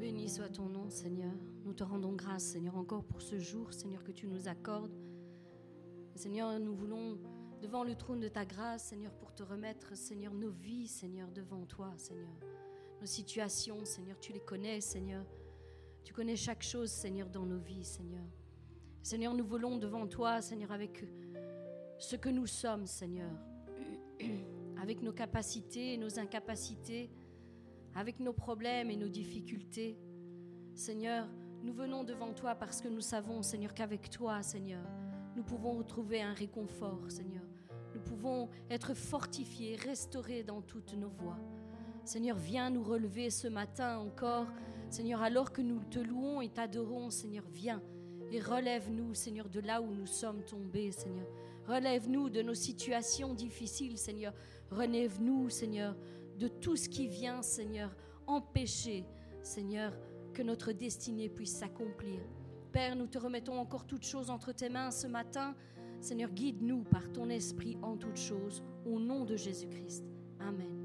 Béni soit ton nom, Seigneur. Nous te rendons grâce, Seigneur, encore pour ce jour, Seigneur, que tu nous accordes. Seigneur, nous voulons, devant le trône de ta grâce, Seigneur, pour te remettre, Seigneur, nos vies, Seigneur, devant toi, Seigneur. Nos situations, Seigneur, tu les connais, Seigneur. Tu connais chaque chose, Seigneur, dans nos vies, Seigneur. Seigneur, nous voulons devant toi, Seigneur, avec ce que nous sommes, Seigneur, avec nos capacités et nos incapacités, avec nos problèmes et nos difficultés. Seigneur, nous venons devant toi parce que nous savons, Seigneur, qu'avec toi, Seigneur, nous pouvons retrouver un réconfort, Seigneur. Nous pouvons être fortifiés, restaurés dans toutes nos voies. Seigneur, viens nous relever ce matin encore. Seigneur, alors que nous te louons et t'adorons, Seigneur, viens et relève-nous, Seigneur, de là où nous sommes tombés, Seigneur. Relève-nous de nos situations difficiles, Seigneur. Relève-nous, Seigneur, de tout ce qui vient, Seigneur, empêcher, Seigneur, que notre destinée puisse s'accomplir. Père, nous te remettons encore toutes choses entre tes mains ce matin. Seigneur, guide-nous par ton esprit en toutes choses, au nom de Jésus-Christ. Amen.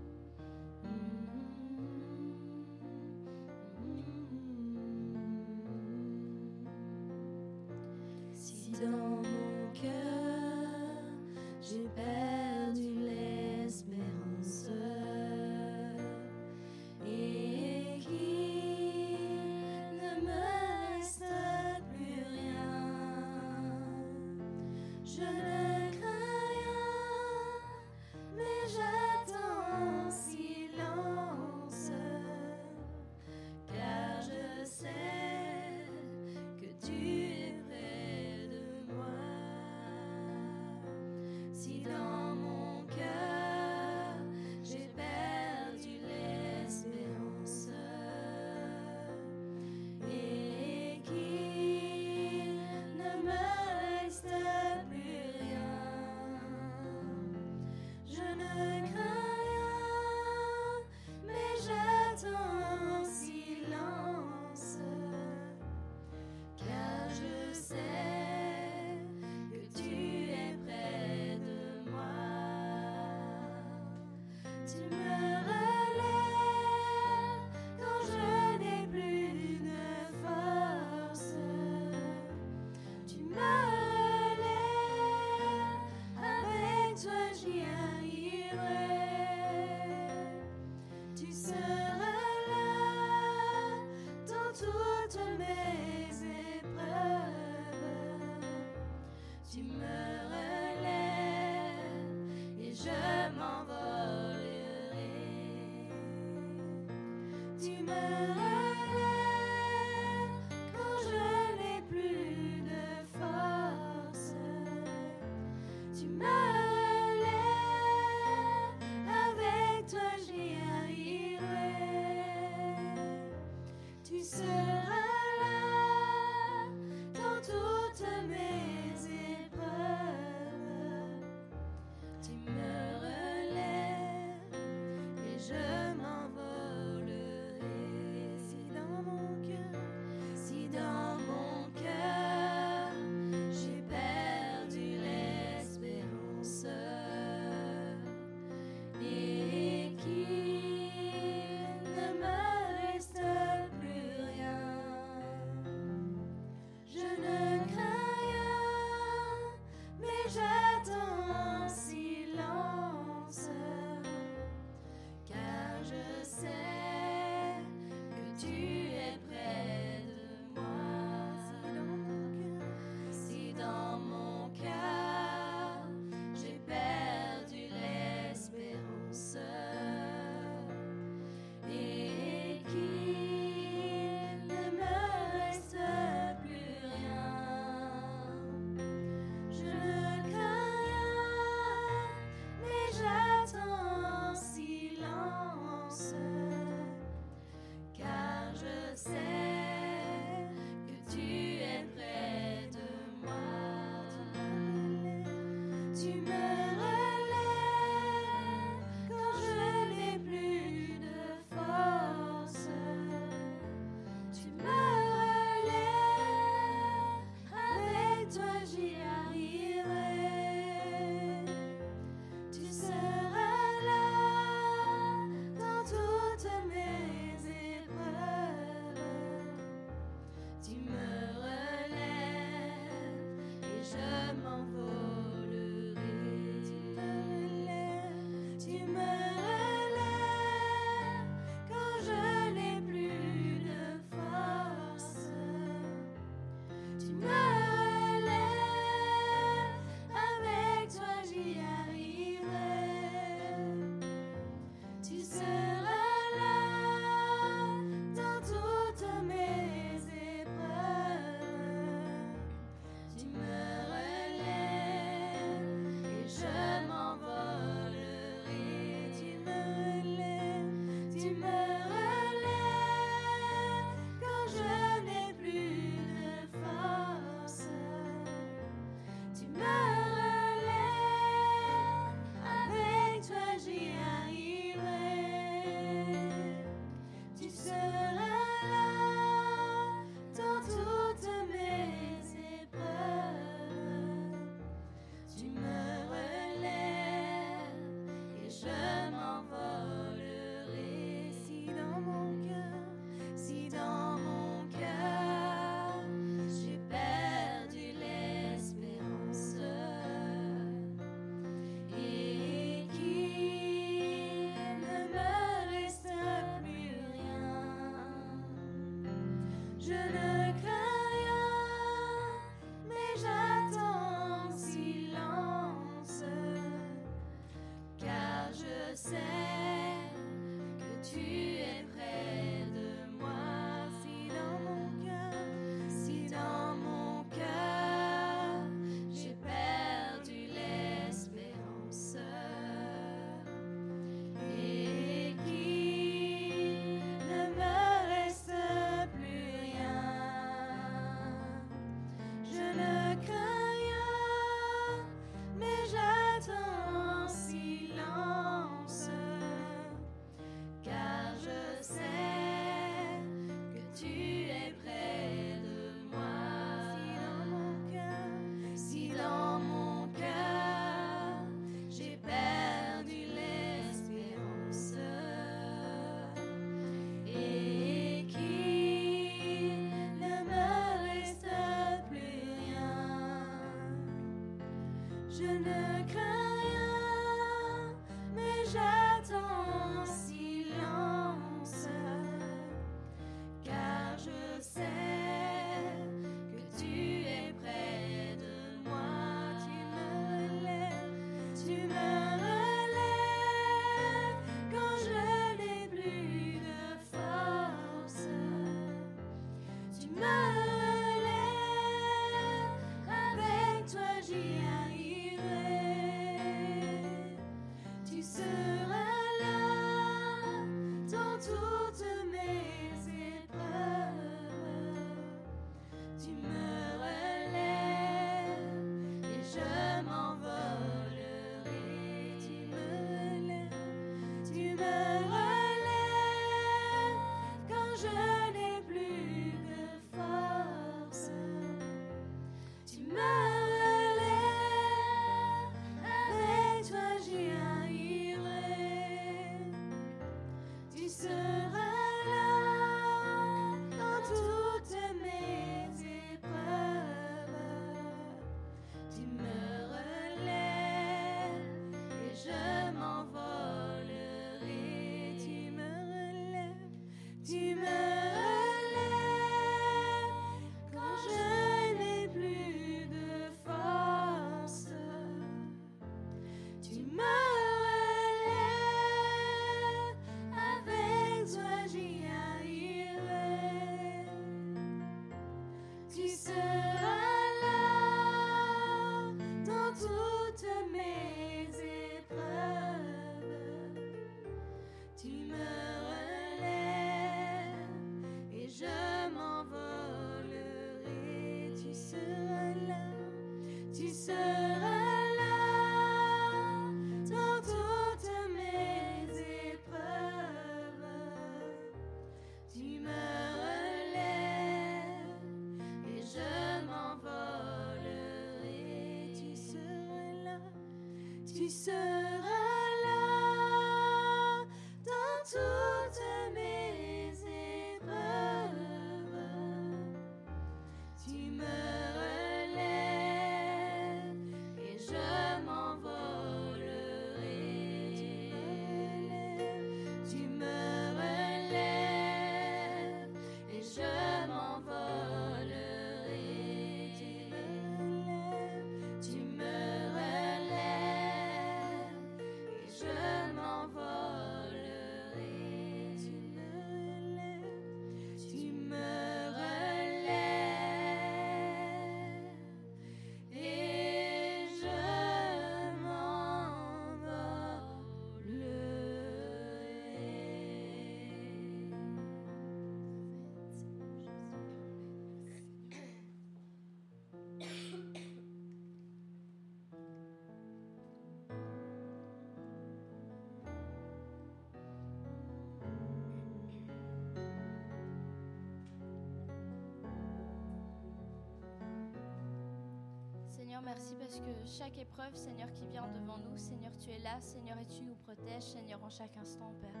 Merci parce que chaque épreuve, Seigneur, qui vient devant nous, Seigneur, tu es là, Seigneur, et tu nous protèges, Seigneur, en chaque instant, Père.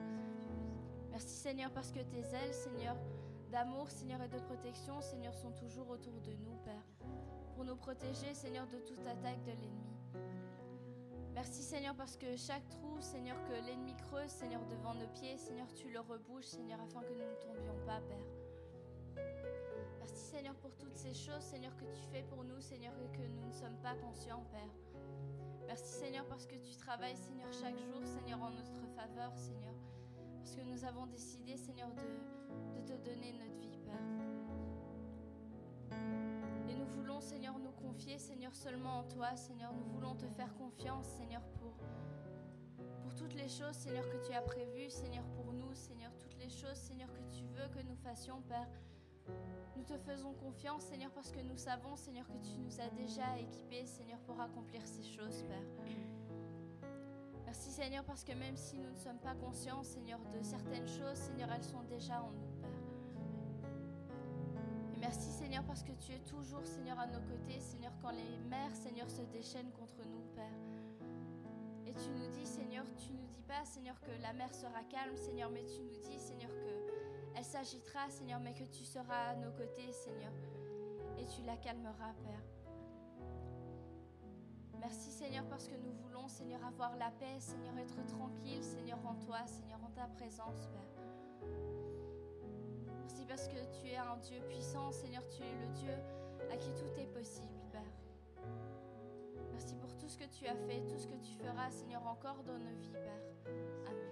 Merci, Seigneur, parce que tes ailes, Seigneur, d'amour, Seigneur, et de protection, Seigneur, sont toujours autour de nous, Père, pour nous protéger, Seigneur, de toute attaque de l'ennemi. Merci, Seigneur, parce que chaque trou, Seigneur, que l'ennemi creuse, Seigneur, devant nos pieds, Seigneur, tu le rebouches, Seigneur, afin que nous ne tombions pas, Père. Ces choses, Seigneur, que tu fais pour nous, Seigneur, que nous ne sommes pas conscients, Père. Merci, Seigneur, parce que tu travailles, Seigneur, chaque jour, Seigneur, en notre faveur, Seigneur. Parce que nous avons décidé, Seigneur, de, de te donner notre vie, Père. Et nous voulons, Seigneur, nous confier, Seigneur, seulement en toi, Seigneur. Nous voulons te faire confiance, Seigneur, pour, pour toutes les choses, Seigneur, que tu as prévues, Seigneur, pour nous, Seigneur, toutes les choses, Seigneur, que tu veux que nous fassions, Père. Nous te faisons confiance, Seigneur, parce que nous savons, Seigneur, que tu nous as déjà équipés, Seigneur, pour accomplir ces choses, Père. Merci, Seigneur, parce que même si nous ne sommes pas conscients, Seigneur, de certaines choses, Seigneur, elles sont déjà en nous, Père. Et merci, Seigneur, parce que tu es toujours, Seigneur, à nos côtés, Seigneur, quand les mers, Seigneur, se déchaînent contre nous, Père. Et tu nous dis, Seigneur, tu nous dis pas, Seigneur, que la mer sera calme, Seigneur, mais tu nous dis, Seigneur, que s'agitera, Seigneur, mais que tu seras à nos côtés, Seigneur, et tu la calmeras, Père. Merci Seigneur parce que nous voulons Seigneur avoir la paix, Seigneur être tranquille, Seigneur en toi, Seigneur en ta présence, Père. Merci parce que tu es un Dieu puissant, Seigneur, tu es le Dieu à qui tout est possible, Père. Merci pour tout ce que tu as fait, tout ce que tu feras, Seigneur, encore dans nos vies, Père. toi,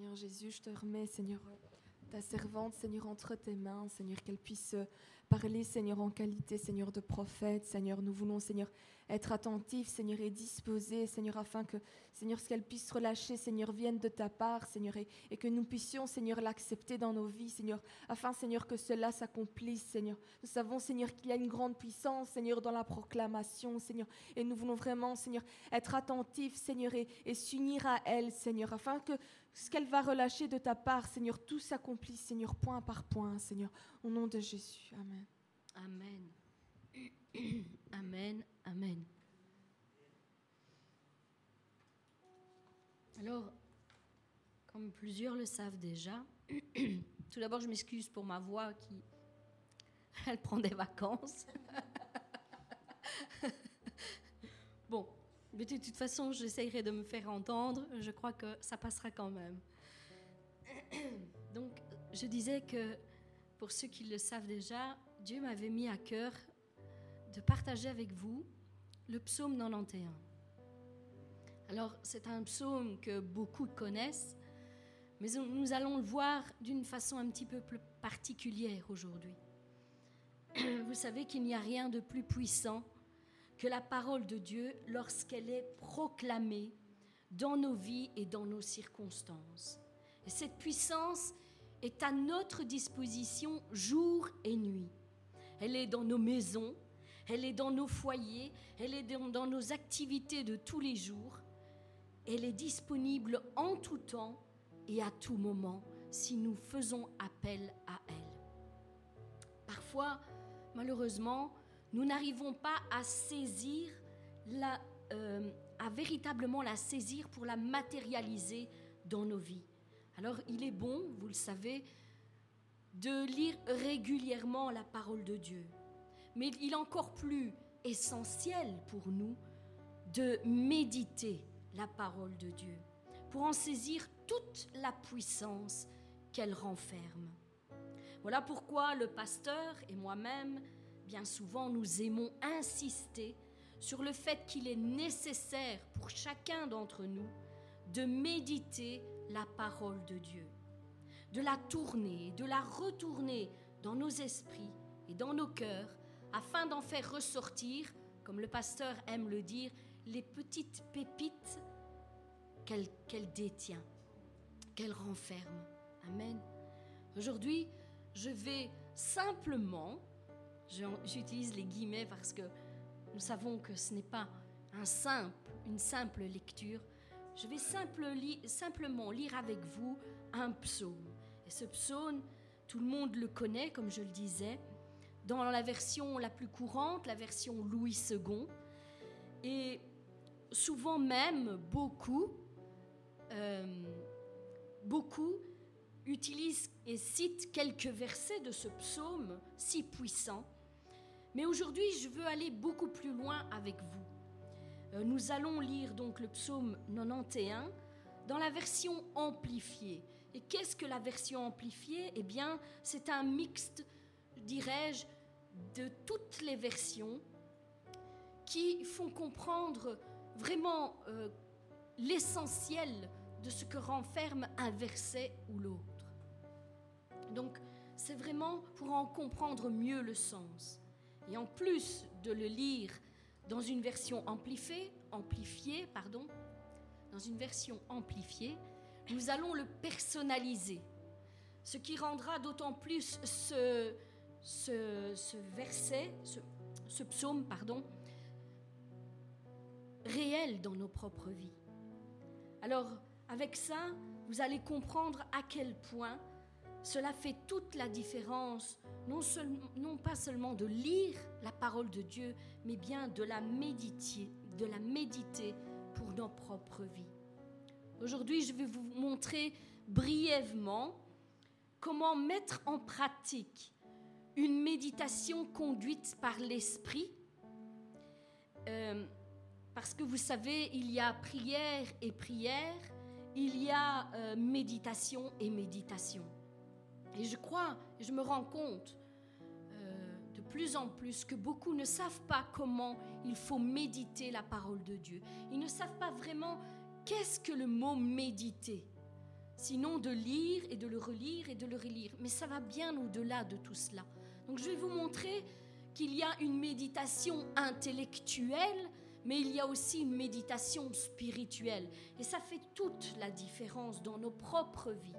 Seigneur Jésus, je te remets, Seigneur, ta servante, Seigneur, entre tes mains, Seigneur, qu'elle puisse parler, Seigneur, en qualité, Seigneur, de prophète. Seigneur, nous voulons, Seigneur, être attentifs, Seigneur, et disposés, Seigneur, afin que, Seigneur, ce qu'elle puisse relâcher, Seigneur, vienne de ta part, Seigneur, et, que nous puissions, Seigneur, l'accepter dans nos vies, Seigneur, afin, Seigneur, que cela s'accomplisse, Seigneur. Nous savons, Seigneur, qu'il y a une grande puissance, Seigneur, dans la proclamation, Seigneur, et nous voulons vraiment, Seigneur, être attentifs, Seigneur, et, et s'unir à elle, Seigneur, afin que ce qu'elle va relâcher de ta part, Seigneur, tout s'accomplisse, Seigneur, point par point, Seigneur, au nom de Jésus. Amen. Amen. Amen. Amen. Alors, comme plusieurs le savent déjà, tout d'abord, je m'excuse pour ma voix qui, elle prend des vacances. bon, mais de toute façon, j'essayerai de me faire entendre. Je crois que ça passera quand même. Donc, je disais que pour ceux qui le savent déjà, Dieu m'avait mis à cœur de partager avec vous le psaume 91. Alors, c'est un psaume que beaucoup connaissent, mais nous allons le voir d'une façon un petit peu plus particulière aujourd'hui. vous savez qu'il n'y a rien de plus puissant que la parole de Dieu lorsqu'elle est proclamée dans nos vies et dans nos circonstances. Et cette puissance est à notre disposition jour et nuit. Elle est dans nos maisons, elle est dans nos foyers, elle est dans, nos activités de tous les jours. Elle est disponible en tout temps et à tout moment si nous faisons appel à elle. Parfois, malheureusement, nous n'arrivons pas à saisir la, euh, à véritablement la saisir pour la matérialiser dans nos vies. Alors il est bon, vous le savez, de lire régulièrement la parole de Dieu. Mais il est encore plus essentiel pour nous de méditer la parole de Dieu, pour en saisir toute la puissance qu'elle renferme. Voilà pourquoi le pasteur et moi-même, bien souvent, nous aimons insister sur le fait qu'il est nécessaire pour chacun d'entre nous de méditer la parole de Dieu, de la tourner, de la retourner dans nos esprits et dans nos cœurs, afin d'en faire ressortir, comme le pasteur aime le dire, les petites pépites qu'elle détient, qu'elle renferme. Amen. Aujourd'hui, je vais simplement, j'utilise les guillemets parce que nous savons que ce n'est pas un simple, une simple lecture, je vais simplement lire avec vous un psaume. Et ce psaume, tout le monde le connaît, comme je le disais, dans la version la plus courante, la version Louis II. Et souvent même, beaucoup, euh, beaucoup utilisent et citent quelques versets de ce psaume si puissant. Mais aujourd'hui, je veux aller beaucoup plus loin avec vous. Euh, nous allons lire donc le psaume 91 dans la version amplifiée. Et qu'est-ce que la version amplifiée? Eh bien, c'est un mixte, dirais-je, de toutes les versions qui font comprendre vraiment euh, l'essentiel de ce que renferme un verset ou l'autre. Donc, c'est vraiment pour en comprendre mieux le sens. Et en plus de le lire dans une version amplifiée, amplifiée pardon, dans une version amplifiée, nous allons le personnaliser, ce qui rendra d'autant plus ce, ce, verset, ce, psaume, pardon, réel dans nos propres vies. Alors, avec ça, vous allez comprendre à quel point cela fait toute la différence, non, non, pas seulement de lire la parole de Dieu, mais bien de la méditer, de la méditer pour nos propres vies. Aujourd'hui, je vais vous montrer brièvement comment mettre en pratique une méditation conduite par l'esprit. Euh, parce que vous savez, il y a prière et prière, il y a euh, méditation et méditation. Et je crois, je me rends compte euh, de plus en plus que beaucoup ne savent pas comment il faut méditer la parole de Dieu. Ils ne savent pas vraiment qu'est-ce que le mot méditer, sinon de lire et de le relire et de le relire. Mais ça va bien au-delà de tout cela. Donc je vais vous montrer qu'il y a une méditation intellectuelle, mais il y a aussi une méditation spirituelle. Et ça fait toute la différence dans nos propres vies.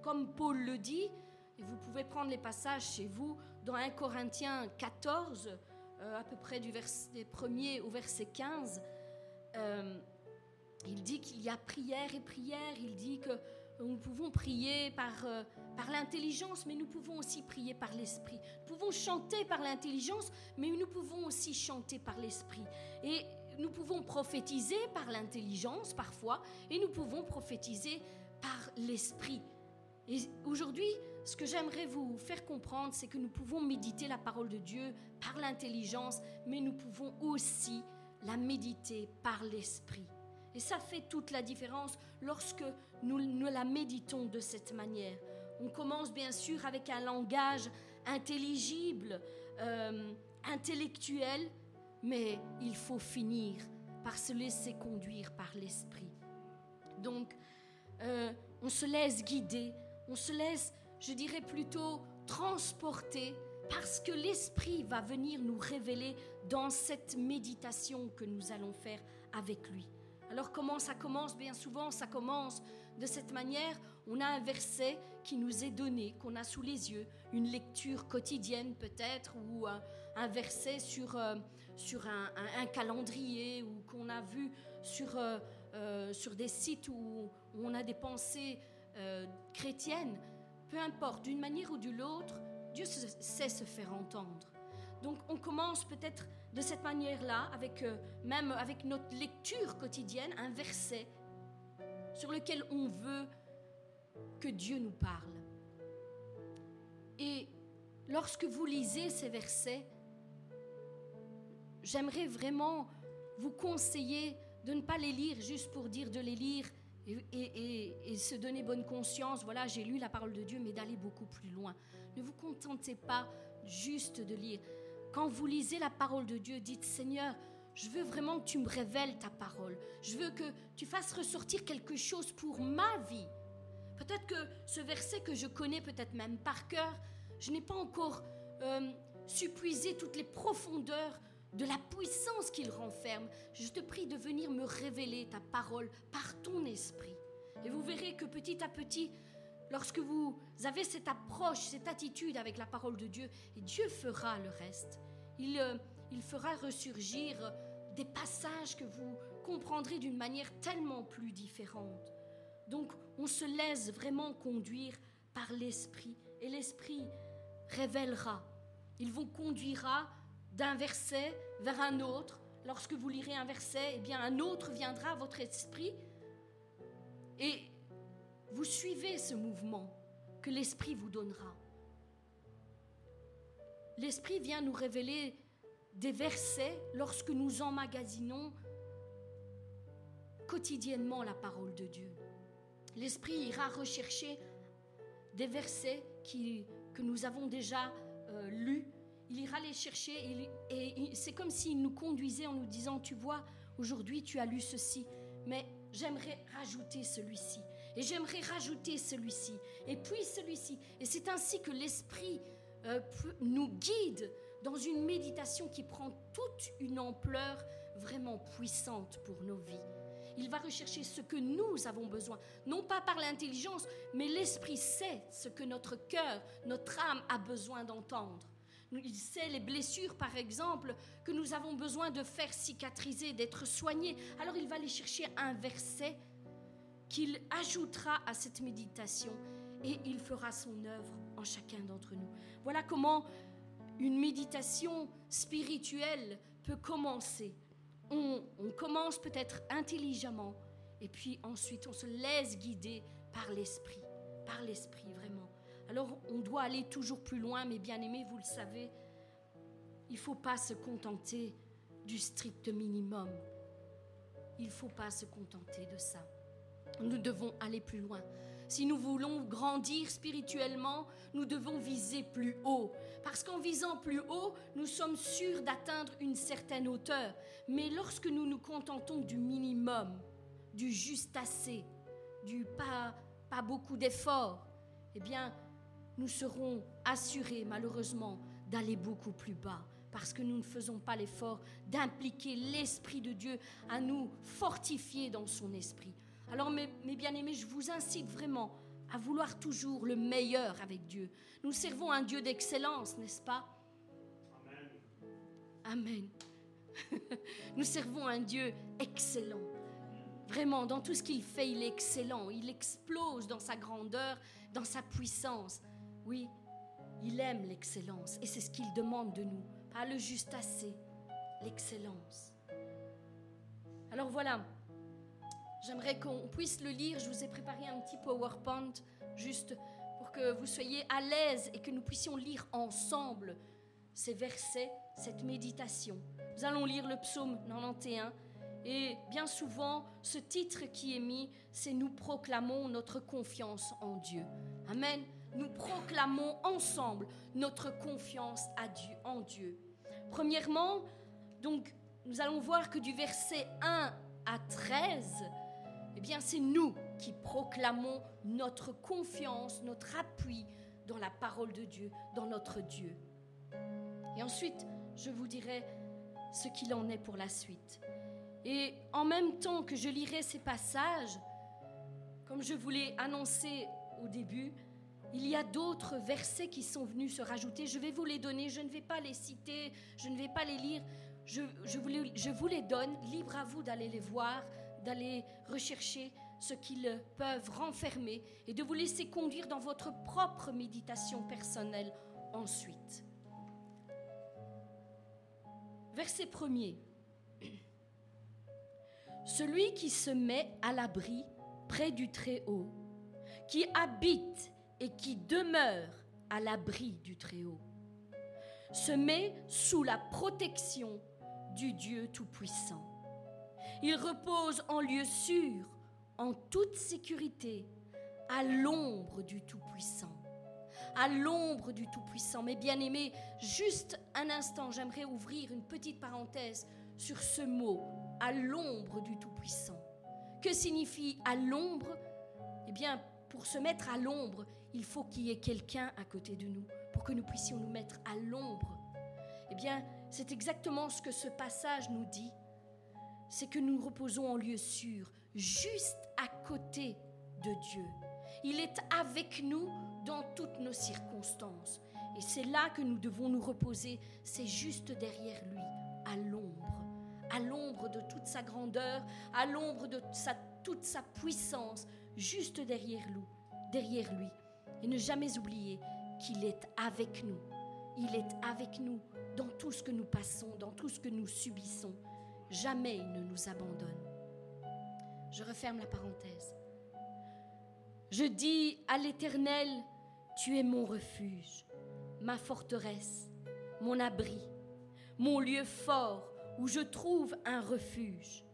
Comme Paul le dit, et vous pouvez prendre les passages chez vous, dans 1 Corinthiens 14, euh, à peu près du verset 1er au verset 15, euh, il dit qu'il y a prière et prière, il dit que nous pouvons prier par, euh, par l'intelligence, mais nous pouvons aussi prier par l'esprit. Nous pouvons chanter par l'intelligence, mais nous pouvons aussi chanter par l'esprit. Et nous pouvons prophétiser par l'intelligence parfois, et nous pouvons prophétiser par l'esprit. Et aujourd'hui, ce que j'aimerais vous faire comprendre, c'est que nous pouvons méditer la parole de Dieu par l'intelligence, mais nous pouvons aussi la méditer par l'esprit. Et ça fait toute la différence lorsque nous, la méditons de cette manière. On commence bien sûr avec un langage intelligible, euh, intellectuel, mais il faut finir par se laisser conduire par l'esprit. Donc, euh, on se laisse guider on se laisse, je dirais plutôt, transporter parce que l'Esprit va venir nous révéler dans cette méditation que nous allons faire avec lui. Alors comment ça commence? Bien souvent, ça commence de cette manière. On a un verset qui nous est donné, qu'on a sous les yeux, une lecture quotidienne peut-être, ou un, verset sur, euh, sur un, calendrier, ou qu'on a vu sur, euh, euh, sur des sites où, on a des pensées chrétiennes. Peu importe, d'une manière ou d'une autre, Dieu sait se faire entendre. Donc on commence peut-être de cette manière-là, avec même avec notre lecture quotidienne, un verset sur lequel on veut que Dieu nous parle. Et lorsque vous lisez ces versets, j'aimerais vraiment vous conseiller de ne pas les lire juste pour dire de les lire et, se donner bonne conscience. Voilà, j'ai lu la parole de Dieu, mais d'aller beaucoup plus loin. Ne vous contentez pas juste de lire. Quand vous lisez la parole de Dieu, dites Seigneur, je veux vraiment que tu me révèles ta parole. Je veux que tu fasses ressortir quelque chose pour ma vie. Peut-être que ce verset que je connais peut-être même par cœur, je n'ai pas encore euh, su puiser toutes les profondeurs de la puissance qu'il renferme. Je te prie de venir me révéler ta parole par ton esprit. Et vous verrez que petit à petit, lorsque vous avez cette approche, cette attitude avec la parole de Dieu, et Dieu fera le reste. Il, euh, il fera ressurgir des passages que vous comprendrez d'une manière tellement plus différente. Donc, on se laisse vraiment conduire par l'Esprit et l'Esprit révélera. Il vous conduira d'un verset vers un autre. Lorsque vous lirez un verset, eh bien un autre viendra à votre esprit et vous suivez ce mouvement que l'Esprit vous donnera. L'Esprit vient nous révéler des versets lorsque nous emmagasinons quotidiennement la parole de Dieu. L'Esprit ira rechercher des versets que nous avons déjà euh, lus. Il ira les chercher et, et c'est comme s'il nous conduisait en nous disant, tu vois, aujourd'hui tu as lu ceci, mais j'aimerais rajouter celui-ci. Et j'aimerais rajouter celui-ci. Et puis celui-ci. Et c'est ainsi que l'Esprit euh, nous guide dans une méditation qui prend toute une ampleur vraiment puissante pour nos vies. Il va rechercher ce que nous avons besoin, non pas par l'intelligence, mais l'Esprit sait ce que notre cœur, notre âme a besoin d'entendre. Il sait les blessures, par exemple, que nous avons besoin de faire cicatriser, d'être soignés. Alors il va aller chercher un verset qu'il ajoutera à cette méditation et il fera son œuvre en chacun d'entre nous. Voilà comment une méditation spirituelle peut commencer. On, commence peut-être intelligemment et puis ensuite on se laisse guider par l'esprit, par l'esprit vraiment. Alors on doit aller toujours plus loin, mais bien aimé, vous le savez, il ne faut pas se contenter du strict minimum. Il ne faut pas se contenter de ça. Nous devons aller plus loin. Si nous voulons grandir spirituellement, nous devons viser plus haut. Parce qu'en visant plus haut, nous sommes sûrs d'atteindre une certaine hauteur. Mais lorsque nous nous contentons du minimum, du juste assez, du pas, pas beaucoup d'efforts, eh bien, nous serons assurés, malheureusement, d'aller beaucoup plus bas parce que nous ne faisons pas l'effort d'impliquer l'Esprit de Dieu à nous fortifier dans son esprit. Alors mes, bien-aimés, je vous incite vraiment à vouloir toujours le meilleur avec Dieu. Nous servons un Dieu d'excellence, n'est-ce pas? Amen. Amen. Nous servons un Dieu excellent. Vraiment, dans tout ce qu'il fait, il est excellent. Il explose dans sa grandeur, dans sa puissance. Oui, il aime l'excellence et c'est ce qu'il demande de nous. Pas le juste assez, l'excellence. Alors voilà, J'aimerais qu'on puisse le lire. Je vous ai préparé un petit PowerPoint juste pour que vous soyez à l'aise et que nous puissions lire ensemble ces versets, cette méditation. Nous allons lire le psaume 91 et bien souvent, ce titre qui est mis, c'est Nous proclamons notre confiance en Dieu. Amen. Nous proclamons ensemble notre confiance à Dieu, en Dieu. Premièrement, donc, nous allons voir que du verset 1 à 13, eh bien c'est nous qui proclamons notre confiance, notre appui dans la parole de Dieu, dans notre Dieu. Et ensuite, je vous dirai ce qu'il en est pour la suite. Et en même temps que je lirai ces passages, comme je vous l'ai annoncé au début, il y a d'autres versets qui sont venus se rajouter. Je vais vous les donner, je ne vais pas les citer, je ne vais pas les lire. Je, les, je vous les donne, libre à vous d'aller les voir, d'aller rechercher ce qu'ils peuvent renfermer et de vous laisser conduire dans votre propre méditation personnelle ensuite. Verset premier. Celui qui se met à l'abri près du Très-Haut, qui habite et qui demeure à l'abri du Très-Haut, se met sous la protection du Dieu Tout-Puissant. Il repose en lieu sûr, en toute sécurité, à l'ombre du Tout-Puissant. À l'ombre du Tout-Puissant. Mais bien aimé, juste un instant, j'aimerais ouvrir une petite parenthèse sur ce mot, à l'ombre du Tout-Puissant. Que signifie à l'ombre? Eh bien, pour se mettre à l'ombre, il faut qu'il y ait quelqu'un à côté de nous, pour que nous puissions nous mettre à l'ombre. Eh bien, c'est exactement ce que ce passage nous dit. C'est que nous reposons en lieu sûr, juste à côté de Dieu. Il est avec nous dans toutes nos circonstances. Et c'est là que nous devons nous reposer, c'est juste derrière lui, à l'ombre, à l'ombre de toute sa grandeur, à l'ombre de toute sa puissance, juste derrière nous, derrière lui. Et ne jamais oublier qu'il est avec nous. Il est avec nous dans tout ce que nous passons, dans tout ce que nous subissons. Jamais il ne nous abandonne. Je referme la parenthèse. Je dis à l'Éternel, tu es mon refuge, ma forteresse, mon abri, mon lieu fort où je trouve un refuge,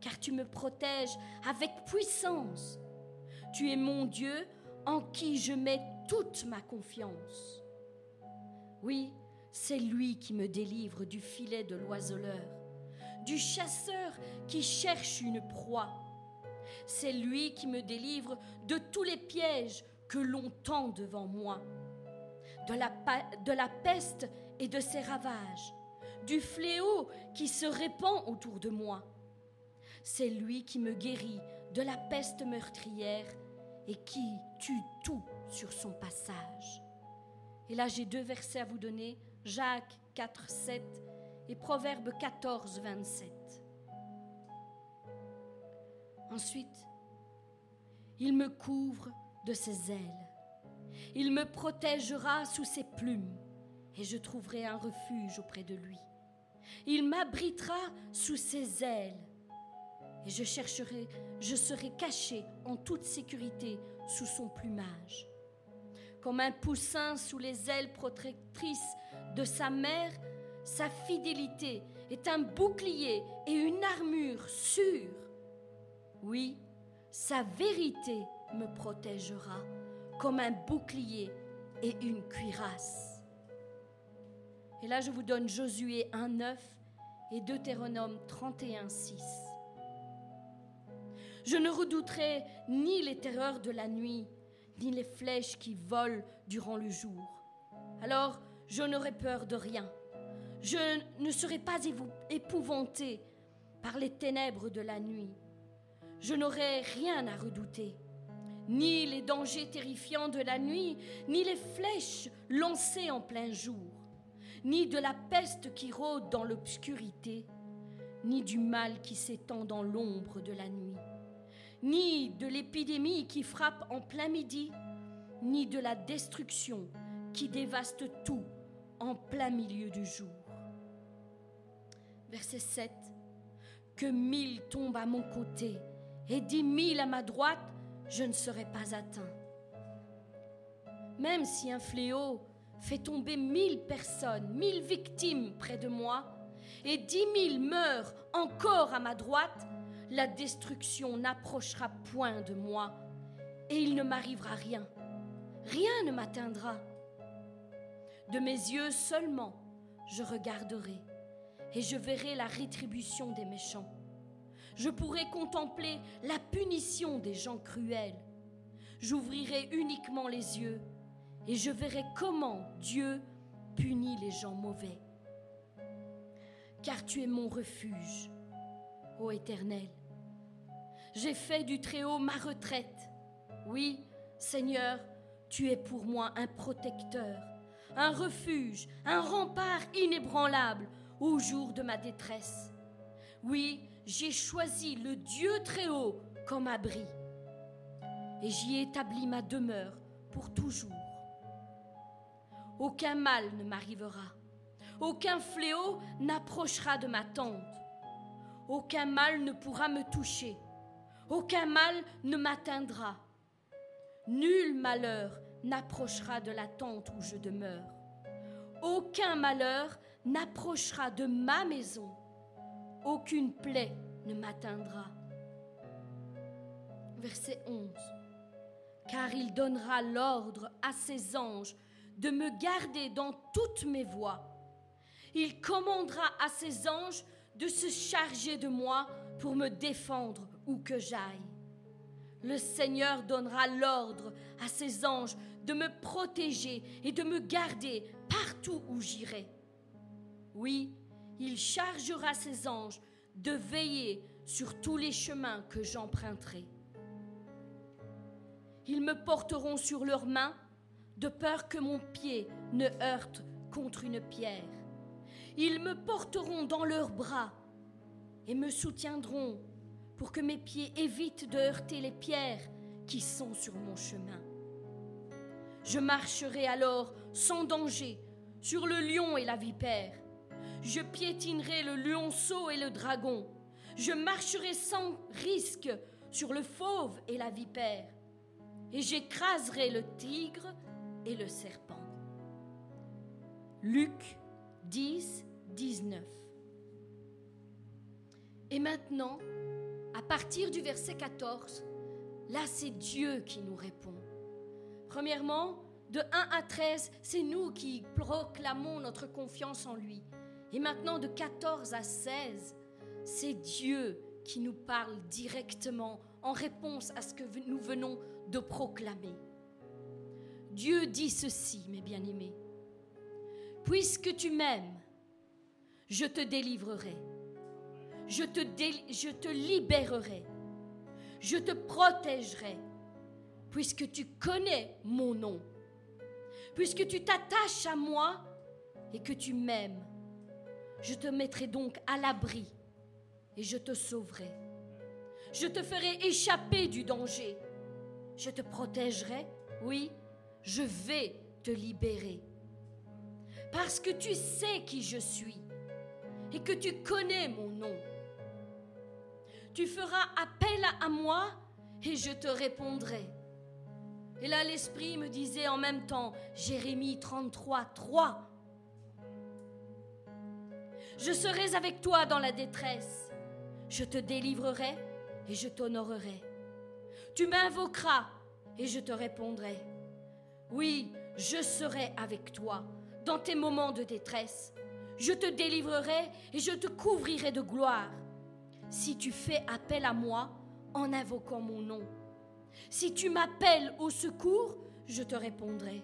car tu me protèges avec puissance. Tu es mon Dieu en qui je mets toute ma confiance. Oui, c'est lui qui me délivre du filet de l'oiseleur, du chasseur qui cherche une proie. C'est lui qui me délivre de tous les pièges que l'on tend devant moi, de la, peste et de ses ravages, du fléau qui se répand autour de moi. C'est lui qui me guérit de la peste meurtrière et qui tue tout sur son passage. Et là, j'ai deux versets à vous donner, Jacques 4, 7 et Proverbe 14, 27. Ensuite, il me couvre de ses ailes. Il me protégera sous ses plumes et je trouverai un refuge auprès de lui. Il m'abritera sous ses ailes et je chercherai, je serai caché en toute sécurité sous son plumage. Comme un poussin sous les ailes protectrices de sa mère, sa fidélité est un bouclier et une armure sûre. Oui, sa vérité me protégera comme un bouclier et une cuirasse. Et là, je vous donne Josué 1.9 et Deutéronome 31.6. Je ne redouterai ni les terreurs de la nuit, ni les flèches qui volent durant le jour. Alors je n'aurai peur de rien. Je ne serai pas épouvanté par les ténèbres de la nuit. Je n'aurai rien à redouter, ni les dangers terrifiants de la nuit, ni les flèches lancées en plein jour, ni de la peste qui rôde dans l'obscurité, ni du mal qui s'étend dans l'ombre de la nuit ni de l'épidémie qui frappe en plein midi, ni de la destruction qui dévaste tout en plein milieu du jour. Verset 7. Que mille tombent à mon côté et dix mille à ma droite, je ne serai pas atteint. Même si un fléau fait tomber mille personnes, mille victimes près de moi, et dix mille meurent encore à ma droite, la destruction n'approchera point de moi, et il ne m'arrivera rien. Rien ne m'atteindra. De mes yeux seulement, je regarderai, et je verrai la rétribution des méchants. Je pourrai contempler la punition des gens cruels. J'ouvrirai uniquement les yeux, et je verrai comment Dieu punis les gens mauvais. Car tu es mon refuge, ô Éternel. J'ai fait du Très-Haut ma retraite. Oui, Seigneur, tu es pour moi un protecteur, un refuge, un rempart inébranlable au jour de ma détresse. Oui, j'ai choisi le Dieu Très-Haut comme abri, et j'y établis ma demeure pour toujours. Aucun mal ne m'arrivera, aucun fléau n'approchera de ma tente, aucun mal ne pourra me toucher, aucun mal ne m'atteindra. Nul malheur n'approchera de la tente où je demeure. Aucun malheur n'approchera de ma maison. Aucune plaie ne m'atteindra. Verset 11. Car il donnera l'ordre à ses anges de me garder dans toutes mes voies. Il commandera à ses anges de se charger de moi pour me défendre où que j'aille. Le Seigneur donnera l'ordre à ses anges de me protéger et de me garder partout où j'irai. Oui, il chargera ses anges de veiller sur tous les chemins que j'emprunterai. Ils me porteront sur leurs mains de peur que mon pied ne heurte contre une pierre. Ils me porteront dans leurs bras et me soutiendront pour que mes pieds évitent de heurter les pierres qui sont sur mon chemin. Je marcherai alors sans danger sur le lion et la vipère. Je piétinerai le lionceau et le dragon. Je marcherai sans risque sur le fauve et la vipère. Et j'écraserai le tigre et le serpent. Luc 10, 19. Et maintenant, à partir du verset 14, là c'est Dieu qui nous répond. Premièrement, de 1 à 13, c'est nous qui proclamons notre confiance en lui. Et maintenant, de 14 à 16, c'est Dieu qui nous parle directement en réponse à ce que nous venons de proclamer. Dieu dit ceci, mes bien-aimés. Puisque tu m'aimes, je te délivrerai. Je te, je te libérerai. Je te protégerai. Puisque tu connais mon nom. Puisque tu t'attaches à moi et que tu m'aimes. Je te mettrai donc à l'abri et je te sauverai. Je te ferai échapper du danger. Je te protégerai, oui, je vais te libérer. Parce que tu sais qui je suis et que tu connais mon nom. Tu feras appel à moi et je te répondrai. Et là, l'Esprit me disait en même temps, Jérémie 33, 3. Je serai avec toi dans la détresse. Je te délivrerai et je t'honorerai. Tu m'invoqueras et je te répondrai. Oui, je serai avec toi dans tes moments de détresse. Je te délivrerai et je te couvrirai de gloire. Si tu fais appel à moi en invoquant mon nom. Si tu m'appelles au secours, je te répondrai.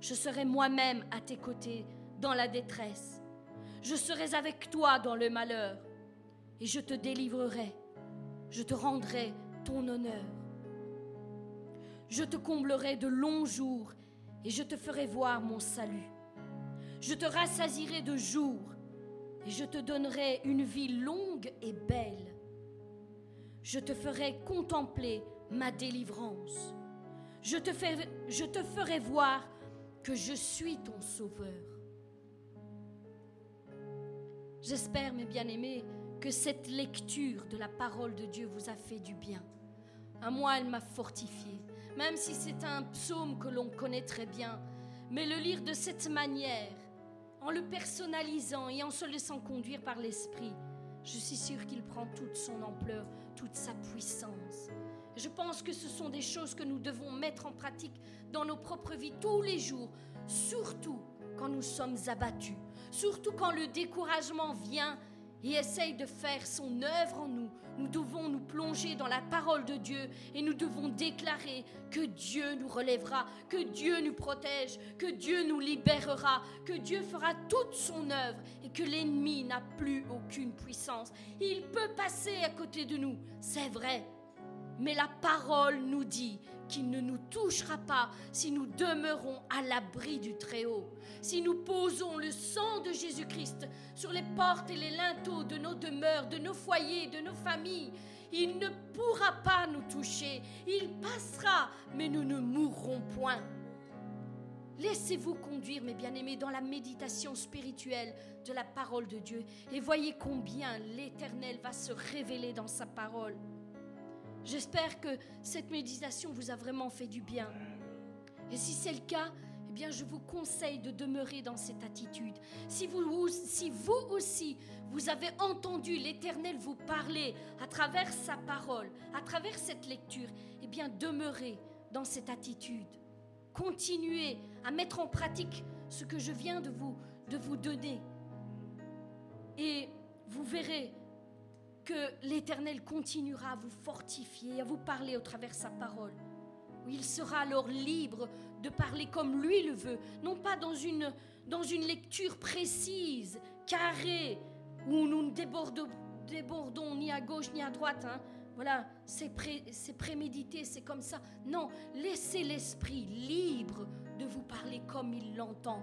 Je serai moi-même à tes côtés dans la détresse. Je serai avec toi dans le malheur et je te délivrerai. Je te rendrai ton honneur. Je te comblerai de longs jours et je te ferai voir mon salut. Je te rassasirai de jours et je te donnerai une vie longue et belle. Je te ferai contempler ma délivrance. Je te, je te ferai voir que je suis ton sauveur. J'espère, mes bien-aimés, que cette lecture de la parole de Dieu vous a fait du bien. À moi, elle m'a fortifié même si c'est un psaume que l'on connaît très bien, mais le lire de cette manière, en le personnalisant et en se laissant conduire par l'Esprit, je suis sûre qu'il prend toute son ampleur, toute sa puissance. Je pense que ce sont des choses que nous devons mettre en pratique dans nos propres vies tous les jours, surtout quand nous sommes abattus, surtout quand le découragement vient et essaye de faire son œuvre en nous, nous devons nous plonger dans la parole de Dieu et nous devons déclarer que Dieu nous relèvera, que Dieu nous protège, que Dieu nous libérera, que Dieu fera toute son œuvre et que l'ennemi n'a plus aucune puissance. Il peut passer à côté de nous, c'est vrai, mais la parole nous dit qu'il ne nous touchera pas si nous demeurons à l'abri du Très-Haut, si nous posons le sang de Jésus-Christ sur les portes et les linteaux de nos demeures, de nos foyers, de nos familles. Il ne pourra pas nous toucher, il passera, mais nous ne mourrons point. Laissez-vous conduire, mes bien-aimés, dans la méditation spirituelle de la parole de Dieu et voyez combien l'Éternel va se révéler dans sa parole. J'espère que cette méditation vous a vraiment fait du bien. Et si c'est le cas, eh bien, je vous conseille de demeurer dans cette attitude. Si vous, si vous aussi, vous avez entendu l'Éternel vous parler à travers sa parole, à travers cette lecture, eh bien, demeurez dans cette attitude. Continuez à mettre en pratique ce que je viens de vous, de vous donner. Et vous verrez que l'Éternel continuera à vous fortifier, à vous parler au travers sa parole. Il sera alors libre de parler comme lui le veut, non pas dans une, dans une lecture précise, carrée, où nous ne débordons, débordons ni à gauche ni à droite. Hein. Voilà, c'est prémédité, c'est comme ça. Non, laissez l'Esprit libre de vous parler comme il l'entend.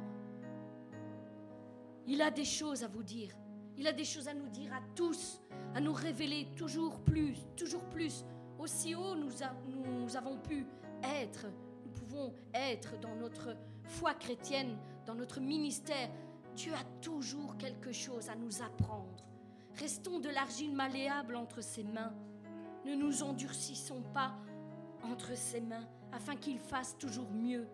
Il a des choses à vous dire. Il a des choses à nous dire à tous, à nous révéler toujours plus, toujours plus. Aussi haut nous, avons pu être, nous pouvons être dans notre foi chrétienne, dans notre ministère. Dieu a toujours quelque chose à nous apprendre. Restons de l'argile malléable entre ses mains. Ne nous endurcissons pas entre ses mains afin qu'il fasse toujours mieux.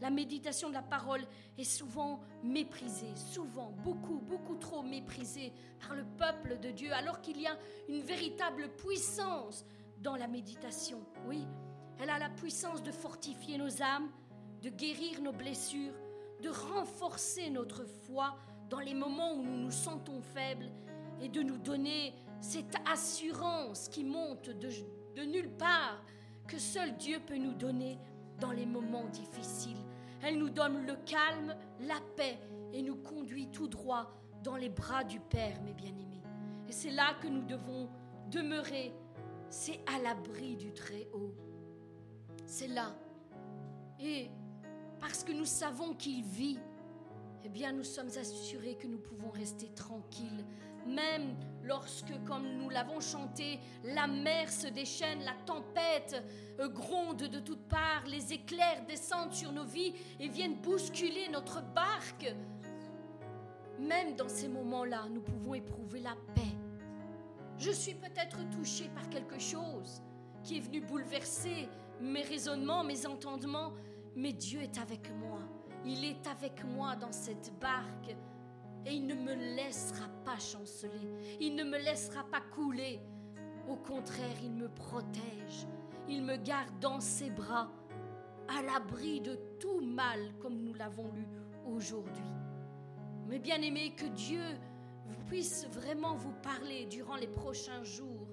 La méditation de la parole est souvent méprisée, souvent, beaucoup, beaucoup trop méprisée par le peuple de Dieu, alors qu'il y a une véritable puissance dans la méditation. Oui, elle a la puissance de fortifier nos âmes, de guérir nos blessures, de renforcer notre foi dans les moments où nous nous sentons faibles et de nous donner cette assurance qui monte de, nulle part que seul Dieu peut nous donner dans les moments difficiles. Elle nous donne le calme, la paix et nous conduit tout droit dans les bras du Père, mes bien-aimés. Et c'est là que nous devons demeurer, c'est à l'abri du Très-Haut. C'est là. Et parce que nous savons qu'il vit, eh bien nous sommes assurés que nous pouvons rester tranquilles même lorsque, comme nous l'avons chanté, la mer se déchaîne, la tempête euh, gronde de toutes parts, les éclairs descendent sur nos vies et viennent bousculer notre barque. Même dans ces moments-là, nous pouvons éprouver la paix. Je suis peut-être touché par quelque chose qui est venu bouleverser mes raisonnements, mes entendements, mais Dieu est avec moi. Il est avec moi dans cette barque et il ne me laissera pas chanceler. Il ne me laissera pas couler. Au contraire, il me protège. Il me garde dans ses bras, à l'abri de tout mal, comme nous l'avons lu aujourd'hui. Mais bien aimé, que Dieu puisse vraiment vous parler durant les prochains jours,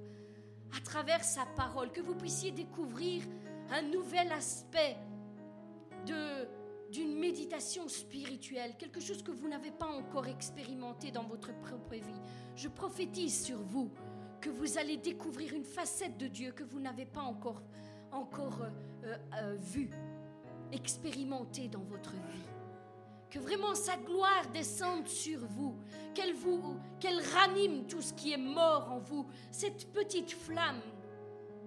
à travers sa parole, que vous puissiez découvrir un nouvel aspect de d'une méditation spirituelle, quelque chose que vous n'avez pas encore expérimenté dans votre propre vie. Je prophétise sur vous que vous allez découvrir une facette de Dieu que vous n'avez pas encore, encore euh, euh, euh, vue, expérimentée dans votre vie. Que vraiment sa gloire descende sur vous, qu'elle vous, qu'elle ranime tout ce qui est mort en vous. Cette petite flamme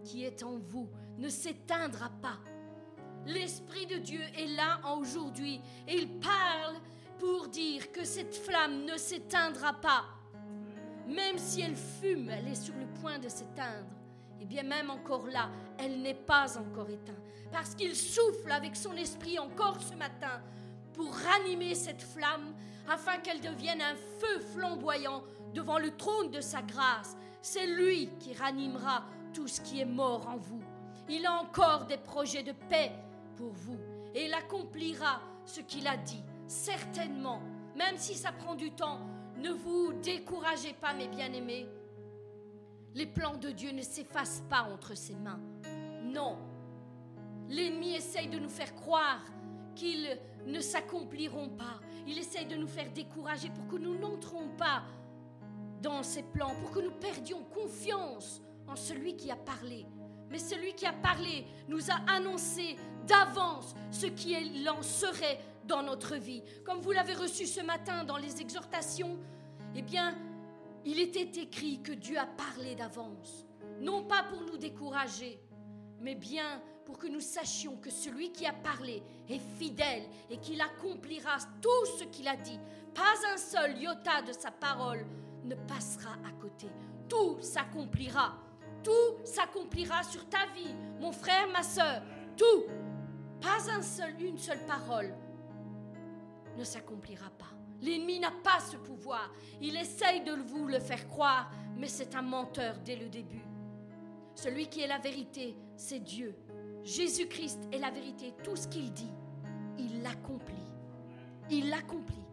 qui est en vous ne s'éteindra pas L'Esprit de Dieu est là aujourd'hui et il parle pour dire que cette flamme ne s'éteindra pas. Même si elle fume, elle est sur le point de s'éteindre. Et bien même encore là, elle n'est pas encore éteinte. Parce qu'il souffle avec son esprit encore ce matin pour ranimer cette flamme afin qu'elle devienne un feu flamboyant devant le trône de sa grâce. C'est lui qui ranimera tout ce qui est mort en vous. Il a encore des projets de paix, vous. Et il accomplira ce qu'il a dit, certainement. Même si ça prend du temps, ne vous découragez pas, mes bien-aimés. Les plans de Dieu ne s'effacent pas entre ses mains. Non. L'ennemi essaye de nous faire croire qu'ils ne s'accompliront pas. Il essaye de nous faire décourager pour que nous n'entrons pas dans ses plans, pour que nous perdions confiance en celui qui a parlé. Mais celui qui a parlé nous a annoncé d'avance ce qui en serait dans notre vie. Comme vous l'avez reçu ce matin dans les exhortations, eh bien, il était écrit que Dieu a parlé d'avance. Non pas pour nous décourager, mais bien pour que nous sachions que celui qui a parlé est fidèle et qu'il accomplira tout ce qu'il a dit. Pas un seul iota de sa parole ne passera à côté. Tout s'accomplira. Tout s'accomplira sur ta vie, mon frère, ma soeur. Tout. Pas un seul, une seule parole ne s'accomplira pas. L'ennemi n'a pas ce pouvoir. Il essaye de vous le faire croire, mais c'est un menteur dès le début. Celui qui est la vérité, c'est Dieu. Jésus-Christ est la vérité. Tout ce qu'il dit, il l'accomplit. Il l'accomplit.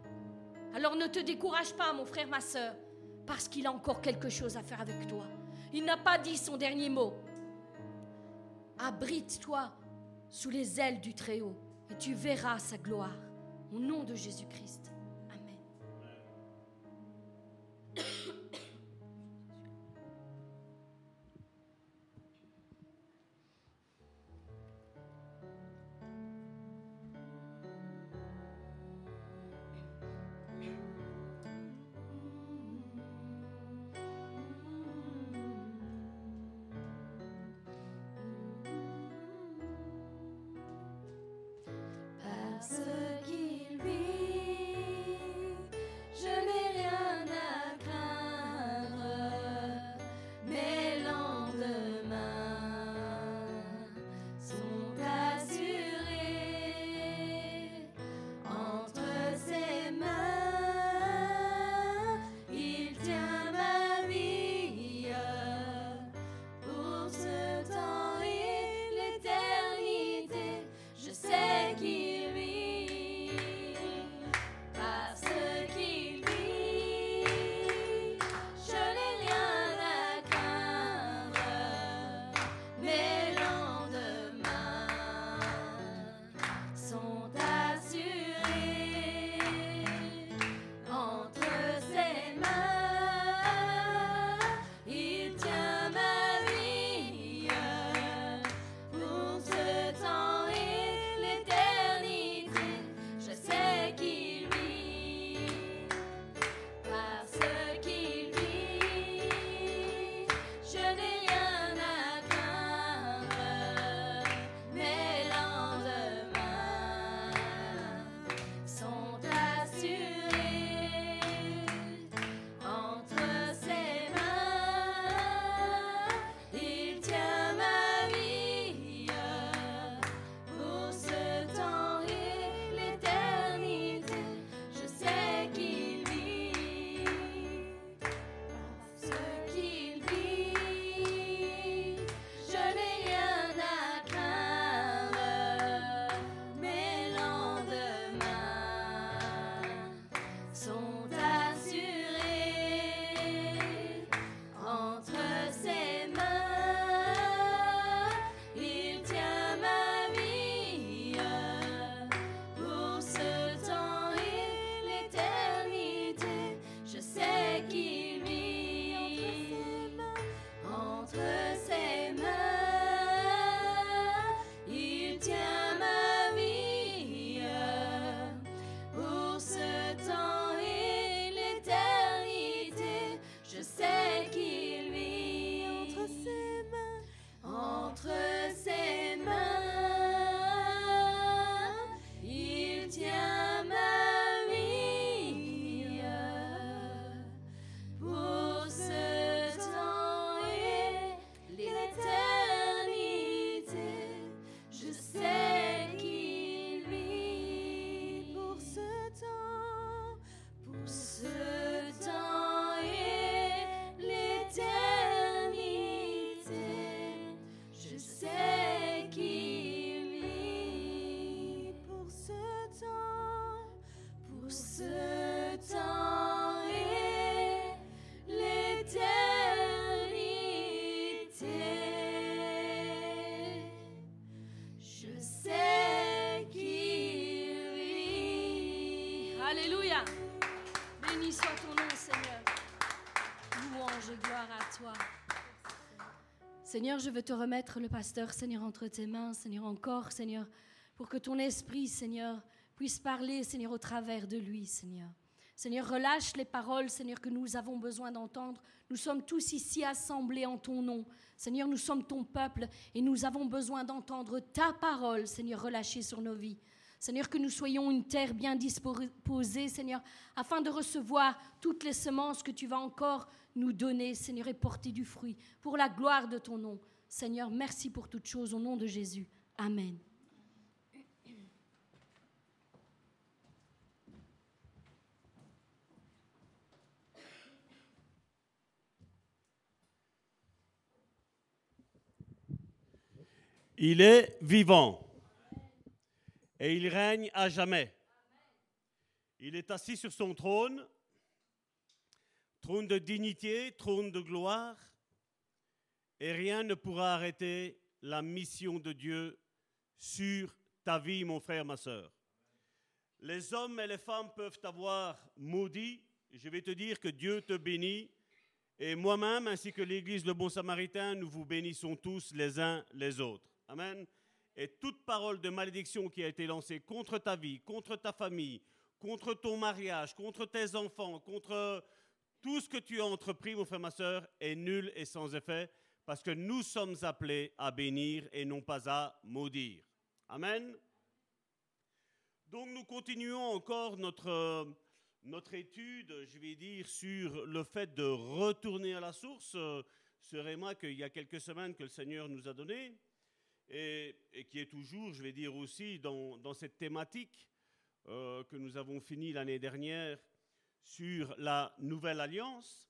Alors ne te décourage pas, mon frère, ma soeur, parce qu'il a encore quelque chose à faire avec toi. Il n'a pas dit son dernier mot. Abrite-toi sous les ailes du Très-Haut et tu verras sa gloire. Au nom de Jésus-Christ. Seigneur, je veux te remettre le pasteur, Seigneur, entre tes mains, Seigneur, encore, Seigneur, pour que ton esprit, Seigneur, puisse parler, Seigneur, au travers de lui, Seigneur. Seigneur, relâche les paroles, Seigneur, que nous avons besoin d'entendre. Nous sommes tous ici assemblés en ton nom. Seigneur, nous sommes ton peuple et nous avons besoin d'entendre ta parole, Seigneur, relâchée sur nos vies. Seigneur, que nous soyons une terre bien disposée, Seigneur, afin de recevoir toutes les semences que tu vas encore nous donner, Seigneur, et porter du fruit pour la gloire de ton nom. Seigneur, merci pour toutes choses au nom de Jésus. Amen. Il est vivant et il règne à jamais. Il est assis sur son trône, trône de dignité, trône de gloire, et rien ne pourra arrêter la mission de Dieu sur ta vie, mon frère, ma soeur. Les hommes et les femmes peuvent t'avoir maudit. Je vais te dire que Dieu te bénit. Et moi-même, ainsi que l'Église Le Bon Samaritain, nous vous bénissons tous les uns les autres. Amen. Et toute parole de malédiction qui a été lancée contre ta vie, contre ta famille, contre ton mariage, contre tes enfants, contre tout ce que tu as entrepris, mon frère, ma soeur, est nul et sans effet, parce que nous sommes appelés à bénir et non pas à maudire. Amen. Donc nous continuons encore notre, notre étude, je vais dire, sur le fait de retourner à la source. Ce réma qu'il y a quelques semaines que le Seigneur nous a donné et, qui est toujours, je vais dire aussi, dans, cette thématique euh, que nous avons fini l'année dernière sur la nouvelle alliance.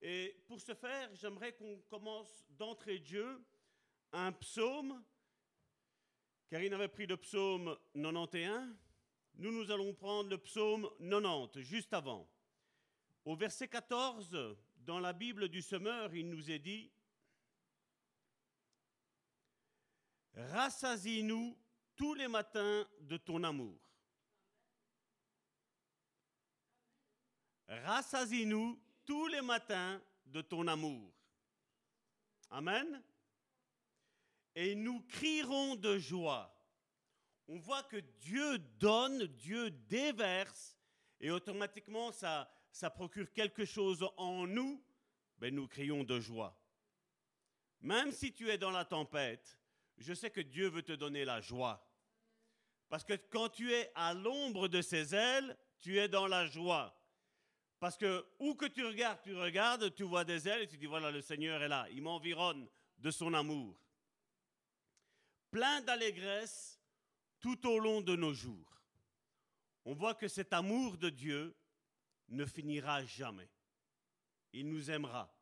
Et pour ce faire, j'aimerais qu'on commence d'entrée de un psaume. Karine avait pris le psaume 91. Nous, nous allons prendre le psaume 90, juste avant. Au verset 14, dans la Bible du semeur, il nous est dit rassasie-nous tous les matins de ton amour. Rassasie-nous tous les matins de ton amour. Amen. Et nous crierons de joie. On voit que Dieu donne, Dieu déverse, et automatiquement ça, ça procure quelque chose en nous, ben nous crions de joie. Même si tu es dans la tempête, je sais que Dieu veut te donner la joie. Parce que quand tu es à l'ombre de ses ailes, tu es dans la joie. Parce que où que tu regardes, tu regardes, tu vois des ailes et tu dis voilà, le Seigneur est là, il m'environne de son amour. Plein d'allégresse tout au long de nos jours. On voit que cet amour de Dieu ne finira jamais. Il nous aimera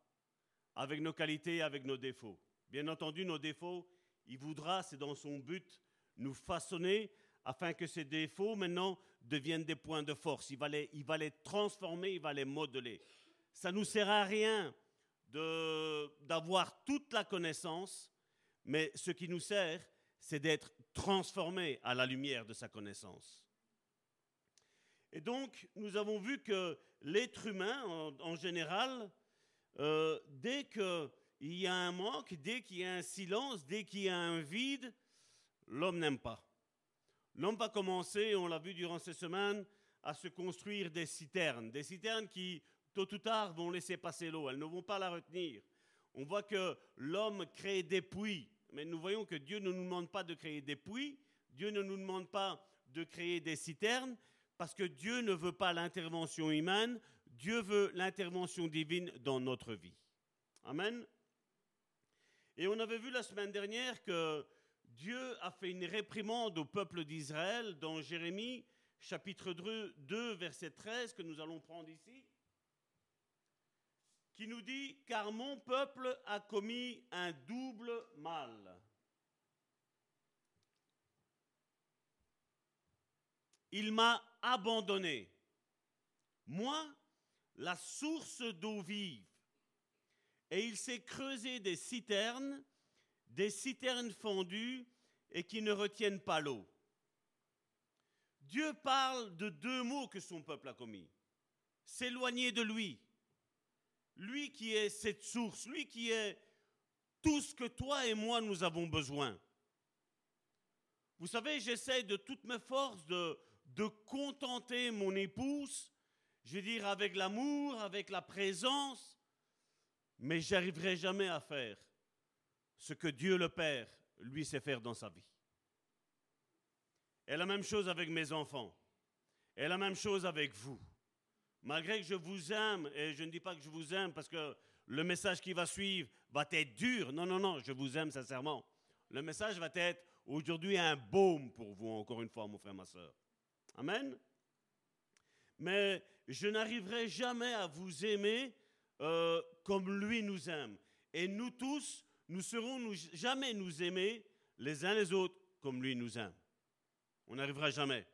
avec nos qualités, avec nos défauts. Bien entendu, nos défauts, il voudra, c'est dans son but, nous façonner afin que ces défauts maintenant deviennent des points de force. Il va les, il va les transformer, il va les modeler. Ça ne nous sert à rien d'avoir toute la connaissance, mais ce qui nous sert, c'est d'être transformé à la lumière de sa connaissance. Et donc, nous avons vu que l'être humain, en, général, euh, dès que il y a un manque, dès qu'il y a un silence, dès qu'il y a un vide, l'homme n'aime pas. L'homme va commencer, on l'a vu durant ces semaines, à se construire des citernes, des citernes qui, tôt ou tard, vont laisser passer l'eau, elles ne vont pas la retenir. On voit que l'homme crée des puits, mais nous voyons que Dieu ne nous demande pas de créer des puits, Dieu ne nous demande pas de créer des citernes, parce que Dieu ne veut pas l'intervention humaine, Dieu veut l'intervention divine dans notre vie. Amen. Et on avait vu la semaine dernière que Dieu a fait une réprimande au peuple d'Israël dans Jérémie chapitre 2, verset 13 que nous allons prendre ici, qui nous dit, car mon peuple a commis un double mal. Il m'a abandonné. Moi, la source d'eau vive et il s'est creusé des citernes, des citernes fendues et qui ne retiennent pas l'eau. Dieu parle de deux mots que son peuple a commis. S'éloigner de lui. lui qui est cette source, lui qui est tout ce que toi et moi nous avons besoin. Vous savez, j'essaie de toutes mes forces de, de contenter mon épouse, je veux dire avec l'amour, avec la présence, mais j'arriverai jamais à faire ce que Dieu le Père, lui, sait faire dans sa vie. Et la même chose avec mes enfants. Et la même chose avec vous. Malgré que je vous aime, et je ne dis pas que je vous aime parce que le message qui va suivre va être dur. Non, non, non, je vous aime sincèrement. Le message va être aujourd'hui un baume pour vous, encore une fois, mon frère, ma soeur. Amen. Mais je n'arriverai jamais à vous aimer euh, comme lui nous aime. Et nous tous, nous serons jamais nous aimer les uns les autres comme lui nous aime. On n'arrivera jamais.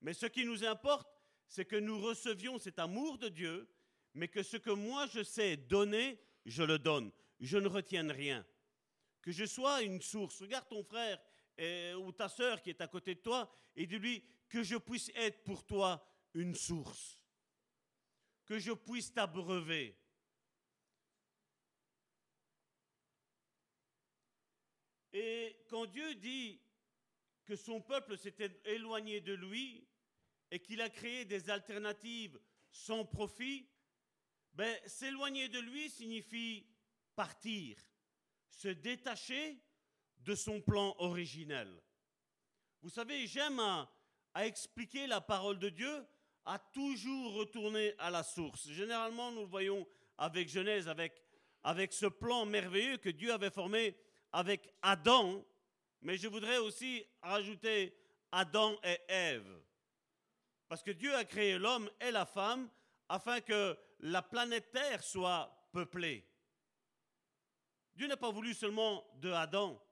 Mais ce qui nous importe, c'est que nous recevions cet amour de Dieu, mais que ce que moi je sais donner, je le donne. Je ne retienne rien. Que je sois une source. Regarde ton frère ou ta sœur qui est à côté de toi et dis-lui que je puisse être pour toi une source. Que je puisse t'abreuver. Et quand Dieu dit que son peuple s'était éloigné de lui et qu'il a créé des alternatives sans profit, ben, s'éloigner de lui signifie partir, se détacher de son plan originel. Vous savez, j'aime à, expliquer la parole de Dieu, à toujours retourner à la source. Généralement, nous le voyons avec Genèse, avec, avec ce plan merveilleux que Dieu avait formé avec Adam, mais je voudrais aussi rajouter Adam et Ève. Parce que Dieu a créé l'homme et la femme afin que la planète Terre soit peuplée. Dieu n'a pas voulu seulement de Adam,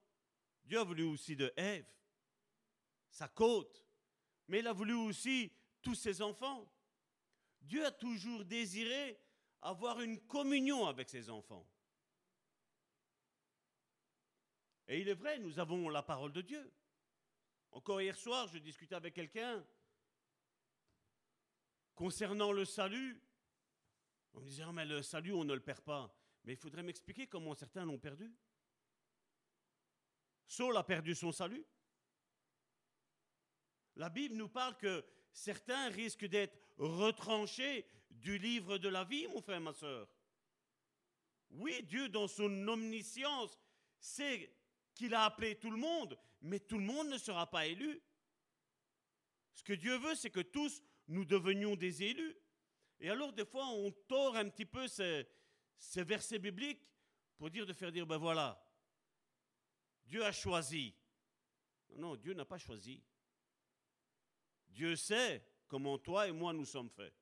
Dieu a voulu aussi de Ève, sa côte, mais il a voulu aussi tous ses enfants. Dieu a toujours désiré avoir une communion avec ses enfants. Et il est vrai, nous avons la parole de Dieu. Encore hier soir, je discutais avec quelqu'un concernant le salut. On me disait, ah, mais le salut, on ne le perd pas. Mais il faudrait m'expliquer comment certains l'ont perdu. Saul a perdu son salut. La Bible nous parle que certains risquent d'être retranchés du livre de la vie, mon frère, ma soeur. Oui, Dieu, dans son omniscience, sait qu'il a appelé tout le monde, mais tout le monde ne sera pas élu. Ce que Dieu veut, c'est que tous nous devenions des élus. Et alors, des fois, on tord un petit peu ces, versets bibliques pour dire de faire dire, ben voilà, Dieu a choisi. Non, non, Dieu n'a pas choisi. Dieu sait comment toi et moi nous sommes faits.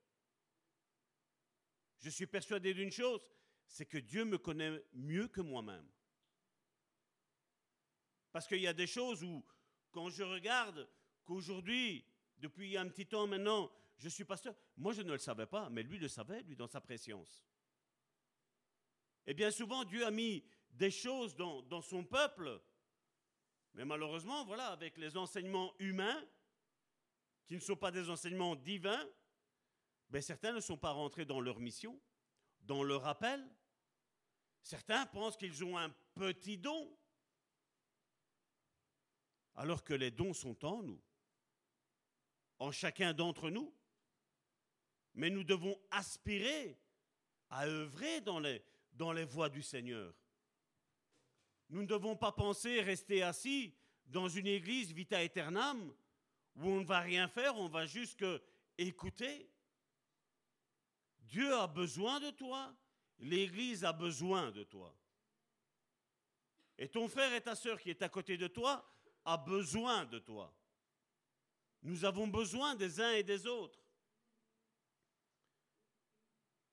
Je suis persuadé d'une chose, c'est que Dieu me connaît mieux que moi-même. Parce qu'il y a des choses où, quand je regarde qu'aujourd'hui, depuis un petit temps maintenant, je suis pasteur, moi je ne le savais pas, mais lui le savait, lui, dans sa préscience. Et bien souvent, Dieu a mis des choses dans, son peuple, mais malheureusement, voilà, avec les enseignements humains, qui ne sont pas des enseignements divins, ben certains ne sont pas rentrés dans leur mission, dans leur appel. Certains pensent qu'ils ont un petit don, alors que les dons sont en nous, en chacun d'entre nous. Mais nous devons aspirer à œuvrer dans les, dans les voies du Seigneur. Nous ne devons pas penser rester assis dans une église vita aeternam où on ne va rien faire, on va juste écouter. Dieu a besoin de toi, l'église a besoin de toi. Et ton frère et ta sœur qui est à côté de toi a besoin de toi. Nous avons besoin des uns et des autres.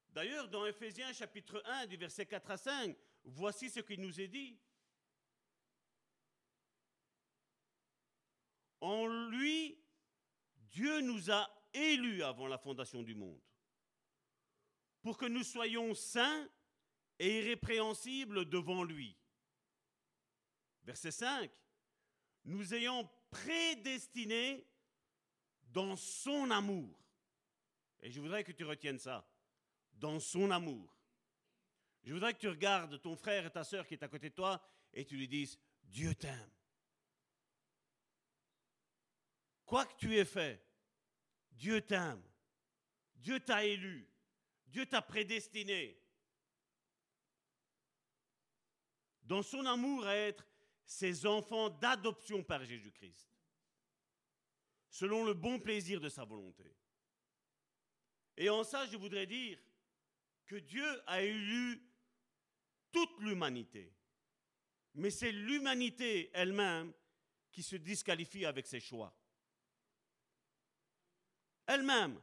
D'ailleurs, dans Ephésiens chapitre 1, du verset 4 à 5, voici ce qu'il nous est dit. En lui, Dieu nous a élus avant la fondation du monde, pour que nous soyons saints et irrépréhensibles devant lui. Verset 5 nous ayant prédestinés dans son amour. Et je voudrais que tu retiennes ça, dans son amour. Je voudrais que tu regardes ton frère et ta sœur qui est à côté de toi et tu lui dises, Dieu t'aime. Quoi que tu aies fait, Dieu t'aime. Dieu t'a élu. Dieu t'a prédestiné. Dans son amour à être ses enfants d'adoption par Jésus-Christ, selon le bon plaisir de sa volonté. Et en ça, je voudrais dire que Dieu a élu toute l'humanité. Mais c'est l'humanité elle-même qui se disqualifie avec ses choix. Elle-même.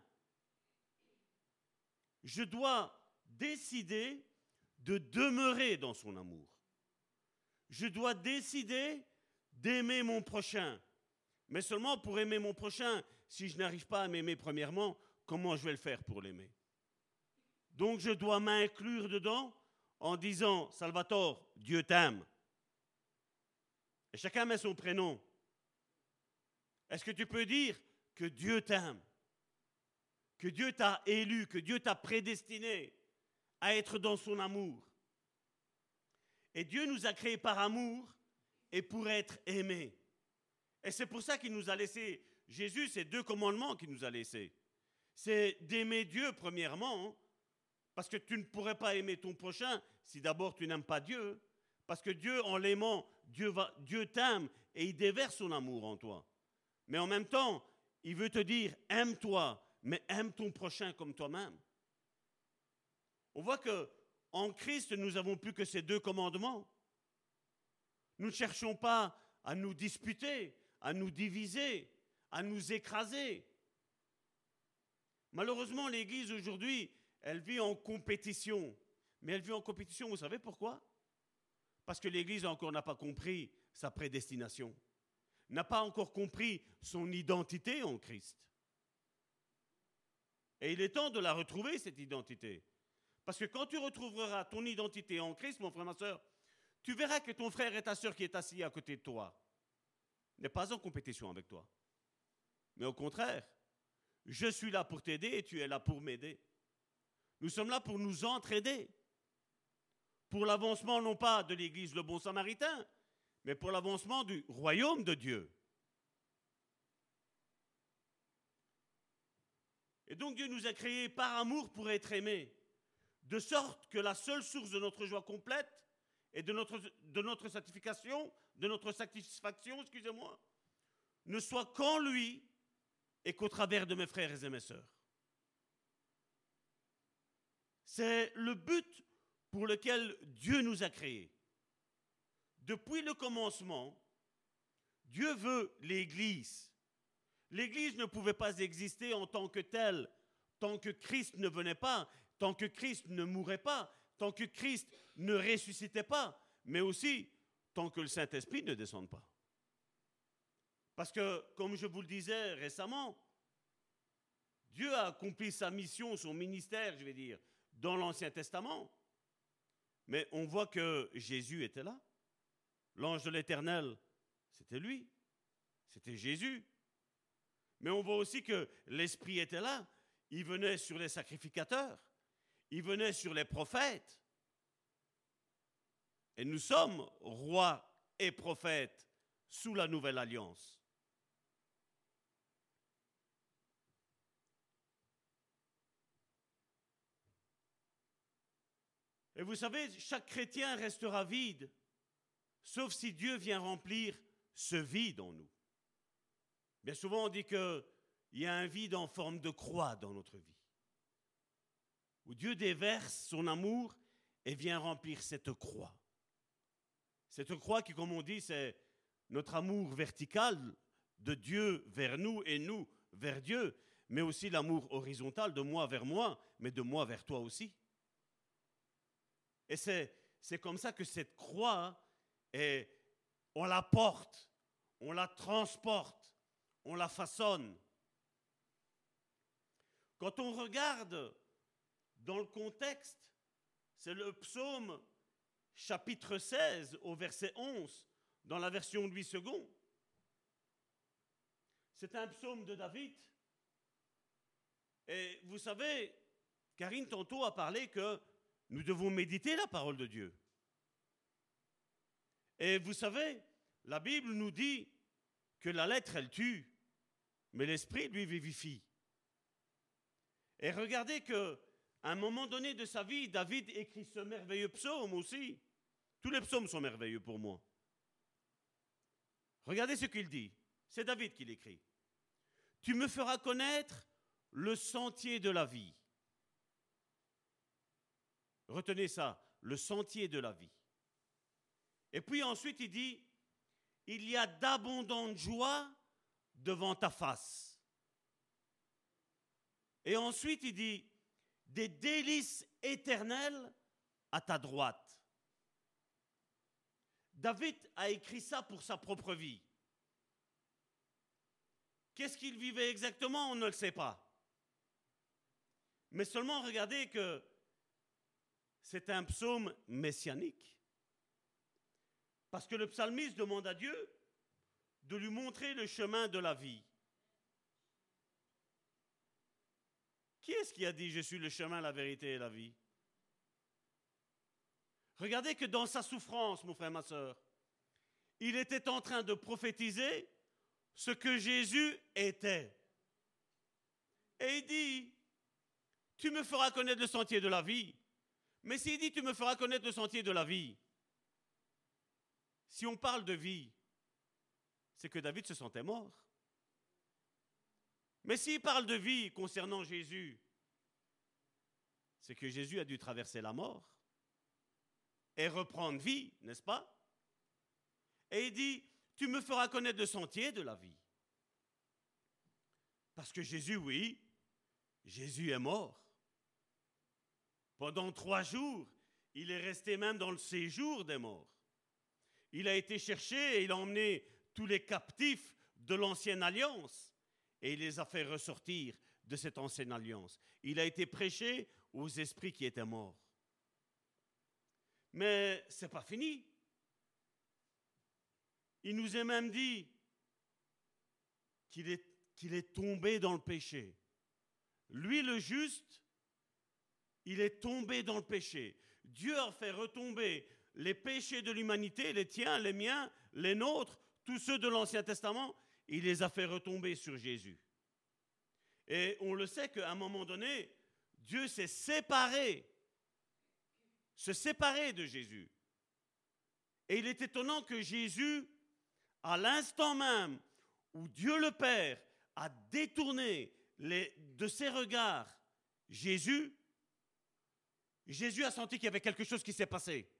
Je dois décider de demeurer dans son amour. Je dois décider d'aimer mon prochain. Mais seulement pour aimer mon prochain, si je n'arrive pas à m'aimer premièrement, comment je vais le faire pour l'aimer? Donc je dois m'inclure dedans en disant, Salvatore, Dieu t'aime. Et chacun met son prénom. Est-ce que tu peux dire que Dieu t'aime? Que Dieu t'a élu, que Dieu t'a prédestiné à être dans son amour? Et Dieu nous a créés par amour et pour être aimés. Et c'est pour ça qu'il nous a laissé, Jésus, ces deux commandements qu'il nous a laissés. C'est d'aimer Dieu premièrement, parce que tu ne pourrais pas aimer ton prochain si d'abord tu n'aimes pas Dieu. Parce que Dieu, en l'aimant, Dieu, Dieu t'aime et il déverse son amour en toi. Mais en même temps, il veut te dire, aime-toi, mais aime ton prochain comme toi-même. On voit que en Christ, nous n'avons plus que ces deux commandements. Nous ne cherchons pas à nous disputer, à nous diviser, à nous écraser. Malheureusement, l'Église aujourd'hui, elle vit en compétition. Mais elle vit en compétition, vous savez pourquoi? Parce que l'Église encore n'a pas compris sa prédestination, n'a pas encore compris son identité en Christ. Et il est temps de la retrouver, cette identité. Parce que quand tu retrouveras ton identité en Christ, mon frère, ma soeur, tu verras que ton frère et ta soeur qui est assis à côté de toi n'est pas en compétition avec toi. Mais au contraire, je suis là pour t'aider et tu es là pour m'aider. Nous sommes là pour nous entraider. Pour l'avancement non pas de l'Église le bon samaritain, mais pour l'avancement du royaume de Dieu. Et donc Dieu nous a créés par amour pour être aimés, de sorte que la seule source de notre joie complète et de notre, de satisfaction, de notre satisfaction, excusez-moi, ne soit qu'en lui et qu'au travers de mes frères et mes sœurs. C'est le but pour lequel Dieu nous a créés. Depuis le commencement, Dieu veut l'Église. L'Église ne pouvait pas exister en tant que telle tant que Christ ne venait pas, tant que Christ ne mourait pas, tant que Christ ne ressuscitait pas, mais aussi tant que le Saint-Esprit ne descende pas. Parce que, comme je vous le disais récemment, Dieu a accompli sa mission, son ministère, je vais dire, dans l'Ancien Testament. Mais on voit que Jésus était là. L'ange de l'Éternel, c'était lui. C'était Jésus. Mais on voit aussi que l'Esprit était là. Il venait sur les sacrificateurs. Il venait sur les prophètes. Et nous sommes rois et prophètes sous la nouvelle alliance. Et vous savez, chaque chrétien restera vide, sauf si Dieu vient remplir ce vide en nous. Bien souvent, on dit qu'il y a un vide en forme de croix dans notre vie, où Dieu déverse son amour et vient remplir cette croix. Cette croix qui, comme on dit, c'est notre amour vertical de Dieu vers nous et nous vers Dieu, mais aussi l'amour horizontal de moi vers moi, mais de moi vers toi aussi. Et c'est comme ça que cette croix, est, on la porte, on la transporte, on la façonne. Quand on regarde dans le contexte, c'est le psaume chapitre 16 au verset 11 dans la version Louis II. C'est un psaume de David. Et vous savez, Karine tantôt a parlé que nous devons méditer la parole de Dieu. Et vous savez, la Bible nous dit que la lettre, elle tue, mais l'esprit, lui, vivifie. Et regardez que, à un moment donné de sa vie, David écrit ce merveilleux psaume aussi. Tous les psaumes sont merveilleux pour moi. Regardez ce qu'il dit. C'est David qui l'écrit. Tu me feras connaître le sentier de la vie. Retenez ça, le sentier de la vie. Et puis ensuite, il dit, il y a d'abondantes joies devant ta face. Et ensuite, il dit, des délices éternelles à ta droite. David a écrit ça pour sa propre vie. Qu'est-ce qu'il vivait exactement On ne le sait pas. Mais seulement regardez que c'est un psaume messianique. Parce que le psalmiste demande à Dieu de lui montrer le chemin de la vie. Qui est-ce qui a dit je suis le chemin, la vérité et la vie? Regardez que dans sa souffrance, mon frère, ma soeur, il était en train de prophétiser ce que Jésus était. Et il dit, tu me feras connaître le sentier de la vie. Mais s'il dit, tu me feras connaître le sentier de la vie, si on parle de vie, c'est que David se sentait mort. Mais s'il parle de vie concernant Jésus, c'est que Jésus a dû traverser la mort et reprendre vie, n'est-ce pas? Et il dit, tu me feras connaître le sentier de la vie. Parce que Jésus, oui, Jésus est mort. Pendant trois jours, il est resté même dans le séjour des morts. Il a été cherché et il a emmené tous les captifs de l'ancienne alliance et il les a fait ressortir de cette ancienne alliance. Il a été prêché aux esprits qui étaient morts. Mais ce n'est pas fini. Il nous a même dit qu'il est, qu'il est tombé dans le péché. Lui, le juste, il est tombé dans le péché. Dieu a fait retomber les péchés de l'humanité, les tiens, les miens, les nôtres, tous ceux de l'Ancien Testament, il les a fait retomber sur Jésus. Et on le sait qu'à un moment donné, Dieu s'est séparé se séparer de Jésus. Et il est étonnant que Jésus, à l'instant même où Dieu le Père a détourné de ses regards Jésus, Jésus a senti qu'il y avait quelque chose qui s'est passé.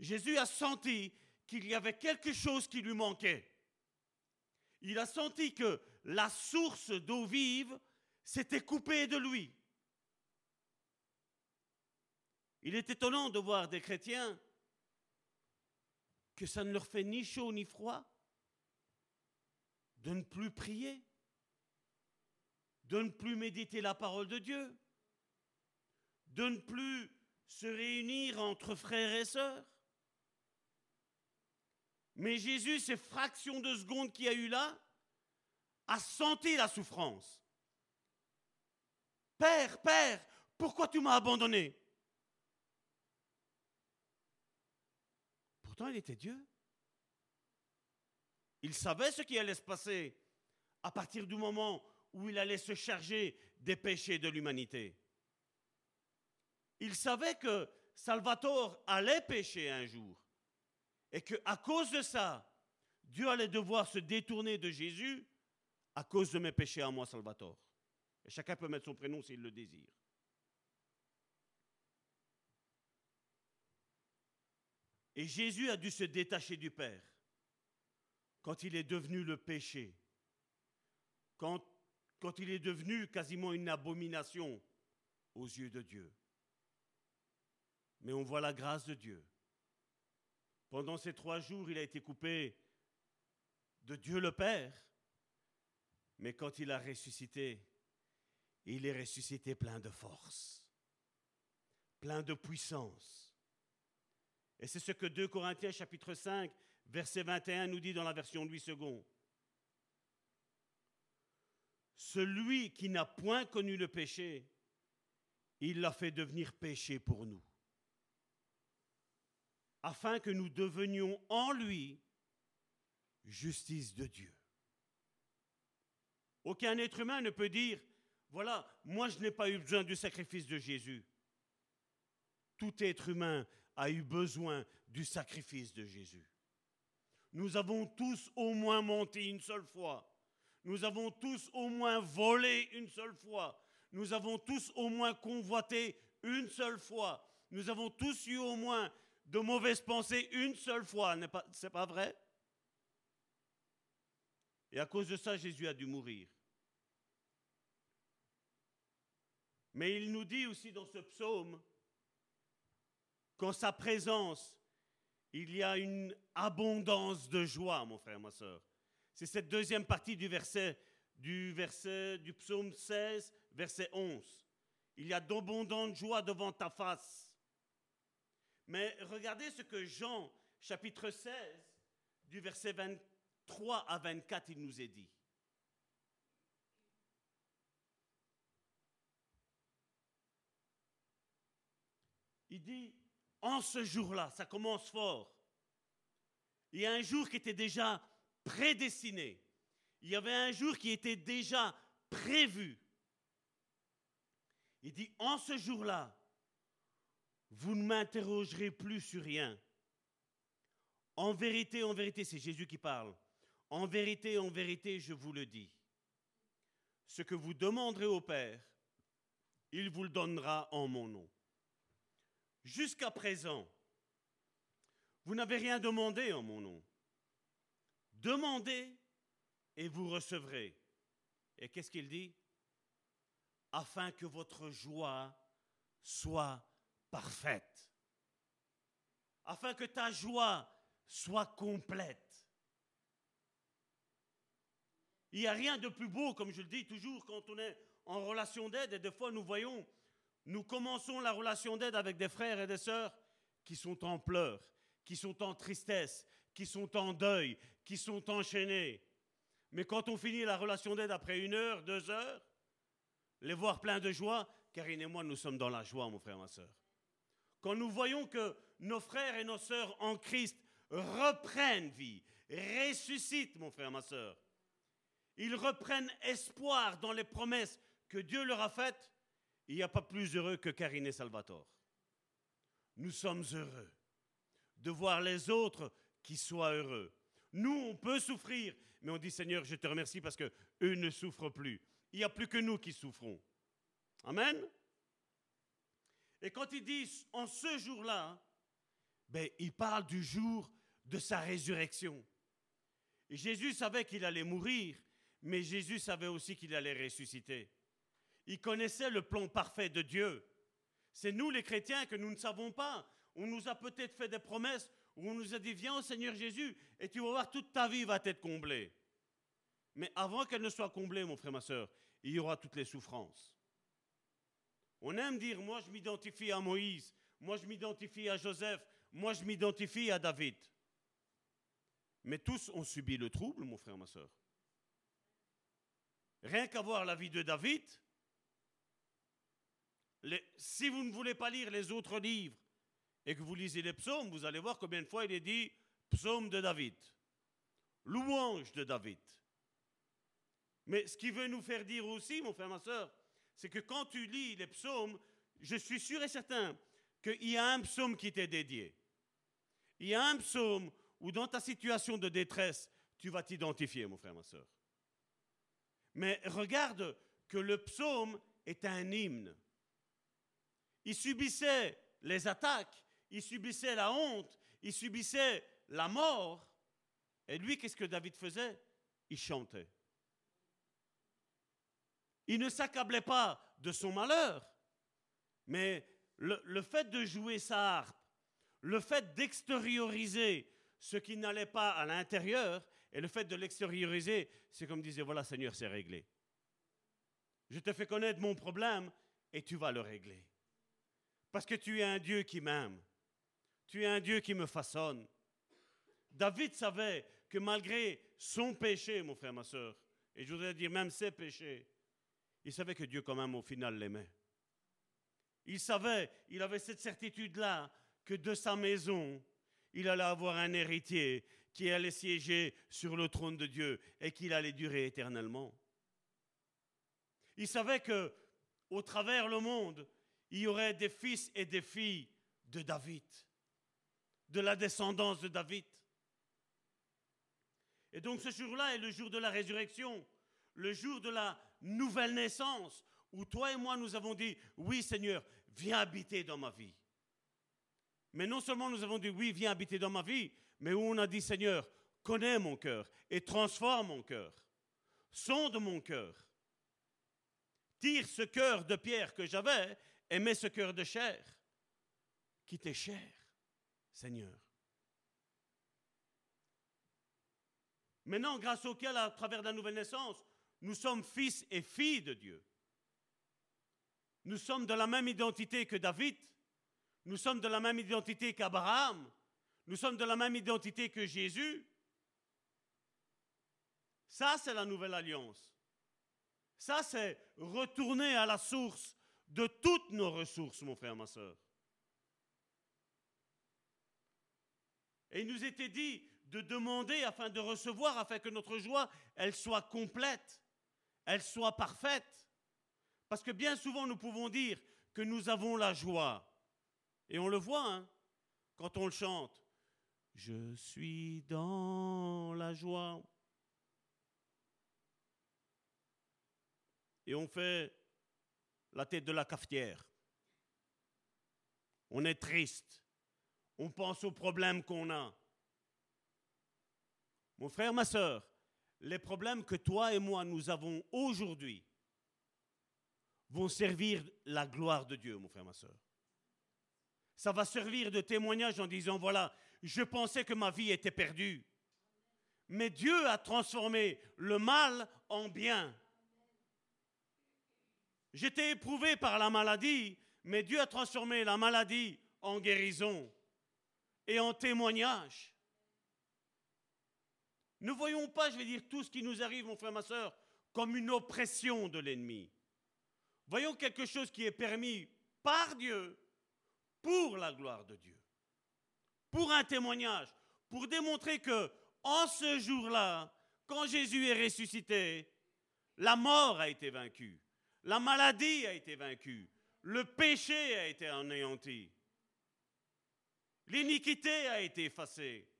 Jésus a senti qu'il y avait quelque chose qui lui manquait. Il a senti que la source d'eau vive s'était coupée de lui. Il est étonnant de voir des chrétiens que ça ne leur fait ni chaud ni froid de ne plus prier, de ne plus méditer la parole de Dieu, de ne plus se réunir entre frères et sœurs. Mais Jésus, ces fractions de secondes qu'il y a eu là, a senti la souffrance. Père, Père, pourquoi tu m'as abandonné? Il était Dieu. Il savait ce qui allait se passer à partir du moment où il allait se charger des péchés de l'humanité. Il savait que Salvatore allait pécher un jour et que à cause de ça, Dieu allait devoir se détourner de Jésus à cause de mes péchés à moi, Salvatore. Et chacun peut mettre son prénom s'il le désire. Et Jésus a dû se détacher du Père quand il est devenu le péché, quand, quand il est devenu quasiment une abomination aux yeux de Dieu. Mais on voit la grâce de Dieu. Pendant ces trois jours, il a été coupé de Dieu le Père. Mais quand il a ressuscité, il est ressuscité plein de force, plein de puissance. Et c'est ce que 2 Corinthiens chapitre 5, verset 21 nous dit dans la version 8 second. Celui qui n'a point connu le péché, il l'a fait devenir péché pour nous. Afin que nous devenions en lui justice de Dieu. Aucun être humain ne peut dire, voilà, moi je n'ai pas eu besoin du sacrifice de Jésus. Tout être humain a eu besoin du sacrifice de Jésus. Nous avons tous au moins menti une seule fois. Nous avons tous au moins volé une seule fois. Nous avons tous au moins convoité une seule fois. Nous avons tous eu au moins de mauvaises pensées une seule fois. Ce pas, pas vrai? Et à cause de ça, Jésus a dû mourir. Mais il nous dit aussi dans ce psaume qu'en sa présence, il y a une abondance de joie, mon frère, ma soeur. C'est cette deuxième partie du verset, du verset du psaume 16, verset 11. Il y a d'abondantes joie devant ta face. Mais regardez ce que Jean, chapitre 16, du verset 23 à 24, il nous est dit. Il dit, en ce jour-là, ça commence fort. Il y a un jour qui était déjà prédestiné. Il y avait un jour qui était déjà prévu. Il dit, en ce jour-là, vous ne m'interrogerez plus sur rien. En vérité, en vérité, c'est Jésus qui parle. En vérité, en vérité, je vous le dis. Ce que vous demanderez au Père, il vous le donnera en mon nom. Jusqu'à présent, vous n'avez rien demandé en mon nom. Demandez et vous recevrez. Et qu'est-ce qu'il dit? Afin que votre joie soit parfaite. Afin que ta joie soit complète. Il n'y a rien de plus beau, comme je le dis toujours, quand on est en relation d'aide, et des fois nous voyons, nous commençons la relation d'aide avec des frères et des sœurs qui sont en pleurs, qui sont en tristesse, qui sont en deuil, qui sont enchaînés. Mais quand on finit la relation d'aide après une heure, deux heures, les voir pleins de joie, Karine et moi, nous sommes dans la joie, mon frère, ma soeur. Quand nous voyons que nos frères et nos sœurs en Christ reprennent vie, ressuscitent, mon frère, ma soeur, ils reprennent espoir dans les promesses que Dieu leur a faites, il n'y a pas plus heureux que Karine et Salvatore. Nous sommes heureux de voir les autres qui soient heureux. Nous, on peut souffrir, mais on dit Seigneur, je te remercie parce que eux ne souffrent plus. Il n'y a plus que nous qui souffrons. Amen. Et quand il dit en ce jour-là, ben, il parle du jour de sa résurrection. Jésus savait qu'il allait mourir, mais Jésus savait aussi qu'il allait ressusciter. Il connaissait le plan parfait de Dieu. C'est nous les chrétiens que nous ne savons pas. On nous a peut-être fait des promesses où on nous a dit, viens au Seigneur Jésus et tu vas voir, toute ta vie va être comblée. Mais avant qu'elle ne soit comblée, mon frère, ma soeur, il y aura toutes les souffrances. On aime dire, moi je m'identifie à Moïse, moi je m'identifie à Joseph, moi je m'identifie à David. Mais tous ont subi le trouble, mon frère, ma soeur. Rien qu'à voir la vie de David, si vous ne voulez pas lire les autres livres et que vous lisez les psaumes, vous allez voir combien de fois il est dit psaume de David, louange de David. Mais ce qui veut nous faire dire aussi, mon frère, ma soeur, c'est que quand tu lis les psaumes, je suis sûr et certain qu'il y a un psaume qui t'est dédié. Il y a un psaume où dans ta situation de détresse, tu vas t'identifier, mon frère, ma soeur. Mais regarde que le psaume est un hymne. Il subissait les attaques, il subissait la honte, il subissait la mort. Et lui, qu'est-ce que David faisait? Il chantait. Il ne s'accablait pas de son malheur, mais le, fait de jouer sa harpe, le fait d'extérioriser ce qui n'allait pas à l'intérieur, et le fait de l'extérioriser, c'est comme disait, voilà Seigneur, c'est réglé. Je te fais connaître mon problème et tu vas le régler. Parce que tu es un Dieu qui m'aime. Tu es un Dieu qui me façonne. David savait que malgré son péché, mon frère, ma soeur, et je voudrais dire même ses péchés, il savait que Dieu quand même au final l'aimait. Il savait, il avait cette certitude-là que de sa maison, il allait avoir un héritier qui allait siéger sur le trône de Dieu et qu'il allait durer éternellement. Il savait que au travers le monde, il y aurait des fils et des filles de David, de la descendance de David. Et donc ce jour-là est le jour de la résurrection, le jour de la nouvelle naissance, où toi et moi nous avons dit, oui Seigneur, viens habiter dans ma vie. Mais non seulement nous avons dit, oui, viens habiter dans ma vie, mais où on a dit, Seigneur, connais mon cœur et transforme mon cœur. Sonde mon cœur. Tire ce cœur de pierre que j'avais et mets ce cœur de chair qui t'est cher, Seigneur. Maintenant, grâce auquel, à travers la nouvelle naissance, nous sommes fils et filles de Dieu. Nous sommes de la même identité que David. Nous sommes de la même identité qu'Abraham. Nous sommes de la même identité que Jésus. Ça, c'est la nouvelle alliance. Ça, c'est retourner à la source de toutes nos ressources, mon frère, ma soeur. Et il nous était dit de demander afin de recevoir, afin que notre joie, elle soit complète, elle soit parfaite. Parce que bien souvent, nous pouvons dire que nous avons la joie. Et on le voit hein, quand on le chante. Je suis dans la joie. Et on fait la tête de la cafetière. On est triste. On pense aux problèmes qu'on a. Mon frère, ma soeur, les problèmes que toi et moi nous avons aujourd'hui, vont servir la gloire de Dieu, mon frère, ma soeur. Ça va servir de témoignage en disant, voilà, je pensais que ma vie était perdue. Mais Dieu a transformé le mal en bien. J'étais éprouvé par la maladie, mais Dieu a transformé la maladie en guérison et en témoignage. Ne voyons pas, je vais dire, tout ce qui nous arrive, mon frère, ma soeur, comme une oppression de l'ennemi. Voyons quelque chose qui est permis par Dieu pour la gloire de Dieu, pour un témoignage, pour démontrer que en ce jour-là, quand Jésus est ressuscité, la mort a été vaincue, la maladie a été vaincue, le péché a été anéanti, l'iniquité a été effacée,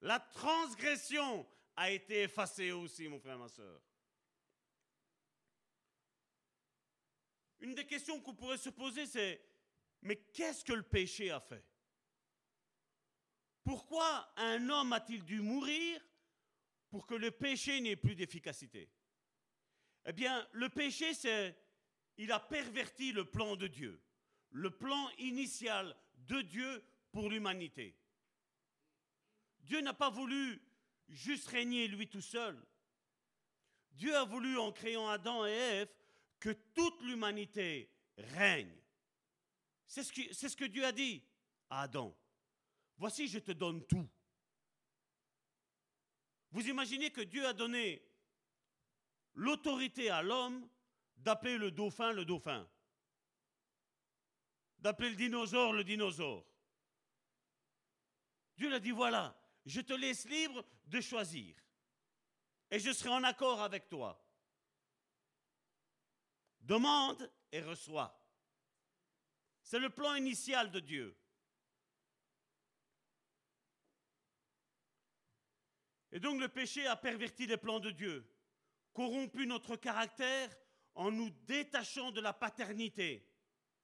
la transgression a été effacée aussi, mon frère, ma soeur. Une des questions qu'on pourrait se poser, c'est, mais qu'est-ce que le péché a fait? Pourquoi un homme a-t-il dû mourir pour que le péché n'ait plus d'efficacité? Eh bien, le péché, c'est, il a perverti le plan de Dieu, le plan initial de Dieu pour l'humanité. Dieu n'a pas voulu juste régner lui tout seul. Dieu a voulu, en créant Adam et Ève, que toute l'humanité règne. C'est ce, que Dieu a dit à Adam. Voici, je te donne tout. Vous imaginez que Dieu a donné l'autorité à l'homme d'appeler le dauphin le dauphin, d'appeler le dinosaure le dinosaure. Dieu l'a dit, voilà, je te laisse libre de choisir. Et je serai en accord avec toi. Demande et reçois. C'est le plan initial de Dieu. Et donc le péché a perverti les plans de Dieu, corrompu notre caractère en nous détachant de la paternité,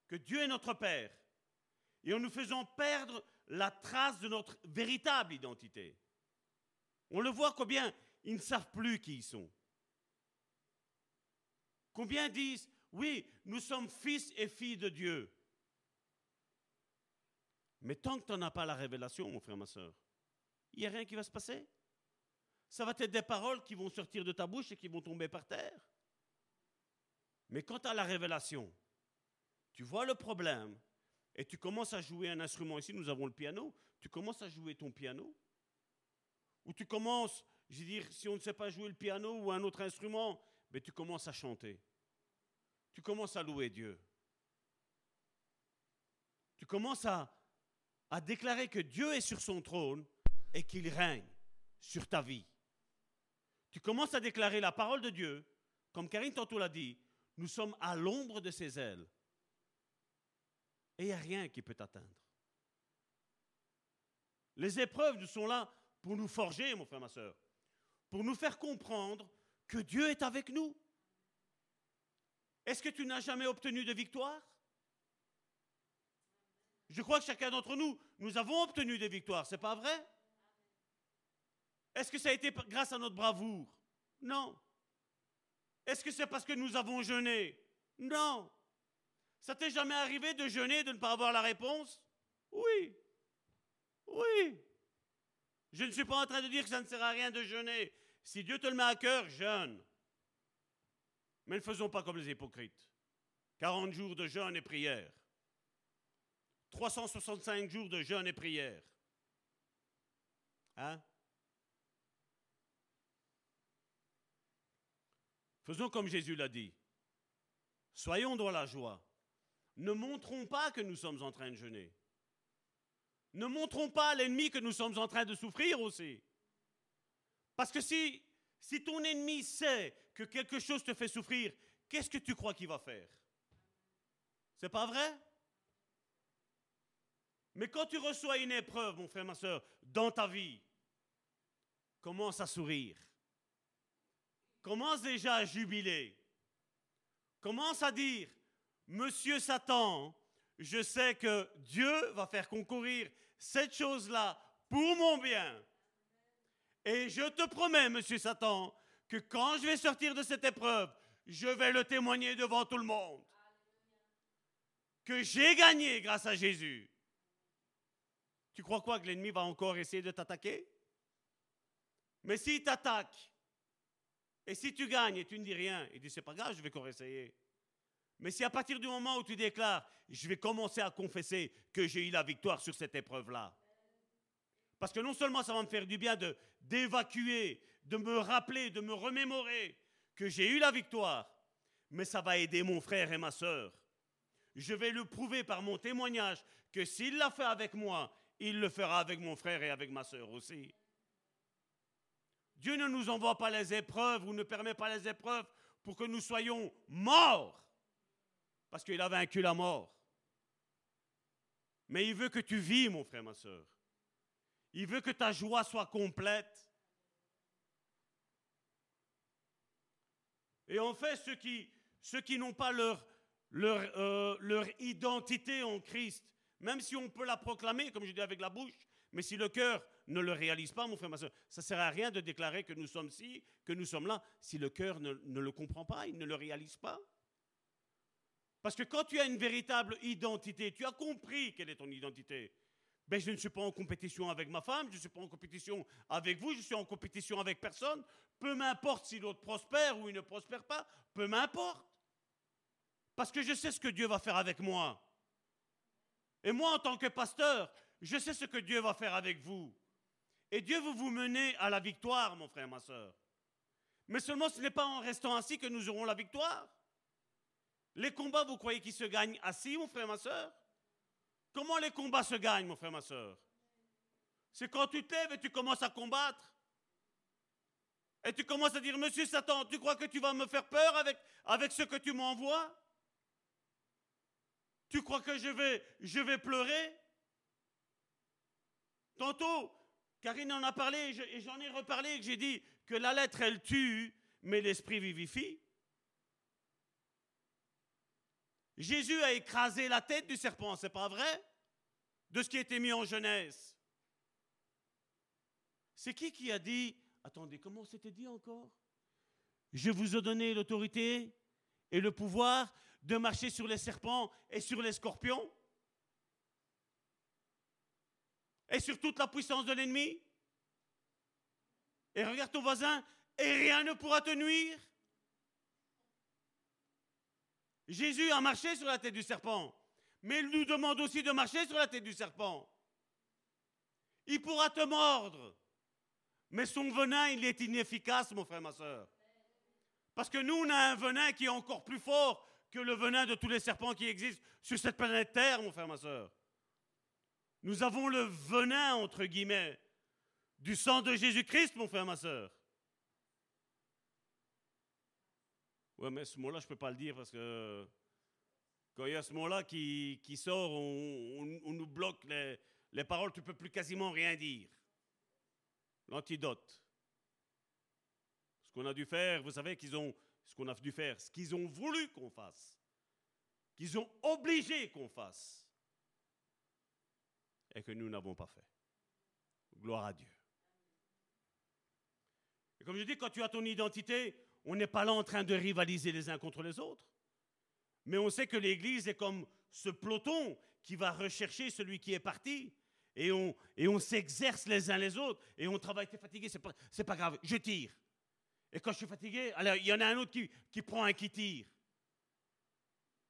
que Dieu est notre Père, et en nous faisant perdre la trace de notre véritable identité. On le voit combien ils ne savent plus qui ils sont. Combien disent, oui, nous sommes fils et filles de Dieu. Mais tant que tu n'as pas la révélation, mon frère, ma soeur, il n'y a rien qui va se passer. Ça va être des paroles qui vont sortir de ta bouche et qui vont tomber par terre. Mais quand tu as la révélation, tu vois le problème et tu commences à jouer un instrument. Ici, nous avons le piano. Tu commences à jouer ton piano. Ou tu commences, je veux dire, si on ne sait pas jouer le piano ou un autre instrument, mais tu commences à chanter. Tu commences à louer Dieu. Tu commences à, à déclarer que Dieu est sur son trône et qu'il règne sur ta vie. Tu commences à déclarer la parole de Dieu, comme Karine tantôt l'a dit, nous sommes à l'ombre de ses ailes. Et il n'y a rien qui peut t'atteindre. Les épreuves nous sont là pour nous forger, mon frère, ma soeur, pour nous faire comprendre que Dieu est avec nous. Est-ce que tu n'as jamais obtenu de victoire? Je crois que chacun d'entre nous, nous avons obtenu des victoires, c'est pas vrai? Est-ce que ça a été grâce à notre bravoure? Non. Est-ce que c'est parce que nous avons jeûné? Non. Ça t'est jamais arrivé de jeûner, de ne pas avoir la réponse? Oui. Oui. Je ne suis pas en train de dire que ça ne sert à rien de jeûner. Si Dieu te le met à cœur, jeûne. Mais ne faisons pas comme les hypocrites. 40 jours de jeûne et prière. 365 jours de jeûne et prière. Hein? Faisons comme Jésus l'a dit. Soyons dans la joie. Ne montrons pas que nous sommes en train de jeûner. Ne montrons pas à l'ennemi que nous sommes en train de souffrir aussi. Parce que si, si ton ennemi sait que quelque chose te fait souffrir, qu'est-ce que tu crois qu'il va faire? C'est pas vrai? Mais quand tu reçois une épreuve, mon frère, ma soeur, dans ta vie, commence à sourire. Commence déjà à jubiler. Commence à dire, Monsieur Satan, je sais que Dieu va faire concourir cette chose-là pour mon bien. Et je te promets, Monsieur Satan, que quand je vais sortir de cette épreuve, je vais le témoigner devant tout le monde. Que j'ai gagné grâce à Jésus. Tu crois quoi que l'ennemi va encore essayer de t'attaquer? Mais s'il t'attaque, et si tu gagnes et tu ne dis rien, il dit c'est pas grave, je vais encore essayer. Mais si à partir du moment où tu déclares, je vais commencer à confesser que j'ai eu la victoire sur cette épreuve-là, parce que non seulement ça va me faire du bien de d'évacuer, de me rappeler, de me remémorer que j'ai eu la victoire, mais ça va aider mon frère et ma sœur. Je vais le prouver par mon témoignage que s'il l'a fait avec moi, il le fera avec mon frère et avec ma sœur aussi. Dieu ne nous envoie pas les épreuves ou ne permet pas les épreuves pour que nous soyons morts, parce qu'il a vaincu la mort. Mais il veut que tu vis, mon frère, ma soeur. Il veut que ta joie soit complète. Et en fait, ceux qui, n'ont pas euh, leur identité en Christ, même si on peut la proclamer, comme je dis avec la bouche, mais si le cœur ne le réalise pas, mon frère, ma soeur, ça ne sert à rien de déclarer que nous sommes ci, que nous sommes là, si le cœur ne le comprend pas, il ne le réalise pas. Parce que quand tu as une véritable identité, tu as compris quelle est ton identité. Ben, je ne suis pas en compétition avec ma femme, je ne suis pas en compétition avec vous, je suis en compétition avec personne. Peu m'importe si l'autre prospère ou il ne prospère pas, peu m'importe. Parce que je sais ce que Dieu va faire avec moi. Et moi, en tant que pasteur, je sais ce que Dieu va faire avec vous. Et Dieu veut vous mener à la victoire, mon frère, ma soeur. Mais seulement ce n'est pas en restant assis que nous aurons la victoire. Les combats, vous croyez qu'ils se gagnent assis, mon frère, ma soeur? Comment les combats se gagnent, mon frère, ma soeur? C'est quand tu t'aimes et tu commences à combattre. Et tu commences à dire, Monsieur Satan, tu crois que tu vas me faire peur avec, ce que tu m'envoies? Tu crois que je vais, je vais pleurer? Tantôt, Karine en a parlé et j'en ai reparlé et j'ai dit que la lettre, elle tue, mais l'esprit vivifie. Jésus a écrasé la tête du serpent, c'est pas vrai? De ce qui a été mis en Genèse. C'est qui qui a dit, attendez, comment c'était dit encore? Je vous ai donné l'autorité et le pouvoir de marcher sur les serpents et sur les scorpions et sur toute la puissance de l'ennemi. Et regarde ton voisin, et rien ne pourra te nuire. Jésus a marché sur la tête du serpent, mais il nous demande aussi de marcher sur la tête du serpent. Il pourra te mordre, mais son venin, il est inefficace, mon frère, ma soeur. Parce que nous, on a un venin qui est encore plus fort que le venin de tous les serpents qui existent sur cette planète Terre, mon frère, ma soeur. Nous avons le venin, entre guillemets, du sang de Jésus-Christ, mon frère, ma soeur. Ouais, mais ce mot-là, je ne peux pas le dire parce que quand il y a ce mot-là qui, sort, on, nous bloque les, les paroles, tu ne peux plus quasiment rien dire. L'antidote. Ce qu'on a dû faire, vous savez qu'ils ont, ce qu'on a dû faire, ce qu'ils ont voulu qu'on fasse, qu'ils ont obligé qu'on fasse, et que nous n'avons pas fait. Gloire à Dieu. Et comme je dis, quand tu as ton identité, on n'est pas là en train de rivaliser les uns contre les autres. Mais on sait que l'Église est comme ce peloton qui va rechercher celui qui est parti. Et on, s'exerce les uns les autres. Et on travaille. T'es fatigué, c'est pas, pas grave. Je tire. Et quand je suis fatigué, alors il y en a un autre qui, qui prend un qui tire.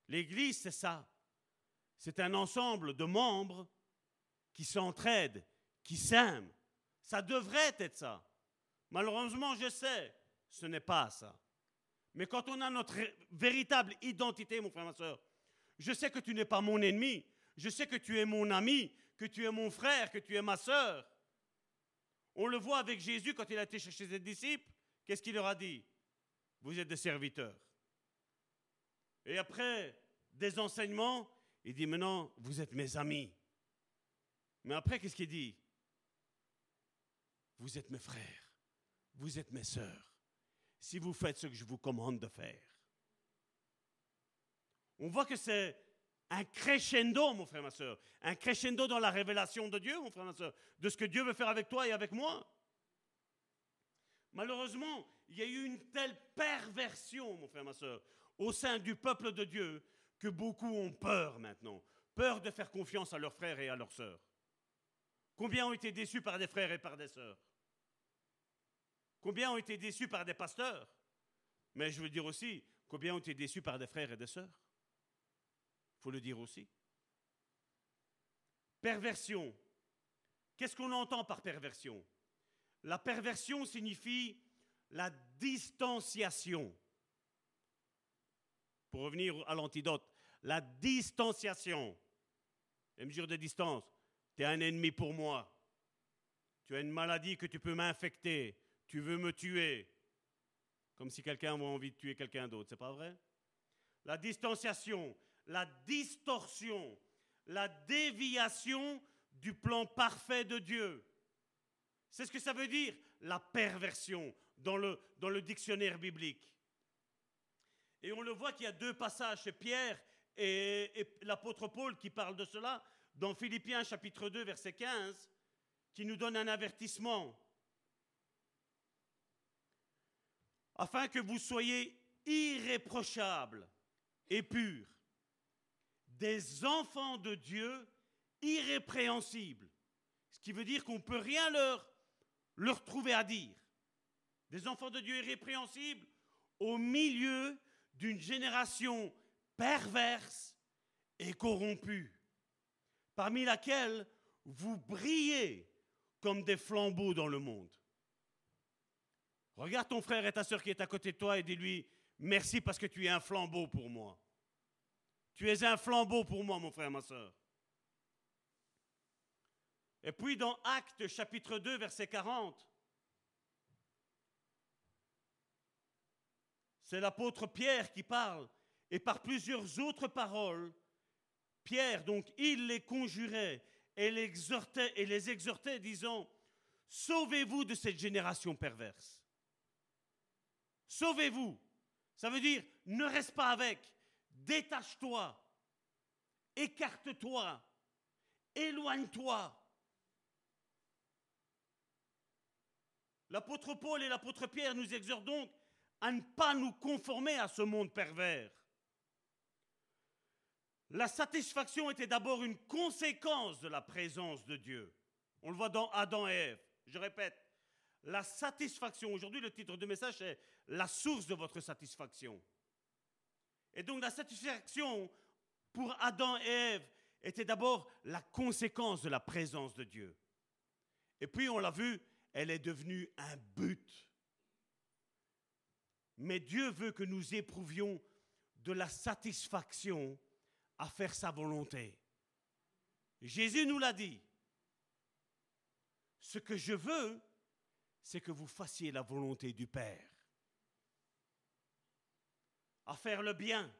L'Église, c'est ça. C'est un ensemble de membres qui s'entraident, qui s'aiment. Ça devrait être ça. Malheureusement, je sais, ce n'est pas ça. Mais quand on a notre véritable identité, mon frère, ma soeur, je sais que tu n'es pas mon ennemi, je sais que tu es mon ami, que tu es mon frère, que tu es ma soeur. On le voit avec Jésus quand il a été chercher ses disciples. Qu'est-ce qu'il leur a dit? Vous êtes des serviteurs. Et après des enseignements, il dit maintenant, vous êtes mes amis. Mais après, qu'est-ce qu'il dit? Vous êtes mes frères, vous êtes mes sœurs si vous faites ce que je vous commande de faire. On voit que c'est un crescendo, mon frère, ma soeur. Un crescendo dans la révélation de Dieu, mon frère, ma soeur. De ce que Dieu veut faire avec toi et avec moi. Malheureusement, il y a eu une telle perversion, mon frère, ma soeur, au sein du peuple de Dieu, que beaucoup ont peur maintenant. Peur de faire confiance à leurs frères et à leurs sœurs. Combien ont été déçus par des frères et par des sœurs Combien ont été déçus par des pasteurs? Mais je veux dire aussi, combien ont été déçus par des frères et des sœurs? Il faut le dire aussi. Perversion. Qu'est-ce qu'on entend par perversion? La perversion signifie la distanciation. Pour revenir à l'antidote, la distanciation. Les mesures de distance. Tu es un ennemi pour moi. Tu as une maladie que tu peux m'infecter. Tu veux me tuer. Comme si quelqu'un avait envie de tuer quelqu'un d'autre, c'est pas vrai? La distanciation, la distorsion, la déviation du plan parfait de Dieu. C'est ce que ça veut dire, la perversion, dans le, dictionnaire biblique. Et on le voit qu'il y a deux passages chez Pierre et, et l'apôtre Paul qui parlent de cela, dans Philippiens chapitre 2, verset 15, qui nous donne un avertissement. Afin que vous soyez irréprochables et purs, des enfants de Dieu irrépréhensibles. Ce qui veut dire qu'on ne peut rien leur, trouver à dire. Des enfants de Dieu irrépréhensibles au milieu d'une génération perverse et corrompue, parmi laquelle vous brillez comme des flambeaux dans le monde. Regarde ton frère et ta soeur qui est à côté de toi et dis-lui, merci parce que tu es un flambeau pour moi. Tu es un flambeau pour moi, mon frère, ma soeur. Et puis dans Actes chapitre 2, verset 40, c'est l'apôtre Pierre qui parle. Et par plusieurs autres paroles, Pierre, donc, il les conjurait et les exhortait, et les exhortait disant, Sauvez-vous de cette génération perverse. Sauvez-vous. Ça veut dire ne reste pas avec. Détache-toi. Écarte-toi. Éloigne-toi. L'apôtre Paul et l'apôtre Pierre nous exhortent donc à ne pas nous conformer à ce monde pervers. La satisfaction était d'abord une conséquence de la présence de Dieu. On le voit dans Adam et Ève. Je répète, la satisfaction. Aujourd'hui, le titre du message est La source de votre satisfaction. Et donc la satisfaction pour Adam et Ève était d'abord la conséquence de la présence de Dieu. Et puis, on l'a vu, elle est devenue un but. Mais Dieu veut que nous éprouvions de la satisfaction à faire sa volonté. Jésus nous l'a dit. Ce que je veux, c'est que vous fassiez la volonté du Père. À faire le bien,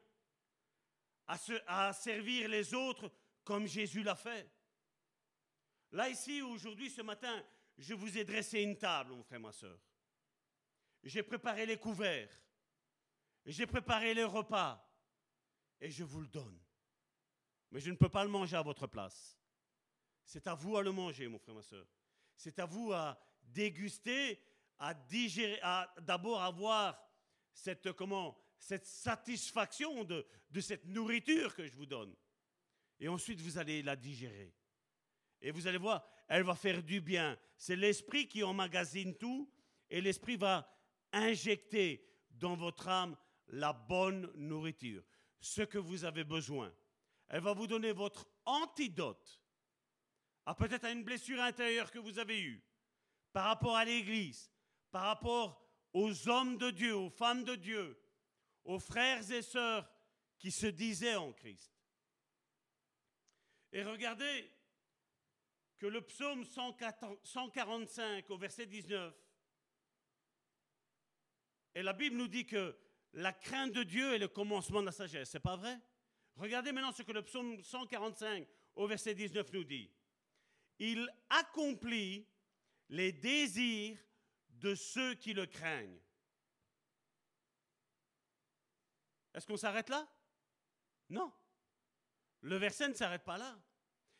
à, servir les autres comme Jésus l'a fait. Là, ici, aujourd'hui, ce matin, je vous ai dressé une table, mon frère, ma soeur. J'ai préparé les couverts. J'ai préparé les repas. Et je vous le donne. Mais je ne peux pas le manger à votre place. C'est à vous à le manger, mon frère, ma soeur. C'est à vous à déguster, à digérer, à d'abord avoir cette, comment, cette satisfaction de, cette nourriture que je vous donne. Et ensuite, vous allez la digérer. Et vous allez voir, elle va faire du bien. C'est l'esprit qui emmagasine tout et l'esprit va injecter dans votre âme la bonne nourriture, ce que vous avez besoin. Elle va vous donner votre antidote à peut-être à une blessure intérieure que vous avez eue, par rapport à l'Église, par rapport aux hommes de Dieu, aux femmes de Dieu, aux frères et sœurs qui se disaient en Christ. Et regardez que le psaume 145 au verset 19, et la Bible nous dit que la crainte de Dieu est le commencement de la sagesse. C'est pas vrai? Regardez maintenant ce que le psaume 145 au verset 19 nous dit. Il accomplit les désirs de ceux qui le craignent. Est-ce qu'on s'arrête là? Non. Le verset ne s'arrête pas là.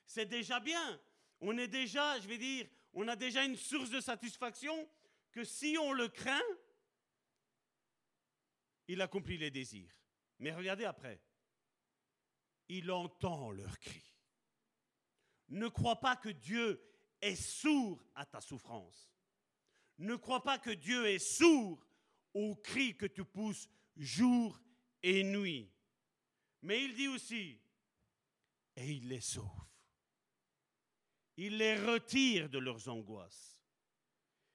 C'est déjà bien. On est déjà, je vais dire, on a déjà une source de satisfaction que si on le craint, il accomplit les désirs. Mais regardez après. Il entend leurs cris. Ne crois pas que Dieu est sourd à ta souffrance. Ne crois pas que Dieu est sourd aux cris que tu pousses jour et nuit. Mais il dit aussi, et il les sauve. Il les retire de leurs angoisses.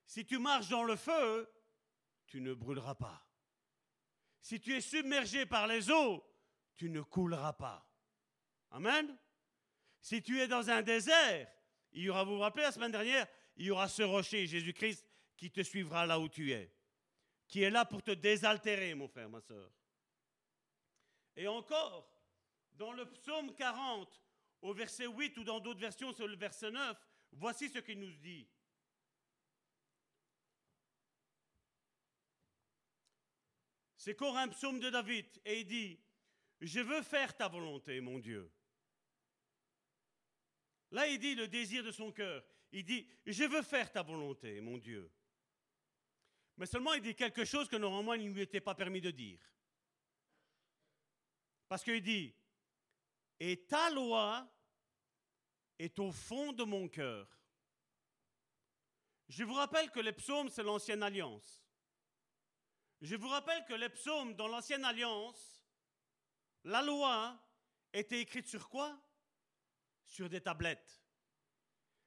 Si tu marches dans le feu, tu ne brûleras pas. Si tu es submergé par les eaux, tu ne couleras pas. Amen. Si tu es dans un désert, il y aura, vous vous rappelez la semaine dernière, il y aura ce rocher, Jésus-Christ, qui te suivra là où tu es, qui est là pour te désaltérer, mon frère, ma soeur. Et encore, dans le psaume 40, au verset 8 ou dans d'autres versions, sur le verset 9, voici ce qu'il nous dit. C'est encore un psaume de David et il dit, je veux faire ta volonté, mon Dieu. Là, il dit le désir de son cœur. Il dit, je veux faire ta volonté, mon Dieu. Mais seulement, il dit quelque chose que normalement, il ne lui était pas permis de dire. Parce qu'il dit, et ta loi est au fond de mon cœur. Je vous rappelle que les psaumes, c'est l'ancienne alliance. Je vous rappelle que les psaumes dans l'ancienne alliance, la loi était écrite sur quoi? Sur des tablettes.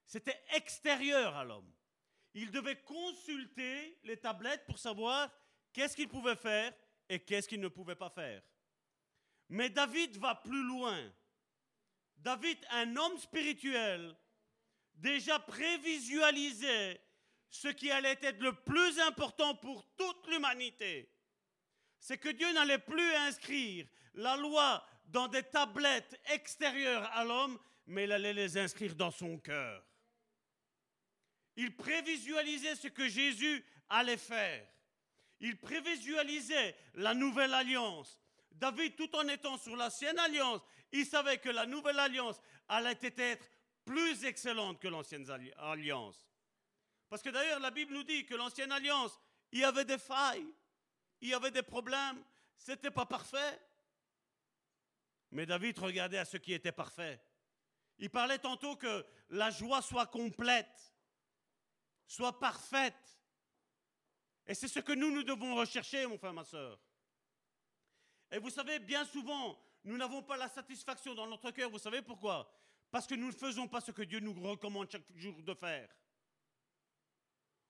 C'était extérieur à l'homme. Il devait consulter les tablettes pour savoir qu'est-ce qu'il pouvait faire et qu'est-ce qu'il ne pouvait pas faire. Mais David va plus loin. David, un homme spirituel, déjà prévisualisait ce qui allait être le plus important pour toute l'humanité. C'est que Dieu n'allait plus inscrire la loi dans des tablettes extérieures à l'homme, mais il allait les inscrire dans son cœur. Il prévisualisait ce que Jésus allait faire. Il prévisualisait la nouvelle alliance. David, tout en étant sur l'ancienne alliance, il savait que la nouvelle alliance allait être plus excellente que l'ancienne alliance. Parce que d'ailleurs, la Bible nous dit que l'ancienne alliance, il y avait des failles, il y avait des problèmes, c'était pas parfait. Mais David regardait à ce qui était parfait. Il parlait tantôt que la joie soit complète, soit parfaite. Et c'est ce que nous, nous devons rechercher, mon frère, ma soeur. Et vous savez, bien souvent, nous n'avons pas la satisfaction dans notre cœur. Vous savez pourquoi? Parce que nous ne faisons pas ce que Dieu nous recommande chaque jour de faire.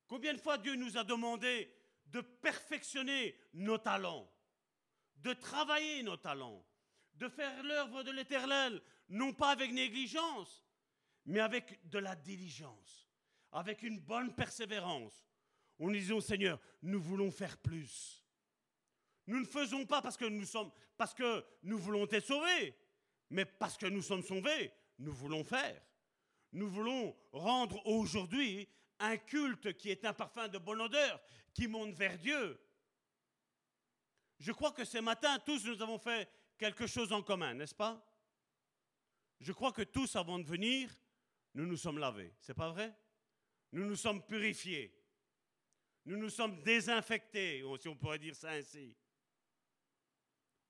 Combien de fois Dieu nous a demandé de perfectionner nos talents, de travailler nos talents, de faire l'œuvre de l'éternel, non pas avec négligence, mais avec de la diligence, avec une bonne persévérance, en disant Seigneur, nous voulons faire plus. Nous ne faisons pas parce que nous sommes, parce que nous voulons être sauvés, mais parce que nous sommes sauvés, nous voulons faire. Nous voulons rendre aujourd'hui un culte qui est un parfum de bonne odeur, qui monte vers Dieu. Je crois que ce matin, tous nous avons fait quelque chose en commun, n'est-ce pas? Je crois que tous, avant de venir, nous nous sommes lavés. C'est pas vrai? Nous nous sommes purifiés. Nous nous sommes désinfectés, si on pourrait dire ça ainsi.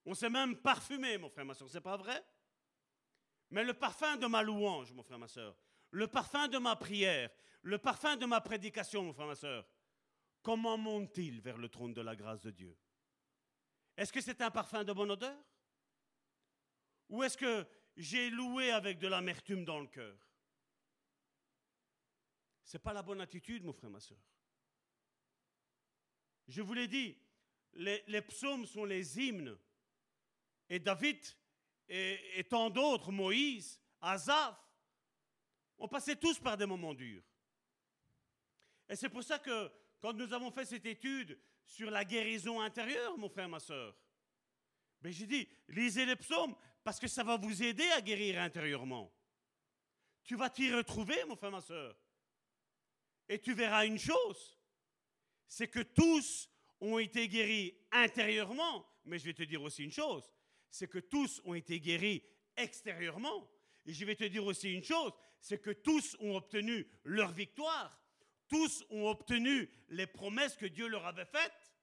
On s'est même parfumé, mon frère, ma soeur, c'est pas vrai? Mais le parfum de ma louange, mon frère, ma soeur, le parfum de ma prière, le parfum de ma prédication, mon frère, ma soeur, comment monte-t-il vers le trône de la grâce de Dieu? Est-ce que c'est un parfum de bonne odeur? Ou est-ce que j'ai loué avec de l'amertume dans le cœur? Ce n'est pas la bonne attitude, mon frère, ma soeur. Je vous l'ai dit, les, les, psaumes sont les hymnes. Et David et, tant d'autres, Moïse, Asaph, on passait tous par des moments durs. Et c'est pour ça que quand nous avons fait cette étude sur la guérison intérieure, mon frère, ma soeur, ben j'ai dit, lisez les psaumes parce que ça va vous aider à guérir intérieurement. Tu vas t'y retrouver, mon frère, ma soeur. Et tu verras une chose, c'est que tous ont été guéris intérieurement, mais je vais te dire aussi une chose, c'est que tous ont été guéris extérieurement. Et je vais te dire aussi une chose, c'est que tous ont obtenu leur victoire. Tous ont obtenu les promesses que Dieu leur avait faites.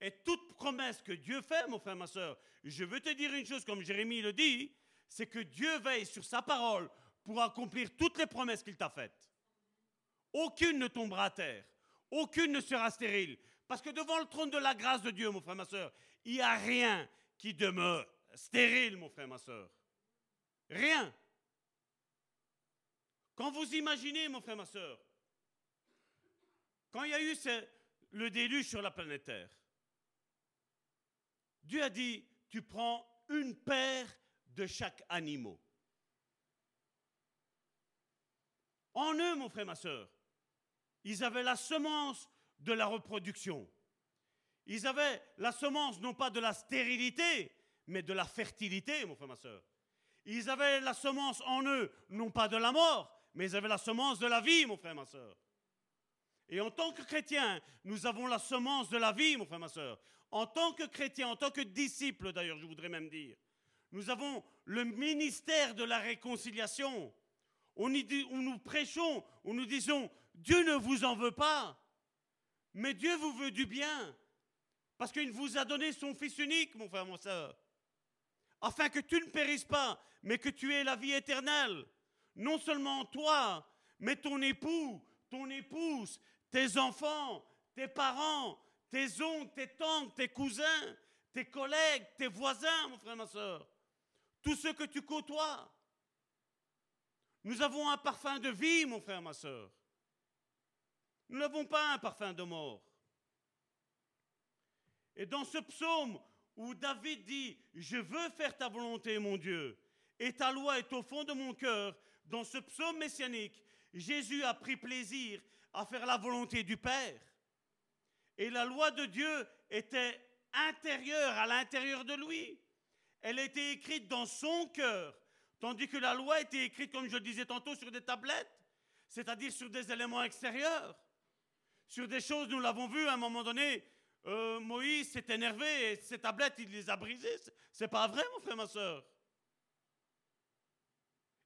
Et toute promesse que Dieu fait, mon frère, ma soeur, je veux te dire une chose, comme Jérémie le dit, c'est que Dieu veille sur sa parole pour accomplir toutes les promesses qu'il t'a faites. Aucune ne tombera à terre. Aucune ne sera stérile. Parce que devant le trône de la grâce de Dieu, mon frère, ma soeur, il n'y a rien qui demeure stérile, mon frère, ma soeur. Rien. Quand vous imaginez, mon frère, ma soeur, quand il y a eu le déluge sur la planète Terre, Dieu a dit, tu prends une paire de chaque animal. En eux, mon frère, ma soeur, ils avaient la semence de la reproduction. Ils avaient la semence non pas de la stérilité, mais de la fertilité, mon frère, ma soeur. Ils avaient la semence en eux, non pas de la mort, mais ils avaient la semence de la vie, mon frère, ma soeur. Et en tant que chrétien, nous avons la semence de la vie, mon frère, ma soeur. En tant que chrétien, en tant que disciple d'ailleurs, je voudrais même dire, nous avons le ministère de la réconciliation. On, nous prêchons, on nous disons, Dieu ne vous en veut pas, mais Dieu vous veut du bien. Parce qu'il vous a donné son Fils unique, mon frère, mon soeur. Afin que tu ne périsses pas, mais que tu aies la vie éternelle. Non seulement toi, mais ton époux, ton épouse, tes enfants, tes parents, tes oncles, tes tantes, tes cousins, tes collègues, tes voisins, mon frère, ma soeur. Tous ceux que tu côtoies. Nous avons un parfum de vie, mon frère, ma soeur. Nous n'avons pas un parfum de mort. Et dans ce psaume où David dit, je veux faire ta volonté, mon Dieu, et ta loi est au fond de mon cœur, dans ce psaume messianique, Jésus a pris plaisir à faire la volonté du Père. Et la loi de Dieu était intérieure, à l'intérieur de lui. Elle était écrite dans son cœur, tandis que la loi était écrite, comme je le disais tantôt, sur des tablettes, c'est-à-dire sur des éléments extérieurs, sur des choses, nous l'avons vu à un moment donné, euh, Moïse s'est énervé et ses tablettes, il les a brisées. C'est pas vrai, mon frère, ma soeur.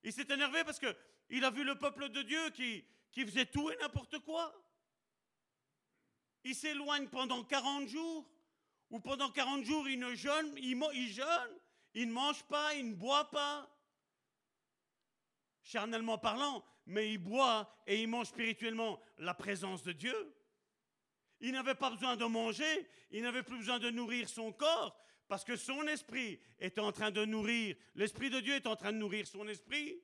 Il s'est énervé parce qu'il a vu le peuple de Dieu qui, faisait tout et n'importe quoi. Il s'éloigne pendant 40 jours, ou pendant 40 jours, il ne jeûne, il jeûne, il ne mange pas, il ne boit pas. Charnellement parlant, mais il boit et il mange spirituellement la présence de Dieu. Il n'avait pas besoin de manger, il n'avait plus besoin de nourrir son corps, parce que son esprit est en train de nourrir, l'esprit de Dieu est en train de nourrir son esprit.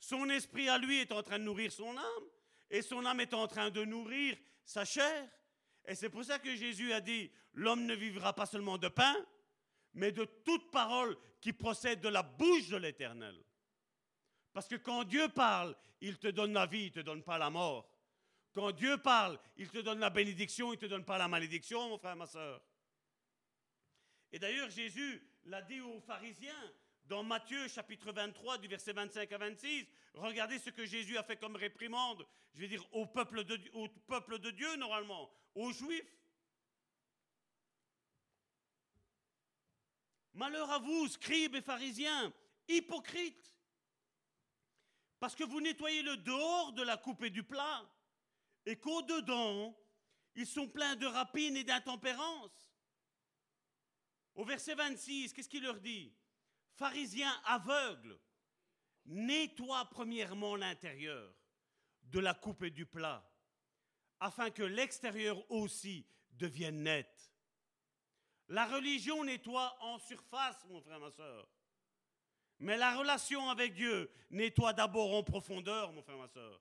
Son esprit à lui est en train de nourrir son âme, et son âme est en train de nourrir sa chair. Et c'est pour ça que Jésus a dit, l'homme ne vivra pas seulement de pain, mais de toute parole qui procède de la bouche de l'Éternel. Parce que quand Dieu parle, il te donne la vie, il ne te donne pas la mort. Quand Dieu parle, il te donne la bénédiction, il ne te donne pas la malédiction, mon frère, ma soeur. Et d'ailleurs, Jésus l'a dit aux pharisiens dans Matthieu chapitre 23 du verset 25 à 26. Regardez ce que Jésus a fait comme réprimande, je vais dire au peuple de, au peuple de Dieu normalement, aux Juifs. Malheur à vous, scribes et pharisiens, hypocrites, parce que vous nettoyez le dehors de la coupe et du plat, et qu'au-dedans, ils sont pleins de rapines et d'intempérance. Au verset 26, qu'est-ce qu'il leur dit? Pharisiens aveugles, nettoie premièrement l'intérieur de la coupe et du plat, afin que l'extérieur aussi devienne net. La religion nettoie en surface, mon frère, ma soeur. Mais la relation avec Dieu nettoie d'abord en profondeur, mon frère, ma soeur.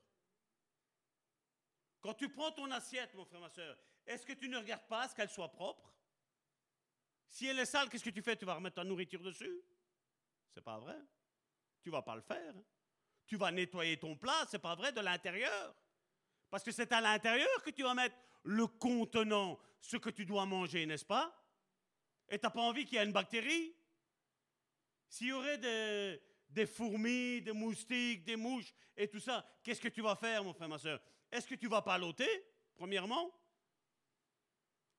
Quand tu prends ton assiette, mon frère, ma soeur, est-ce que tu ne regardes pas à ce qu'elle soit propre? Si elle est sale, qu'est-ce que tu fais? Tu vas remettre ta nourriture dessus? C'est pas vrai. Tu vas pas le faire. Tu vas nettoyer ton plat, c'est pas vrai, de l'intérieur. Parce que c'est à l'intérieur que tu vas mettre le contenant, ce que tu dois manger, n'est-ce pas? Et tu n'as pas envie qu'il y ait une bactérie? S'il y aurait des, des, fourmis, des moustiques, des mouches et tout ça, qu'est-ce que tu vas faire, mon frère, ma soeur? Est-ce que tu vas pas l'ôter, premièrement?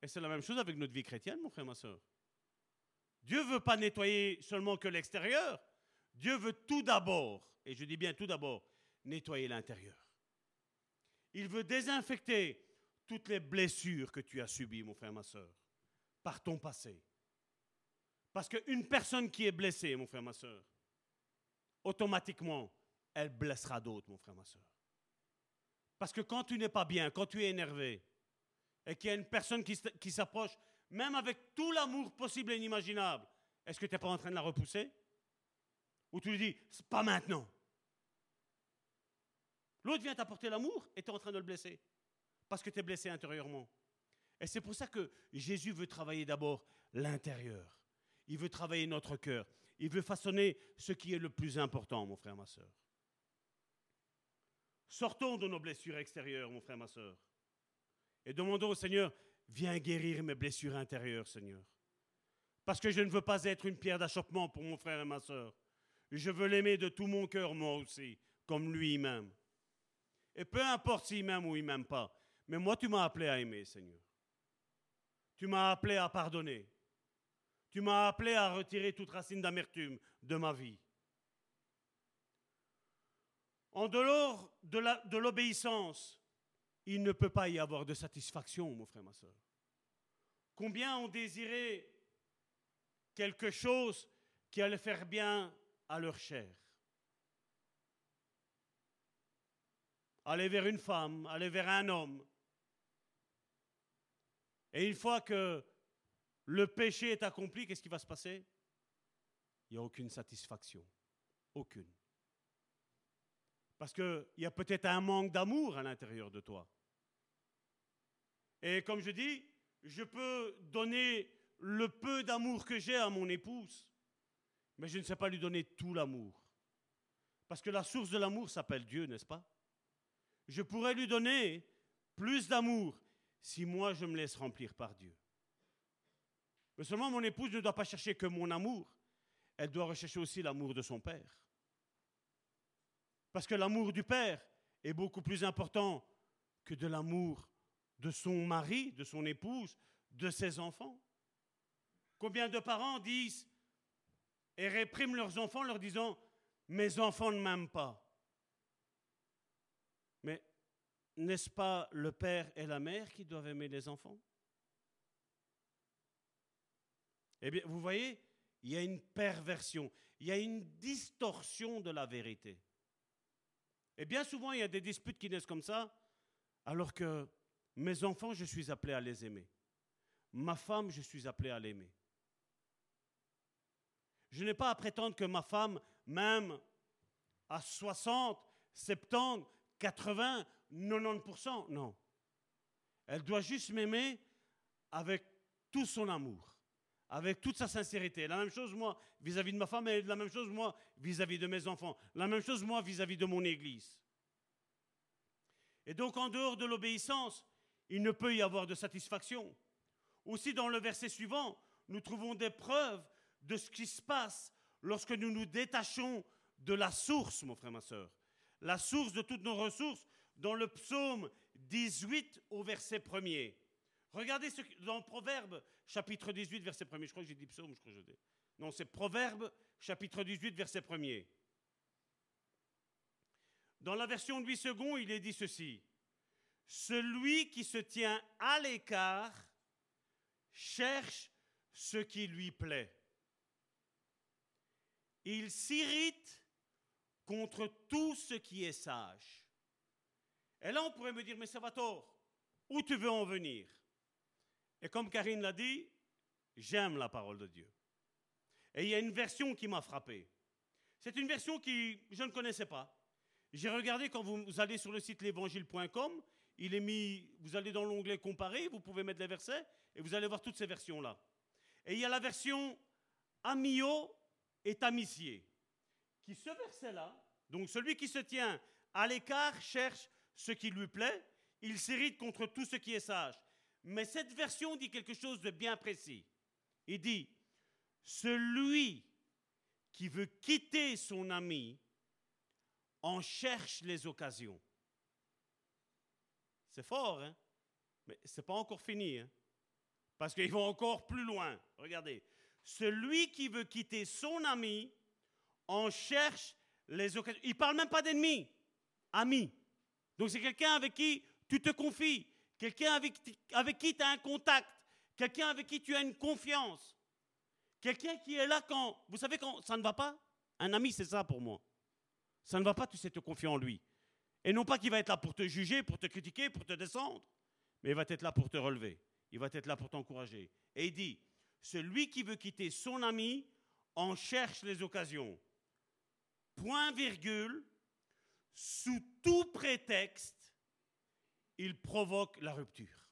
Et c'est la même chose avec notre vie chrétienne, mon frère, ma soeur. Dieu ne veut pas nettoyer seulement que l'extérieur. Dieu veut tout d'abord, et je dis bien tout d'abord, nettoyer l'intérieur. Il veut désinfecter toutes les blessures que tu as subies, mon frère, ma soeur, par ton passé. Parce qu'une personne qui est blessée, mon frère, ma soeur, automatiquement, elle blessera d'autres, mon frère, ma soeur. Parce que quand tu n'es pas bien, quand tu es énervé, et qu'il y a une personne qui, s'approche, même avec tout l'amour possible et inimaginable, est-ce que tu n'es pas en train de la repousser? Ou tu lui dis, pas maintenant L'autre vient t'apporter l'amour et tu es en train de le blesser. Parce que tu es blessé intérieurement. Et c'est pour ça que Jésus veut travailler d'abord l'intérieur. Il veut travailler notre cœur. Il veut façonner ce qui est le plus important, mon frère, ma soeur. Sortons de nos blessures extérieures, mon frère, ma soeur. Et demandons au Seigneur, viens guérir mes blessures intérieures, Seigneur. Parce que je ne veux pas être une pierre d'achoppement pour mon frère et ma soeur. Je veux l'aimer de tout mon cœur, moi aussi, comme lui-même. Et peu importe s'il m'aime ou il m'aime pas, mais moi, tu m'as appelé à aimer, Seigneur. Tu m'as appelé à pardonner. Tu m'as appelé à retirer toute racine d'amertume de ma vie. En dehors de l'obéissance, il ne peut pas y avoir de satisfaction, mon frère, ma soeur. Combien ont désiré quelque chose qui allait faire bien à leur chair? Aller vers une femme, aller vers un homme. Et une fois que le péché est accompli, qu'est-ce qui va se passer? Il n'y a aucune satisfaction. Aucune. Parce qu'il y a peut-être un manque d'amour à l'intérieur de toi. Et comme je dis, je peux donner le peu d'amour que j'ai à mon épouse, mais je ne sais pas lui donner tout l'amour. Parce que la source de l'amour s'appelle Dieu, n'est-ce pas? Je pourrais lui donner plus d'amour si moi je me laisse remplir par Dieu. Mais seulement mon épouse ne doit pas chercher que mon amour, elle doit rechercher aussi l'amour de son père. Parce que l'amour du père est beaucoup plus important que de l'amour de son mari, de son épouse, de ses enfants. Combien de parents disent et répriment leurs enfants en leur disant Mes enfants ne m'aiment pas. Mais n'est-ce pas le père et la mère qui doivent aimer les enfants? Eh bien, vous voyez, il y a une perversion, il y a une distorsion de la vérité. Et bien souvent, il y a des disputes qui naissent comme ça, alors que mes enfants, je suis appelé à les aimer. Ma femme, je suis appelé à l'aimer. Je n'ai pas à prétendre que ma femme, même à 60, 70, 80, 90%, non. Elle doit juste m'aimer avec tout son amour avec toute sa sincérité. La même chose, moi, vis-à-vis de ma femme, et la même chose, moi, vis-à-vis de mes enfants. La même chose, moi, vis-à-vis de mon Église. Et donc, en dehors de l'obéissance, il ne peut y avoir de satisfaction. Aussi, dans le verset suivant, nous trouvons des preuves de ce qui se passe lorsque nous nous détachons de la source, mon frère, ma soeur. La source de toutes nos ressources, dans le psaume 18 au verset 1er. Regardez ce, dans Proverbe, chapitre 18, verset 1er. Je crois que j'ai dit psaume, je crois que j'ai dit. Non, c'est Proverbe, chapitre 18, verset 1er. Dans la version de 8 secondes, il est dit ceci. Celui qui se tient à l'écart cherche ce qui lui plaît. Il s'irrite contre tout ce qui est sage. Et là, on pourrait me dire, mais ça va tort, où tu veux en venir? Et comme Karine l'a dit, j'aime la parole de Dieu. Et il y a une version qui m'a frappé. C'est une version qui je ne connaissais pas. J'ai regardé quand vous allez sur le site l'évangile.com, il est mis, vous allez dans l'onglet comparer, vous pouvez mettre les versets et vous allez voir toutes ces versions-là. Et il y a la version Amio et Tamicier, qui ce verset-là, donc celui qui se tient à l'écart cherche ce qui lui plaît, il s'irrite contre tout ce qui est sage. Mais cette version dit quelque chose de bien précis. Il dit, celui qui veut quitter son ami en cherche les occasions. C'est fort, hein? Mais ce n'est pas encore fini, hein? Parce qu'ils vont encore plus loin. Regardez. Celui qui veut quitter son ami en cherche les occasions. Il ne parle même pas d'ennemi, ami. Donc c'est quelqu'un avec qui tu te confies, quelqu'un avec, qui tu as un contact, quelqu'un avec qui tu as une confiance, quelqu'un qui est là quand, vous savez, quand ça ne va pas, un ami c'est ça pour moi. Ça ne va pas, tu sais te confier en lui. Et non pas qu'il va être là pour te juger, pour te critiquer, pour te descendre, mais il va être là pour te relever. Il va être là pour t'encourager. Et il dit, celui qui veut quitter son ami en cherche les occasions. Point virgule, sous tout prétexte, il provoque la rupture.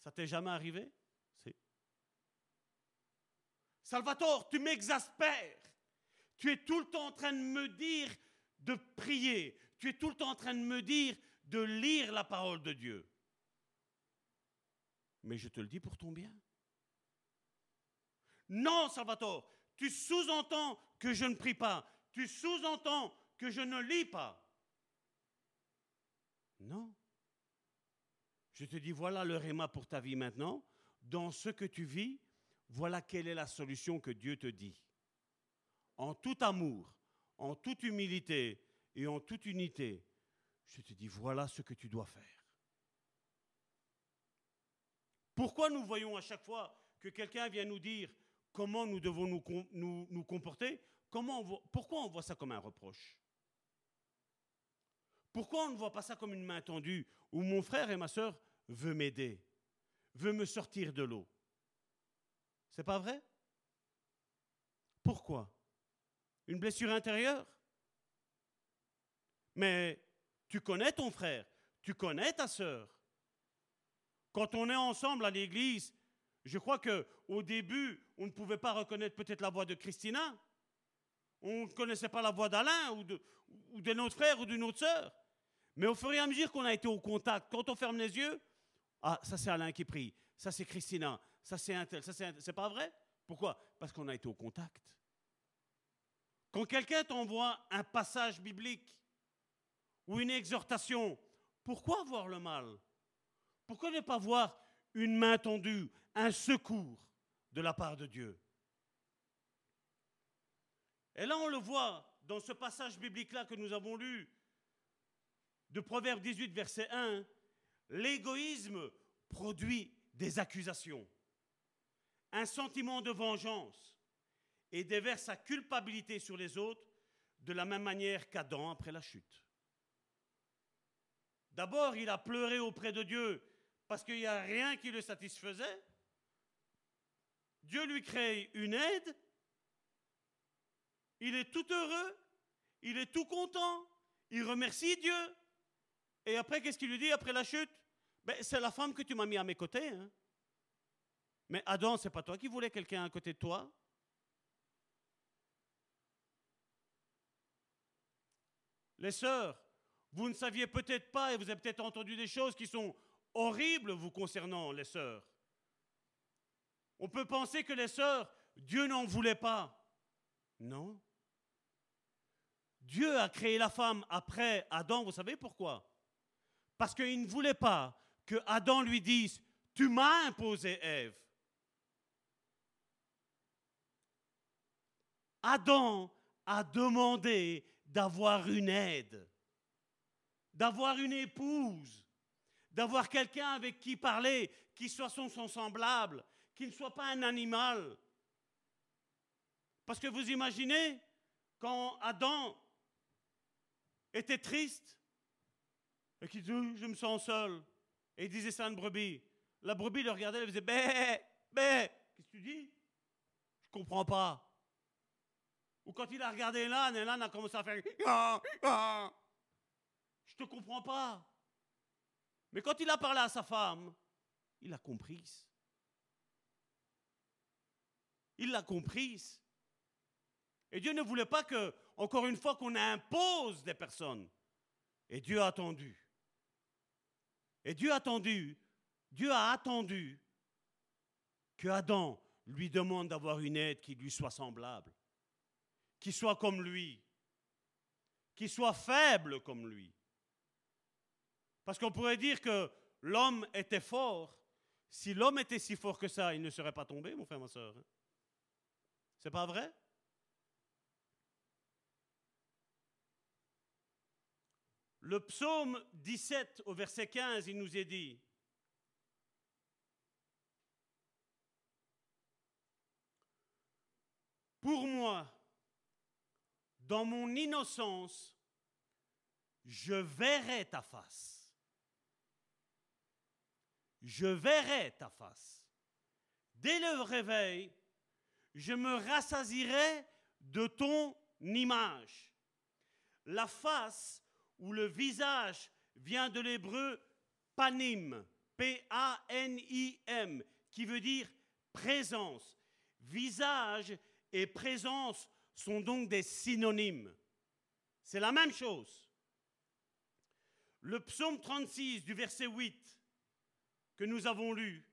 Ça t'est jamais arrivé? Salvatore, tu m'exaspères. Tu es tout le temps en train de me dire de prier. Tu es tout le temps en train de me dire de lire la parole de Dieu. Mais je te le dis pour ton bien. Non, Salvatore, tu sous-entends que je ne prie pas. Tu sous-entends que je ne lis pas. Non. Je te dis, voilà le réma pour ta vie maintenant. Dans ce que tu vis, voilà quelle est la solution que Dieu te dit. En tout amour, en toute humilité et en toute unité, je te dis, voilà ce que tu dois faire. Pourquoi nous voyons à chaque fois que quelqu'un vient nous dire comment nous devons nous, comporter? Pourquoi on voit ça comme un reproche? Pourquoi on ne voit pas ça comme une main tendue où mon frère et ma soeur veulent m'aider, veulent me sortir de l'eau? C'est pas vrai? Pourquoi? Une blessure intérieure? Mais tu connais ton frère, tu connais ta sœur. Quand on est ensemble à l'église, je crois que au début, on ne pouvait pas reconnaître peut-être la voix de Christina. On ne connaissait pas la voix d'Alain ou de, ou de notre frère ou d'une autre sœur. Mais au fur et à mesure qu'on a été au contact, quand on ferme les yeux, ah, ça c'est Alain qui prie, ça c'est Christina, ça c'est un tel, ça c'est C'est pas vrai? Pourquoi? Parce qu'on a été au contact. Quand quelqu'un t'envoie un passage biblique, ou une exhortation, pourquoi voir le mal? Pourquoi ne pas voir une main tendue, un secours de la part de Dieu? Et là, on le voit dans ce passage biblique-là que nous avons lu, de Proverbe 18, verset 1, l'égoïsme produit des accusations, un sentiment de vengeance et déverse sa culpabilité sur les autres de la même manière qu'Adam après la chute. D'abord, il a pleuré auprès de Dieu parce qu'il n'y a rien qui le satisfaisait. Dieu lui crée une aide. Il est tout heureux. Il est tout content. Il remercie Dieu. Et après, qu'est-ce qu'il lui dit après la chute? Ben, C'est la femme que tu m'as mis à mes côtés. Hein. Mais Adam, c'est pas toi qui voulais quelqu'un à côté de toi Les sœurs, vous ne saviez peut-être pas et vous avez peut-être entendu des choses qui sont horribles vous concernant, les sœurs. On peut penser que les sœurs, Dieu n'en voulait pas. Non. Dieu a créé la femme après Adam, vous savez pourquoi? Parce qu'il ne voulait pas que Adam lui dise, tu m'as imposé Ève. Adam a demandé d'avoir une aide, d'avoir une épouse, d'avoir quelqu'un avec qui parler, qui soit son, son semblable, qui ne soit pas un animal. Parce que vous imaginez, quand Adam était triste, et qu'il disait, je me sens seul, et il disait ça à une brebis, la brebis le regardait, elle faisait, bé, bé, qu'est-ce que tu dis? Je comprends pas. Ou quand il a regardé l'âne, l'âne a commencé à faire, ah, ah. je te comprends pas. Mais quand il a parlé à sa femme, il a comprise. Il l'a comprise. Et Dieu ne voulait pas que, encore une fois, qu'on impose des personnes. Et Dieu a attendu. Et Dieu a attendu. Dieu a attendu que Adam lui demande d'avoir une aide qui lui soit semblable, qui soit comme lui, qui soit faible comme lui. Parce qu'on pourrait dire que l'homme était fort. Si l'homme était si fort que ça, il ne serait pas tombé, mon frère, ma soeur. Hein. C'est pas vrai? Le psaume 17 au verset 15, il nous est dit, Pour moi, dans mon innocence, je verrai ta face. Je verrai ta face. Dès le réveil, je me rassasirai de ton image. La face ou le visage vient de l'hébreu panim, P-A-N-I-M, qui veut dire présence. Visage et présence sont donc des synonymes. C'est la même chose. Le psaume 36 du verset 8 que nous avons lu,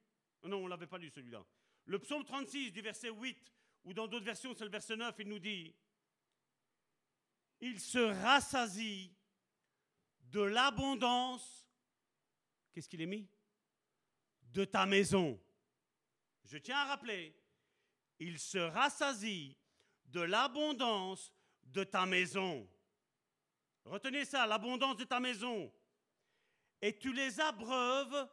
non, on ne l'avait pas lu celui-là. Le psaume 36 du verset 8, ou dans d'autres versions c'est le verset 9, il nous dit, il se rassasie de l'abondance, qu'est-ce qu'il est mis? De ta maison. Je tiens à rappeler, il se rassasie de l'abondance de ta maison. Retenez ça, l'abondance de ta maison. Et tu les abreuves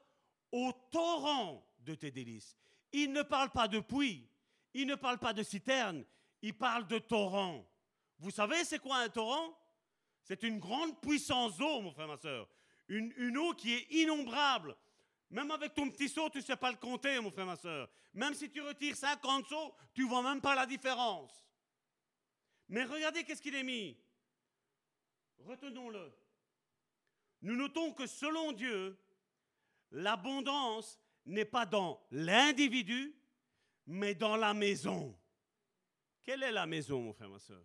au torrent de tes délices. Il ne parle pas de puits, il ne parle pas de citerne, il parle de torrent. Vous savez, c'est quoi un torrent? C'est une grande puissance d'eau, mon frère, ma soeur. Une, eau qui est innombrable. Même avec ton petit seau, tu ne sais pas le compter, mon frère, ma soeur. Même si tu retires 50 seaux, tu ne vois même pas la différence. Mais regardez qu'est-ce qu'il est mis. Retenons-le. Nous notons que selon Dieu, l'abondance n'est pas dans l'individu, mais dans la maison. Quelle est la maison, mon frère, ma soeur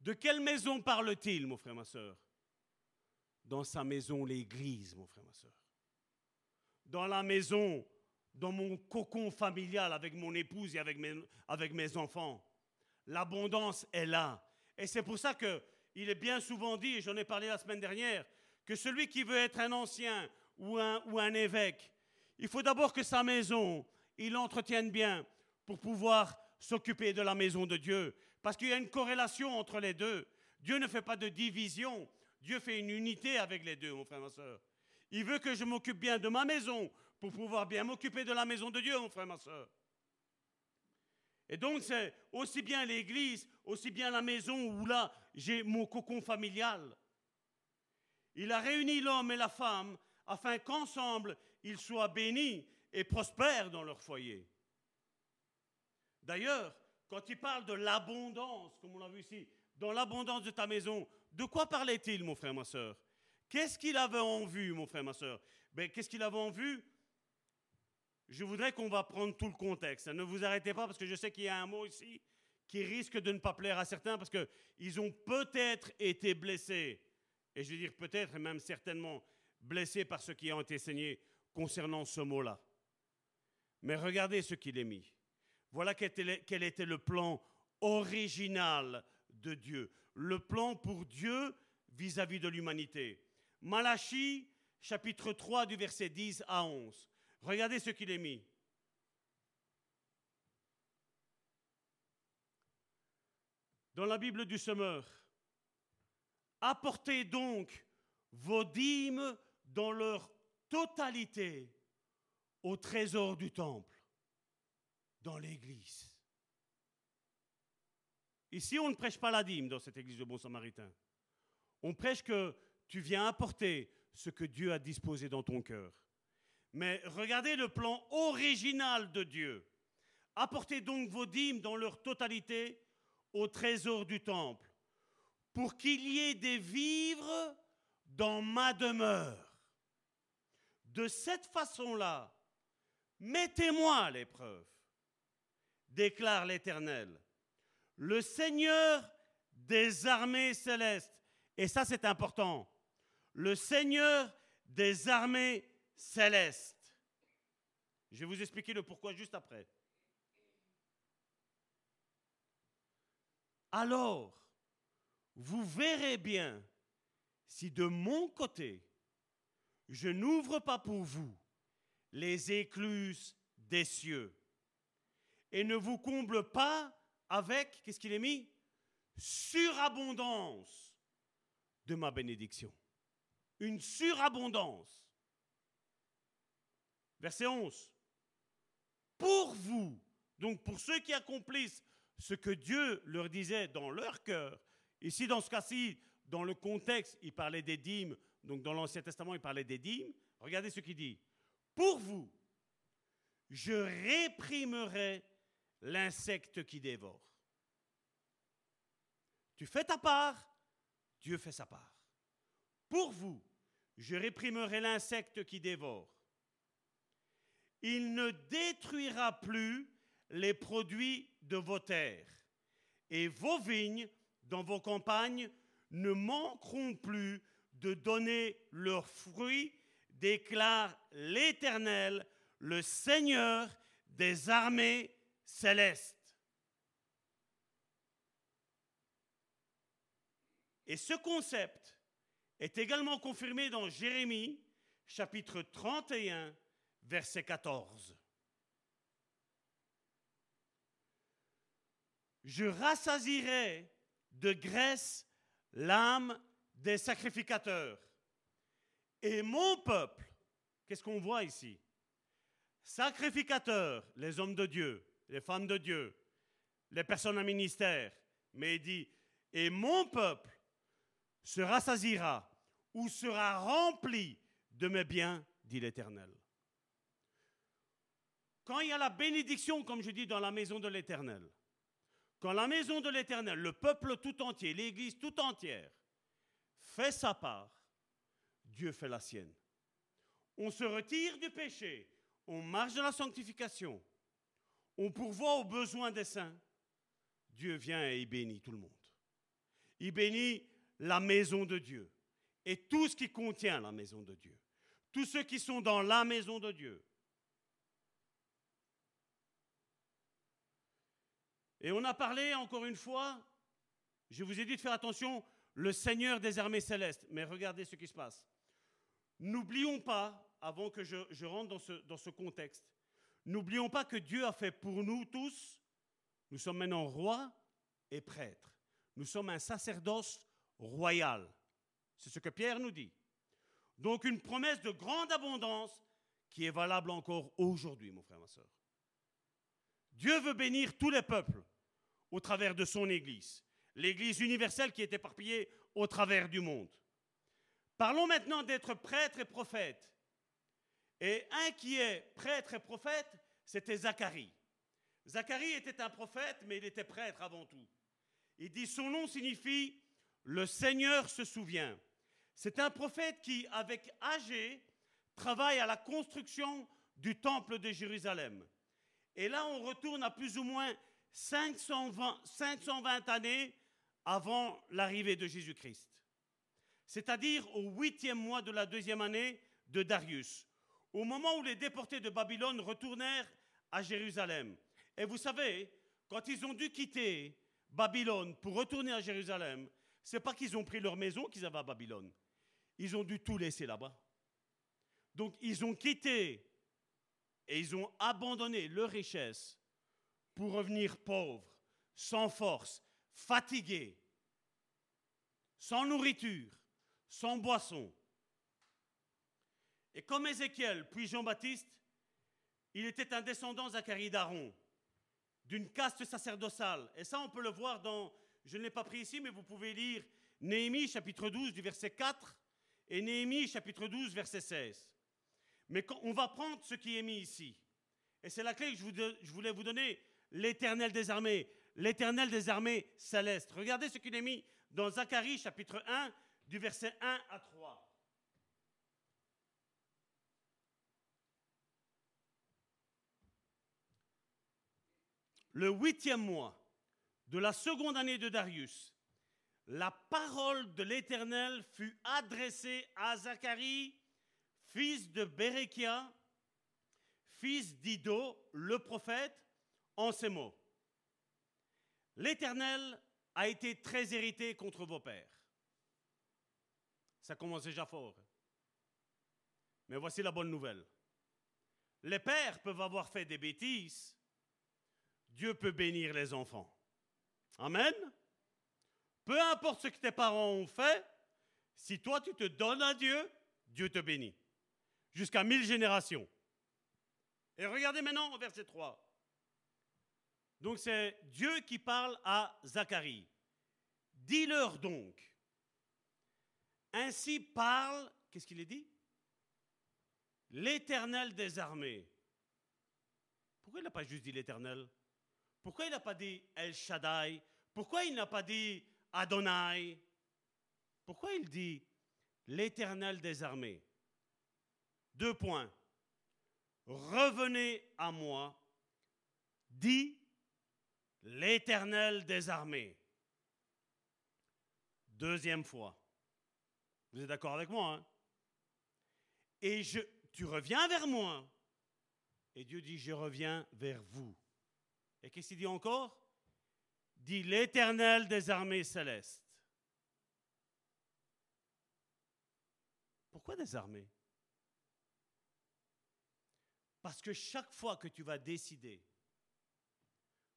De quelle maison parle-t-il, mon frère, ma soeur Dans sa maison, l'église, mon frère, ma soeur. Dans la maison, dans mon cocon familial avec mon épouse et avec mes, enfants. L'abondance est là. Et c'est pour ça que il est bien souvent dit, j'en ai parlé la semaine dernière, que celui qui veut être un ancien ou un évêque, il faut d'abord que sa maison, il l'entretienne bien pour pouvoir s'occuper de la maison de Dieu. Parce qu'il y a une corrélation entre les deux. Dieu ne fait pas de division. Dieu fait une unité avec les deux, mon frère, ma soeur. Il veut que je m'occupe bien de ma maison pour pouvoir bien m'occuper de la maison de Dieu, mon frère, ma soeur. Et donc, c'est aussi bien l'église, aussi bien la maison où là, j'ai mon cocon familial. Il a réuni l'homme et la femme afin qu'ensemble, ils soient bénis et prospèrent dans leur foyer. D'ailleurs, quand il parle de l'abondance, comme on l'a vu ici, dans l'abondance de ta maison, de quoi parlait-il, mon frère, ma soeur Qu'est-ce qu'il avait en vue, mon frère, ma soeur ben, Qu'est-ce qu'il avait en vue? Je voudrais qu'on va prendre tout le contexte. Ne vous arrêtez pas parce que je sais qu'il y a un mot ici qui risque de ne pas plaire à certains parce qu'ils ont peut-être été blessés, et je veux dire peut-être et même certainement blessés par ce qui a été enseigné concernant ce mot-là. Mais regardez ce qu'il est mis. Voilà quel était le plan original de Dieu, le plan pour Dieu vis-à-vis de l'humanité. Malachie, chapitre 3 du verset 10 à 11. Regardez ce qu'il est mis. Dans la Bible du Semeur, apportez donc vos dîmes dans leur totalité au trésor du temple, dans l'église. Ici, on ne prêche pas la dîme dans cette église de Bon Samaritain. On prêche que tu viens apporter ce que Dieu a disposé dans ton cœur. Mais regardez le plan original de Dieu. Apportez donc vos dîmes dans leur totalité au trésor du temple, pour qu'il y ait des vivres dans ma demeure. De cette façon-là, mettez-moi à l'épreuve, déclare l'Éternel, le Seigneur des armées célestes. Et ça, c'est important. Le Seigneur des armées céleste. Je vais vous expliquer le pourquoi juste après. Alors, vous verrez bien si de mon côté, je n'ouvre pas pour vous les écluses des cieux et ne vous comble pas avec, qu'est-ce qu'il est mis? Surabondance de ma bénédiction. Une surabondance. Verset 11. Pour vous, donc pour ceux qui accomplissent ce que Dieu leur disait dans leur cœur, ici dans ce cas-ci, dans le contexte, il parlait des dîmes, donc dans l'Ancien Testament, il parlait des dîmes. Regardez ce qu'il dit. Pour vous, je réprimerai l'insecte qui dévore. Tu fais ta part, Dieu fait sa part. Pour vous, je réprimerai l'insecte qui dévore il ne détruira plus les produits de vos terres, et vos vignes dans vos campagnes ne manqueront plus de donner leurs fruits, déclare l'Éternel, le Seigneur des armées célestes. Et ce concept est également confirmé dans Jérémie chapitre 31 verset 14. Je rassasirai de graisse l'âme des sacrificateurs. Et mon peuple, qu'est-ce qu'on voit ici? Sacrificateurs, les hommes de Dieu, les femmes de Dieu, les personnes à ministère. Mais il dit, et mon peuple se rassasira ou sera rempli de mes biens, dit l'Éternel. Quand il y a la bénédiction, comme je dis, dans la maison de l'Éternel, quand la maison de l'Éternel, le peuple tout entier, l'Église tout entière, fait sa part, Dieu fait la sienne. On se retire du péché, on marche dans la sanctification, on pourvoit aux besoins des saints. Dieu vient et il bénit tout le monde. Il bénit la maison de Dieu et tout ce qui contient la maison de Dieu. Tous ceux qui sont dans la maison de Dieu. Et on a parlé encore une fois, je vous ai dit de faire attention, le Seigneur des armées célestes. Mais regardez ce qui se passe. N'oublions pas, avant que je, rentre dans ce, dans ce contexte, n'oublions pas que Dieu a fait pour nous tous, nous sommes maintenant rois et prêtres. Nous sommes un sacerdoce royal. C'est ce que Pierre nous dit. Donc une promesse de grande abondance qui est valable encore aujourd'hui, mon frère, ma soeur. Dieu veut bénir tous les peuples au travers de son Église, l'Église universelle qui est éparpillée au travers du monde. Parlons maintenant d'être prêtre et prophète. Et un qui est prêtre et prophète, c'était Zacharie. Zacharie était un prophète, mais il était prêtre avant tout. Il dit son nom signifie le Seigneur se souvient. C'est un prophète qui, avec Agé, travaille à la construction du temple de Jérusalem. Et là, on retourne à plus ou moins 520, 520 années avant l'arrivée de Jésus-Christ. C'est-à-dire au huitième mois de la deuxième année de Darius, au moment où les déportés de Babylone retournèrent à Jérusalem. Et vous savez, quand ils ont dû quitter Babylone pour retourner à Jérusalem, c'est pas qu'ils ont pris leur maison qu'ils avaient à Babylone. Ils ont dû tout laisser là-bas. Donc ils ont quitté et ils ont abandonné leur richesse pour revenir pauvres, sans force, fatigués, sans nourriture, sans boisson. Et comme Ézéchiel, puis Jean-Baptiste, il était un descendant Zacharie d'Aaron, d'une caste sacerdotale. Et ça, on peut le voir dans, je ne l'ai pas pris ici, mais vous pouvez lire Néhémie chapitre 12 du verset 4 et Néhémie chapitre 12 verset 16. Mais on va prendre ce qui est mis ici. Et c'est la clé que je voulais vous donner, l'éternel des armées, l'éternel des armées célestes. Regardez ce qu'il est mis dans Zacharie chapitre 1 du verset 1 à 3. Le huitième mois de la seconde année de Darius, la parole de l'Éternel fut adressée à Zacharie, fils de Berekia, fils d'Ido, le prophète, en ces mots. L'Éternel a été très irrité contre vos pères. Ça commence déjà fort. Mais voici la bonne nouvelle. Les pères peuvent avoir fait des bêtises. Dieu peut bénir les enfants. Amen. Peu importe ce que tes parents ont fait, si toi tu te donnes à Dieu, Dieu te bénit. Jusqu'à mille générations. Et regardez maintenant au verset 3. Donc c'est Dieu qui parle à Zacharie. Dis-leur donc. Ainsi parle, qu'est-ce qu'il est dit? L'Éternel des armées. Pourquoi il n'a pas juste dit l'Éternel? Pourquoi il n'a pas dit El Shaddai? Pourquoi il n'a pas dit Adonai? Pourquoi il dit l'Éternel des armées? Deux points. Revenez à moi, dit l'Éternel des armées. Deuxième fois. Vous êtes d'accord avec moi hein? Et je, tu reviens vers moi. Et Dieu dit, je reviens vers vous. Et qu'est-ce qu'il dit encore? Dit l'Éternel des armées célestes. Pourquoi des armées? Parce que chaque fois que tu vas décider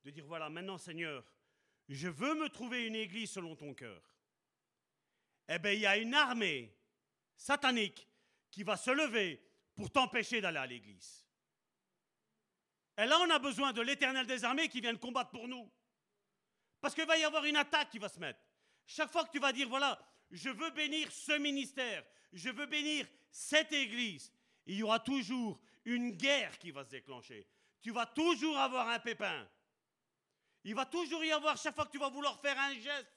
de dire, voilà, maintenant Seigneur, je veux me trouver une église selon ton cœur, eh bien, il y a une armée satanique qui va se lever pour t'empêcher d'aller à l'église. Et là, on a besoin de l'éternel des armées qui vienne combattre pour nous. Parce qu'il va y avoir une attaque qui va se mettre. Chaque fois que tu vas dire, voilà, je veux bénir ce ministère, je veux bénir cette église, il y aura toujours une guerre qui va se déclencher. Tu vas toujours avoir un pépin. Il va toujours y avoir, chaque fois que tu vas vouloir faire un geste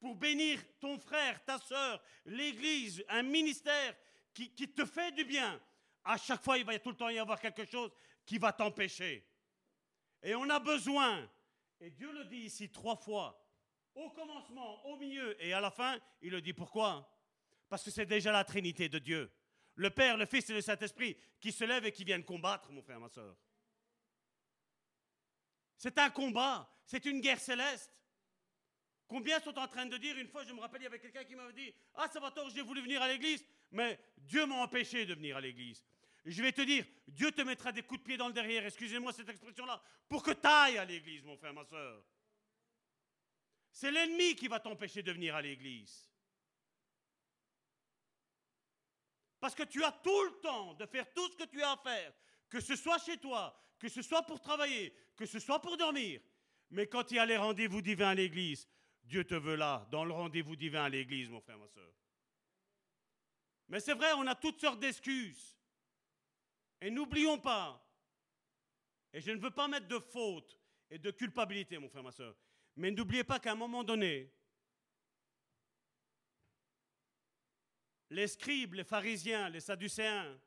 pour bénir ton frère, ta soeur, l'église, un ministère qui, te fait du bien, à chaque fois, il va tout le temps y avoir quelque chose qui va t'empêcher. Et on a besoin, et Dieu le dit ici trois fois, au commencement, au milieu et à la fin, il le dit pourquoi? Parce que c'est déjà la Trinité de Dieu. Le Père, le Fils et le Saint-Esprit qui se lèvent et qui viennent combattre, mon frère, ma soeur. C'est un combat, c'est une guerre céleste. Combien sont en train de dire, une fois je me rappelle, il y avait quelqu'un qui m'avait dit, ah ça va tort, j'ai voulu venir à l'église, mais Dieu m'a empêché de venir à l'église. Je vais te dire, Dieu te mettra des coups de pied dans le derrière, excusez-moi cette expression-là, pour que tu ailles à l'église, mon frère, ma soeur. C'est l'ennemi qui va t'empêcher de venir à l'église. Parce que tu as tout le temps de faire tout ce que tu as à faire, que ce soit chez toi, que ce soit pour travailler, que ce soit pour dormir. Mais quand il y a les rendez-vous divins à l'église, Dieu te veut là, dans le rendez-vous divin à l'église, mon frère, ma soeur. Mais c'est vrai, on a toutes sortes d'excuses. Et n'oublions pas, et je ne veux pas mettre de faute et de culpabilité, mon frère, ma soeur, mais n'oubliez pas qu'à un moment donné, les scribes, les pharisiens, les sadducéens,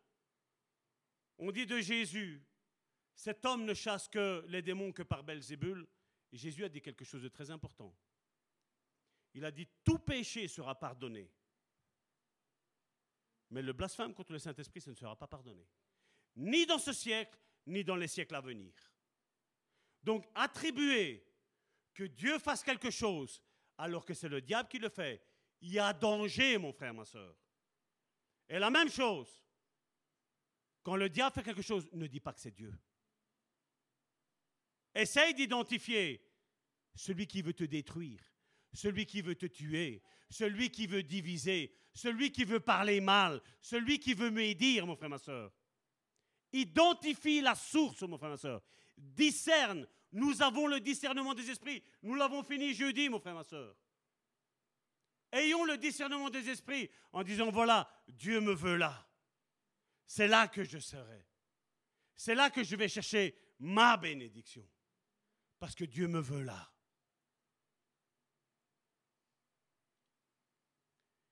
On dit de Jésus, cet homme ne chasse que les démons que par Belzébul. Et Jésus a dit quelque chose de très important. Il a dit, tout péché sera pardonné. Mais le blasphème contre le Saint-Esprit, ne sera pas pardonné. Ni dans ce siècle, ni dans les siècles à venir. Donc attribuer que Dieu fasse quelque chose alors que c'est le diable qui le fait, il y a danger, mon frère, ma soeur. Et la même chose, quand le diable fait quelque chose, ne dis pas que c'est Dieu. Essaye d'identifier celui qui veut te détruire, celui qui veut te tuer, celui qui veut diviser, celui qui veut parler mal, celui qui veut médire, mon frère, ma soeur. Identifie la source, mon frère, ma soeur. Discerne. Nous avons le discernement des esprits. Nous l'avons fini jeudi, mon frère, ma soeur. Ayons le discernement des esprits en disant, voilà, Dieu me veut là. C'est là que je serai. C'est là que je vais chercher ma bénédiction. Parce que Dieu me veut là.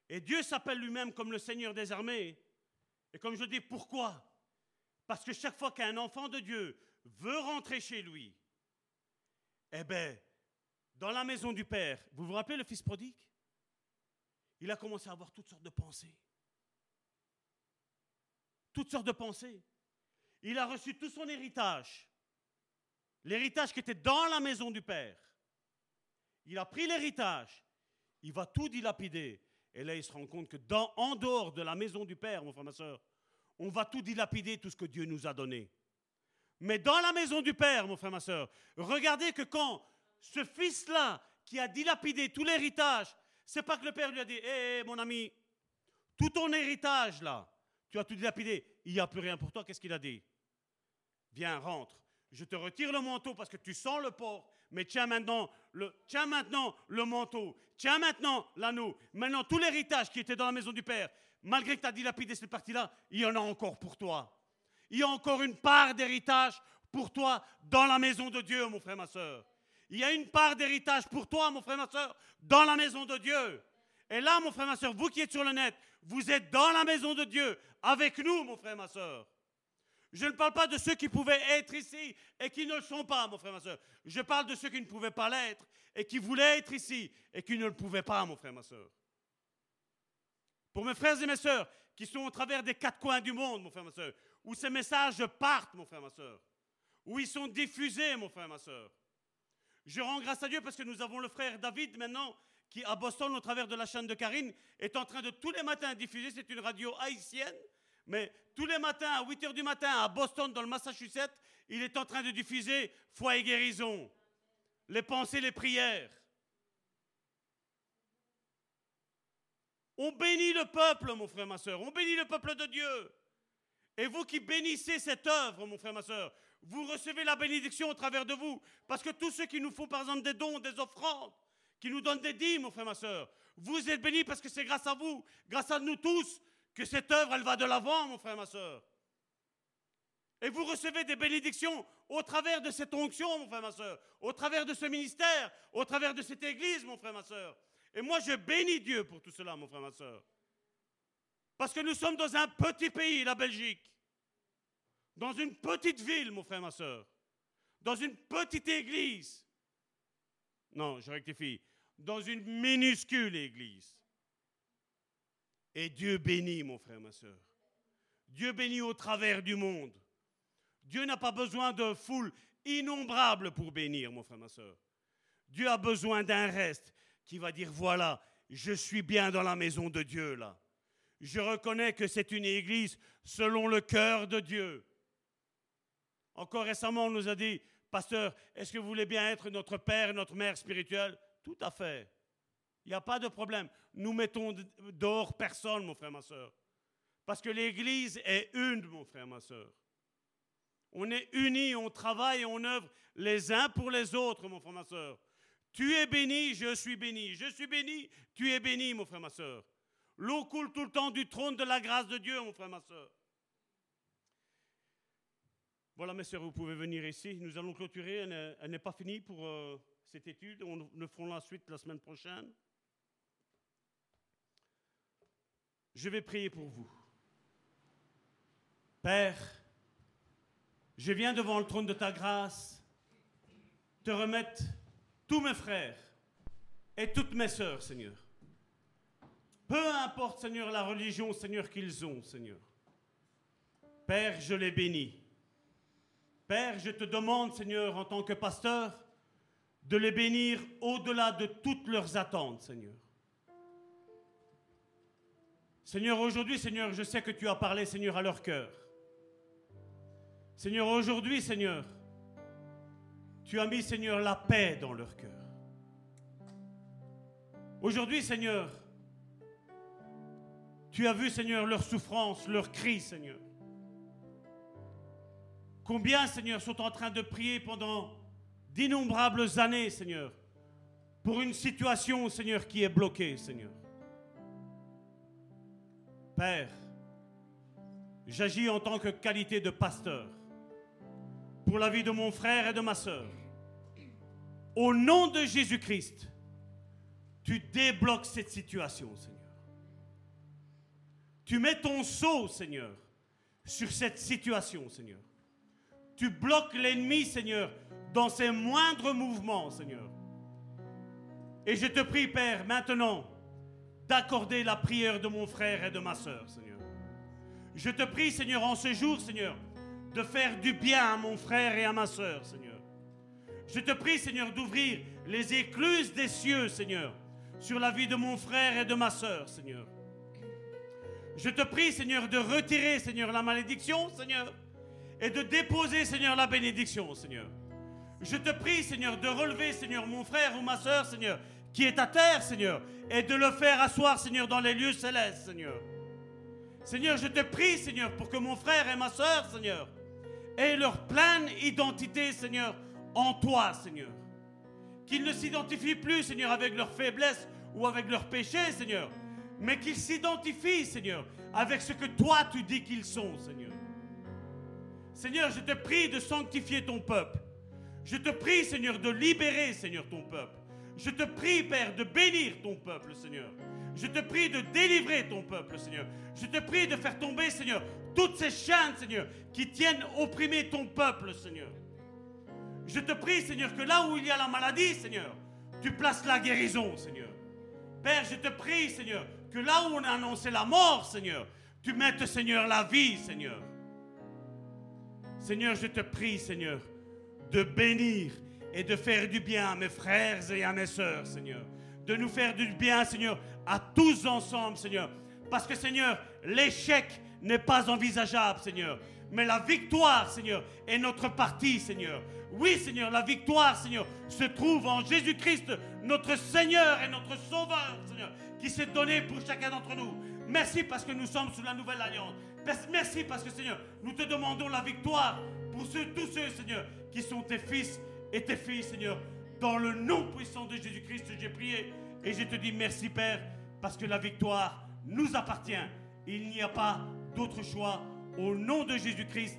Et Dieu s'appelle lui-même comme le Seigneur des armées. Et comme je dis, pourquoi? Parce que chaque fois qu'un enfant de Dieu veut rentrer chez lui, eh bien, dans la maison du Père, vous vous rappelez le fils prodigue? Il a commencé à avoir toutes sortes de pensées. Toutes sortes de pensées. Il a reçu tout son héritage. L'héritage qui était dans la maison du Père. Il a pris l'héritage. Il va tout dilapider. Et là, il se rend compte que en dehors de la maison du Père, mon frère, ma soeur, on va tout dilapider, tout ce que Dieu nous a donné. Mais dans la maison du Père, mon frère, ma soeur, regardez que quand ce fils-là, qui a dilapidé tout l'héritage, c'est pas que le Père lui a dit, hé, mon ami, tout ton héritage là, tu as tout dilapidé, il n'y a plus rien pour toi, qu'est-ce qu'il a dit? Viens, rentre. Je te retire le manteau parce que tu sens le porc, mais tiens maintenant tiens maintenant le manteau, tiens maintenant l'anneau. Maintenant, tout l'héritage qui était dans la maison du Père, malgré que tu as dilapidé cette partie-là, il y en a encore pour toi. Il y a encore une part d'héritage pour toi dans la maison de Dieu, mon frère, ma soeur. Il y a une part d'héritage pour toi, mon frère, ma soeur, dans la maison de Dieu. Et là, mon frère, ma soeur, vous qui êtes sur le net, vous êtes dans la maison de Dieu, avec nous, mon frère, ma soeur. Je ne parle pas de ceux qui pouvaient être ici et qui ne le sont pas, mon frère, ma soeur. Je parle de ceux qui ne pouvaient pas l'être et qui voulaient être ici et qui ne le pouvaient pas, mon frère, ma soeur. Pour mes frères et mes soeurs qui sont au travers des quatre coins du monde, mon frère, ma soeur, où ces messages partent, mon frère, ma soeur, où ils sont diffusés, mon frère, ma soeur. Je rends grâce à Dieu parce que nous avons le frère David maintenant qui, à Boston, au travers de la chaîne de Karine, est en train de tous les matins diffuser. C'est une radio haïtienne mais tous les matins, à 8 h du matin, à Boston, dans le Massachusetts, il est en train de diffuser foi et guérison, les pensées, les prières. On bénit le peuple, mon frère, ma soeur. On bénit le peuple de Dieu. Et vous qui bénissez cette œuvre, mon frère, ma soeur, vous recevez la bénédiction au travers de vous. Parce que tous ceux qui nous font, par exemple, des dons, des offrandes, qui nous donnent des dîmes, mon frère, ma soeur, vous êtes bénis parce que c'est grâce à vous, grâce à nous tous, que cette œuvre, elle va de l'avant, mon frère, ma soeur. Et vous recevez des bénédictions au travers de cette onction, mon frère, ma soeur, au travers de ce ministère, au travers de cette église, mon frère, ma soeur. Et moi, je bénis Dieu pour tout cela, mon frère, ma soeur. Parce que nous sommes dans un petit pays, la Belgique. Dans une petite ville, mon frère, ma soeur. Dans une petite église. Non, je rectifie. Dans une minuscule église. Et Dieu bénit, mon frère, ma soeur. Dieu bénit au travers du monde. Dieu n'a pas besoin de foule innombrable pour bénir, mon frère, ma soeur. Dieu a besoin d'un reste qui va dire, voilà, je suis bien dans la maison de Dieu là. Je reconnais que c'est une église selon le cœur de Dieu. Encore récemment, on nous a dit, pasteur, est-ce que vous voulez bien être notre père et notre mère spirituelle? Tout à fait. Il n'y a pas de problème. Nous mettons dehors personne, mon frère, ma soeur. Parce que l'Église est une, mon frère, ma soeur. On est unis, on travaille, on œuvre les uns pour les autres, mon frère, ma soeur. Tu es béni, je suis béni. Je suis béni, tu es béni, mon frère, ma soeur. L'eau coule tout le temps du trône de la grâce de Dieu, mon frère, ma soeur. Voilà, mes soeurs, vous pouvez venir ici. Nous allons clôturer. Elle n'est pas finie pour euh, cette étude. On le fera la suite la semaine prochaine. Je vais prier pour vous. Père, je viens devant le trône de ta grâce te remettre tous mes frères et toutes mes sœurs, Seigneur. Peu importe, Seigneur, la religion, Seigneur, qu'ils ont, Seigneur. Père, je les bénis. Père, je te demande, Seigneur, en tant que pasteur, de les bénir au-delà de toutes leurs attentes, Seigneur. Seigneur, aujourd'hui, Seigneur, je sais que tu as parlé, Seigneur, à leur cœur. Seigneur, aujourd'hui, Seigneur, tu as mis, Seigneur, la paix dans leur cœur. Aujourd'hui, Seigneur, tu as vu, Seigneur, leur souffrance, leur cri, Seigneur. Combien, Seigneur, sont en train de prier pendant d'innombrables années, Seigneur, pour une situation, Seigneur, qui est bloquée, Seigneur. Père, j'agis en tant que qualité de pasteur pour la vie de mon frère et de ma sœur. Au nom de Jésus-Christ, tu débloques cette situation, Seigneur. Tu mets ton sceau, Seigneur, sur cette situation, Seigneur. Tu bloques l'ennemi, Seigneur, dans ses moindres mouvements, Seigneur. Et je te prie, Père, maintenant, d'accorder la prière de mon frère et de ma sœur, Seigneur. Je te prie, Seigneur, en ce jour, Seigneur, de faire du bien à mon frère et à ma sœur, Seigneur. Je te prie, Seigneur, d'ouvrir les écluses des cieux, Seigneur, sur la vie de mon frère et de ma sœur, Seigneur. Je te prie, Seigneur, de retirer, Seigneur, la malédiction, Seigneur, et de déposer, Seigneur, la bénédiction, Seigneur. Je te prie, Seigneur, de relever, Seigneur, mon frère ou ma sœur, Seigneur, qui est à terre, Seigneur, et de le faire asseoir, Seigneur, dans les lieux célestes, Seigneur. Seigneur, je te prie, Seigneur, pour que mon frère et ma sœur, Seigneur, aient leur pleine identité, Seigneur, en toi, Seigneur. Qu'ils ne s'identifient plus, Seigneur, avec leurs faiblesses ou avec leurs péchés, Seigneur, mais qu'ils s'identifient, Seigneur, avec ce que toi tu dis qu'ils sont, Seigneur. Seigneur, je te prie de sanctifier ton peuple. Je te prie, Seigneur, de libérer, Seigneur, ton peuple. Je te prie, Père, de bénir ton peuple, Seigneur. Je te prie de délivrer ton peuple, Seigneur. Je te prie de faire tomber, Seigneur, toutes ces chaînes, Seigneur, qui tiennent opprimer ton peuple, Seigneur. Je te prie, Seigneur, que là où il y a la maladie, Seigneur, tu places la guérison, Seigneur. Père, je te prie, Seigneur, que là où on a annoncé la mort, Seigneur, tu mettes, Seigneur, la vie, Seigneur. Seigneur, je te prie, Seigneur, de bénir et de faire du bien à mes frères et à mes sœurs, Seigneur. De nous faire du bien, Seigneur, à tous ensemble, Seigneur. Parce que, Seigneur, l'échec n'est pas envisageable, Seigneur. Mais la victoire, Seigneur, est notre partie, Seigneur. Oui, Seigneur, la victoire, Seigneur, se trouve en Jésus-Christ, notre Seigneur et notre Sauveur, Seigneur, qui s'est donné pour chacun d'entre nous. Merci parce que nous sommes sous la nouvelle alliance. Merci parce que, Seigneur, nous te demandons la victoire pour tous ceux, Seigneur, qui sont tes fils et tes filles, Seigneur. Dans le nom puissant de Jésus-Christ, j'ai prié et je te dis merci, Père, parce que la victoire nous appartient. Il n'y a pas d'autre choix. Au nom de Jésus-Christ,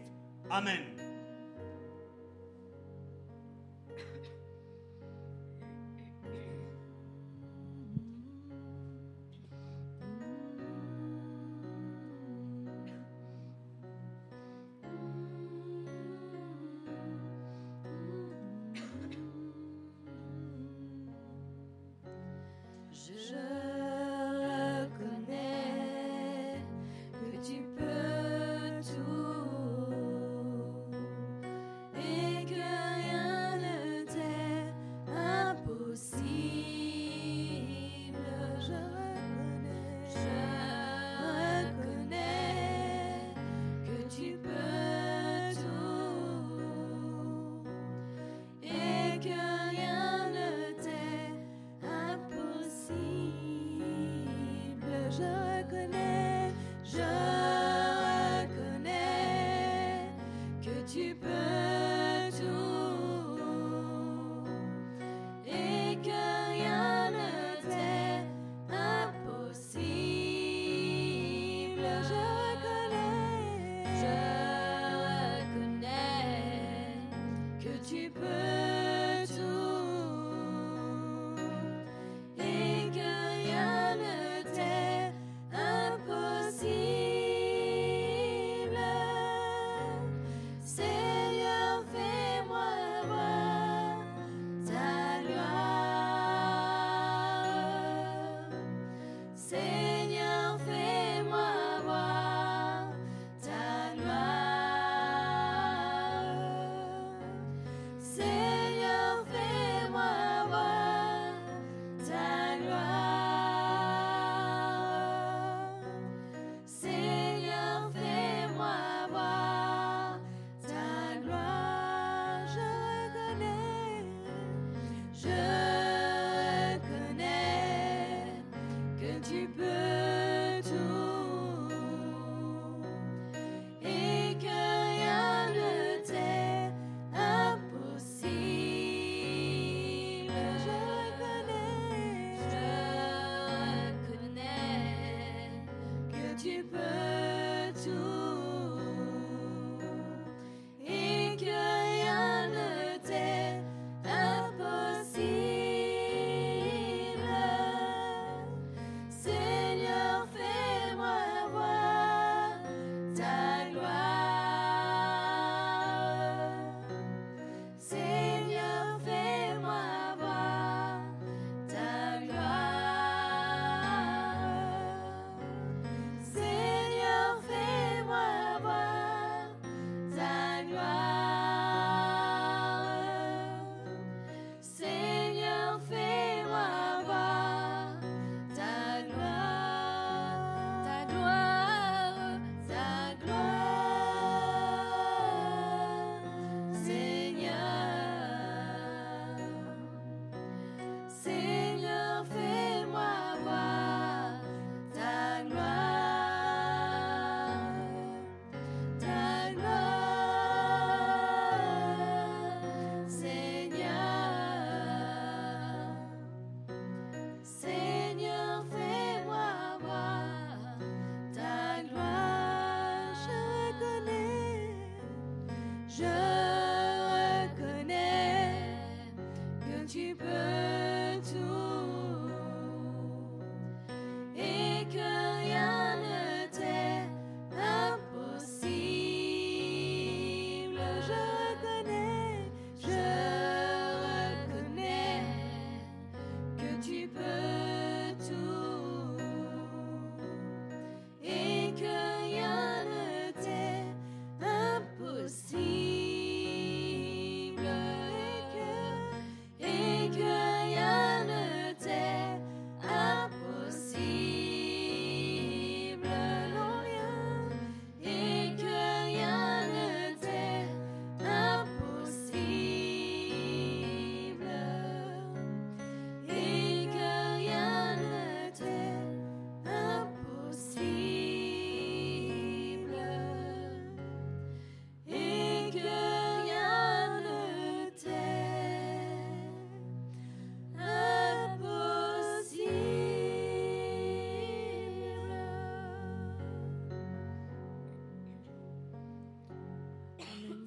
Amen.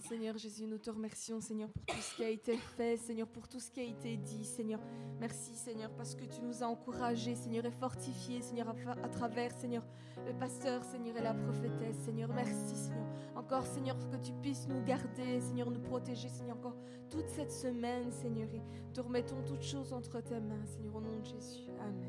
Seigneur Jésus, nous te remercions, Seigneur, pour tout ce qui a été fait, Seigneur, pour tout ce qui a été dit, Seigneur. Merci, Seigneur, parce que tu nous as encouragés, Seigneur, et fortifiés, Seigneur, à, travers, Seigneur, le pasteur, Seigneur, et la prophétesse, Seigneur. Merci, Seigneur. Encore, Seigneur, que tu puisses nous garder, Seigneur, nous protéger, Seigneur, encore toute cette semaine, Seigneur. Et te remettons toutes choses entre tes mains, Seigneur, au nom de Jésus. Amen.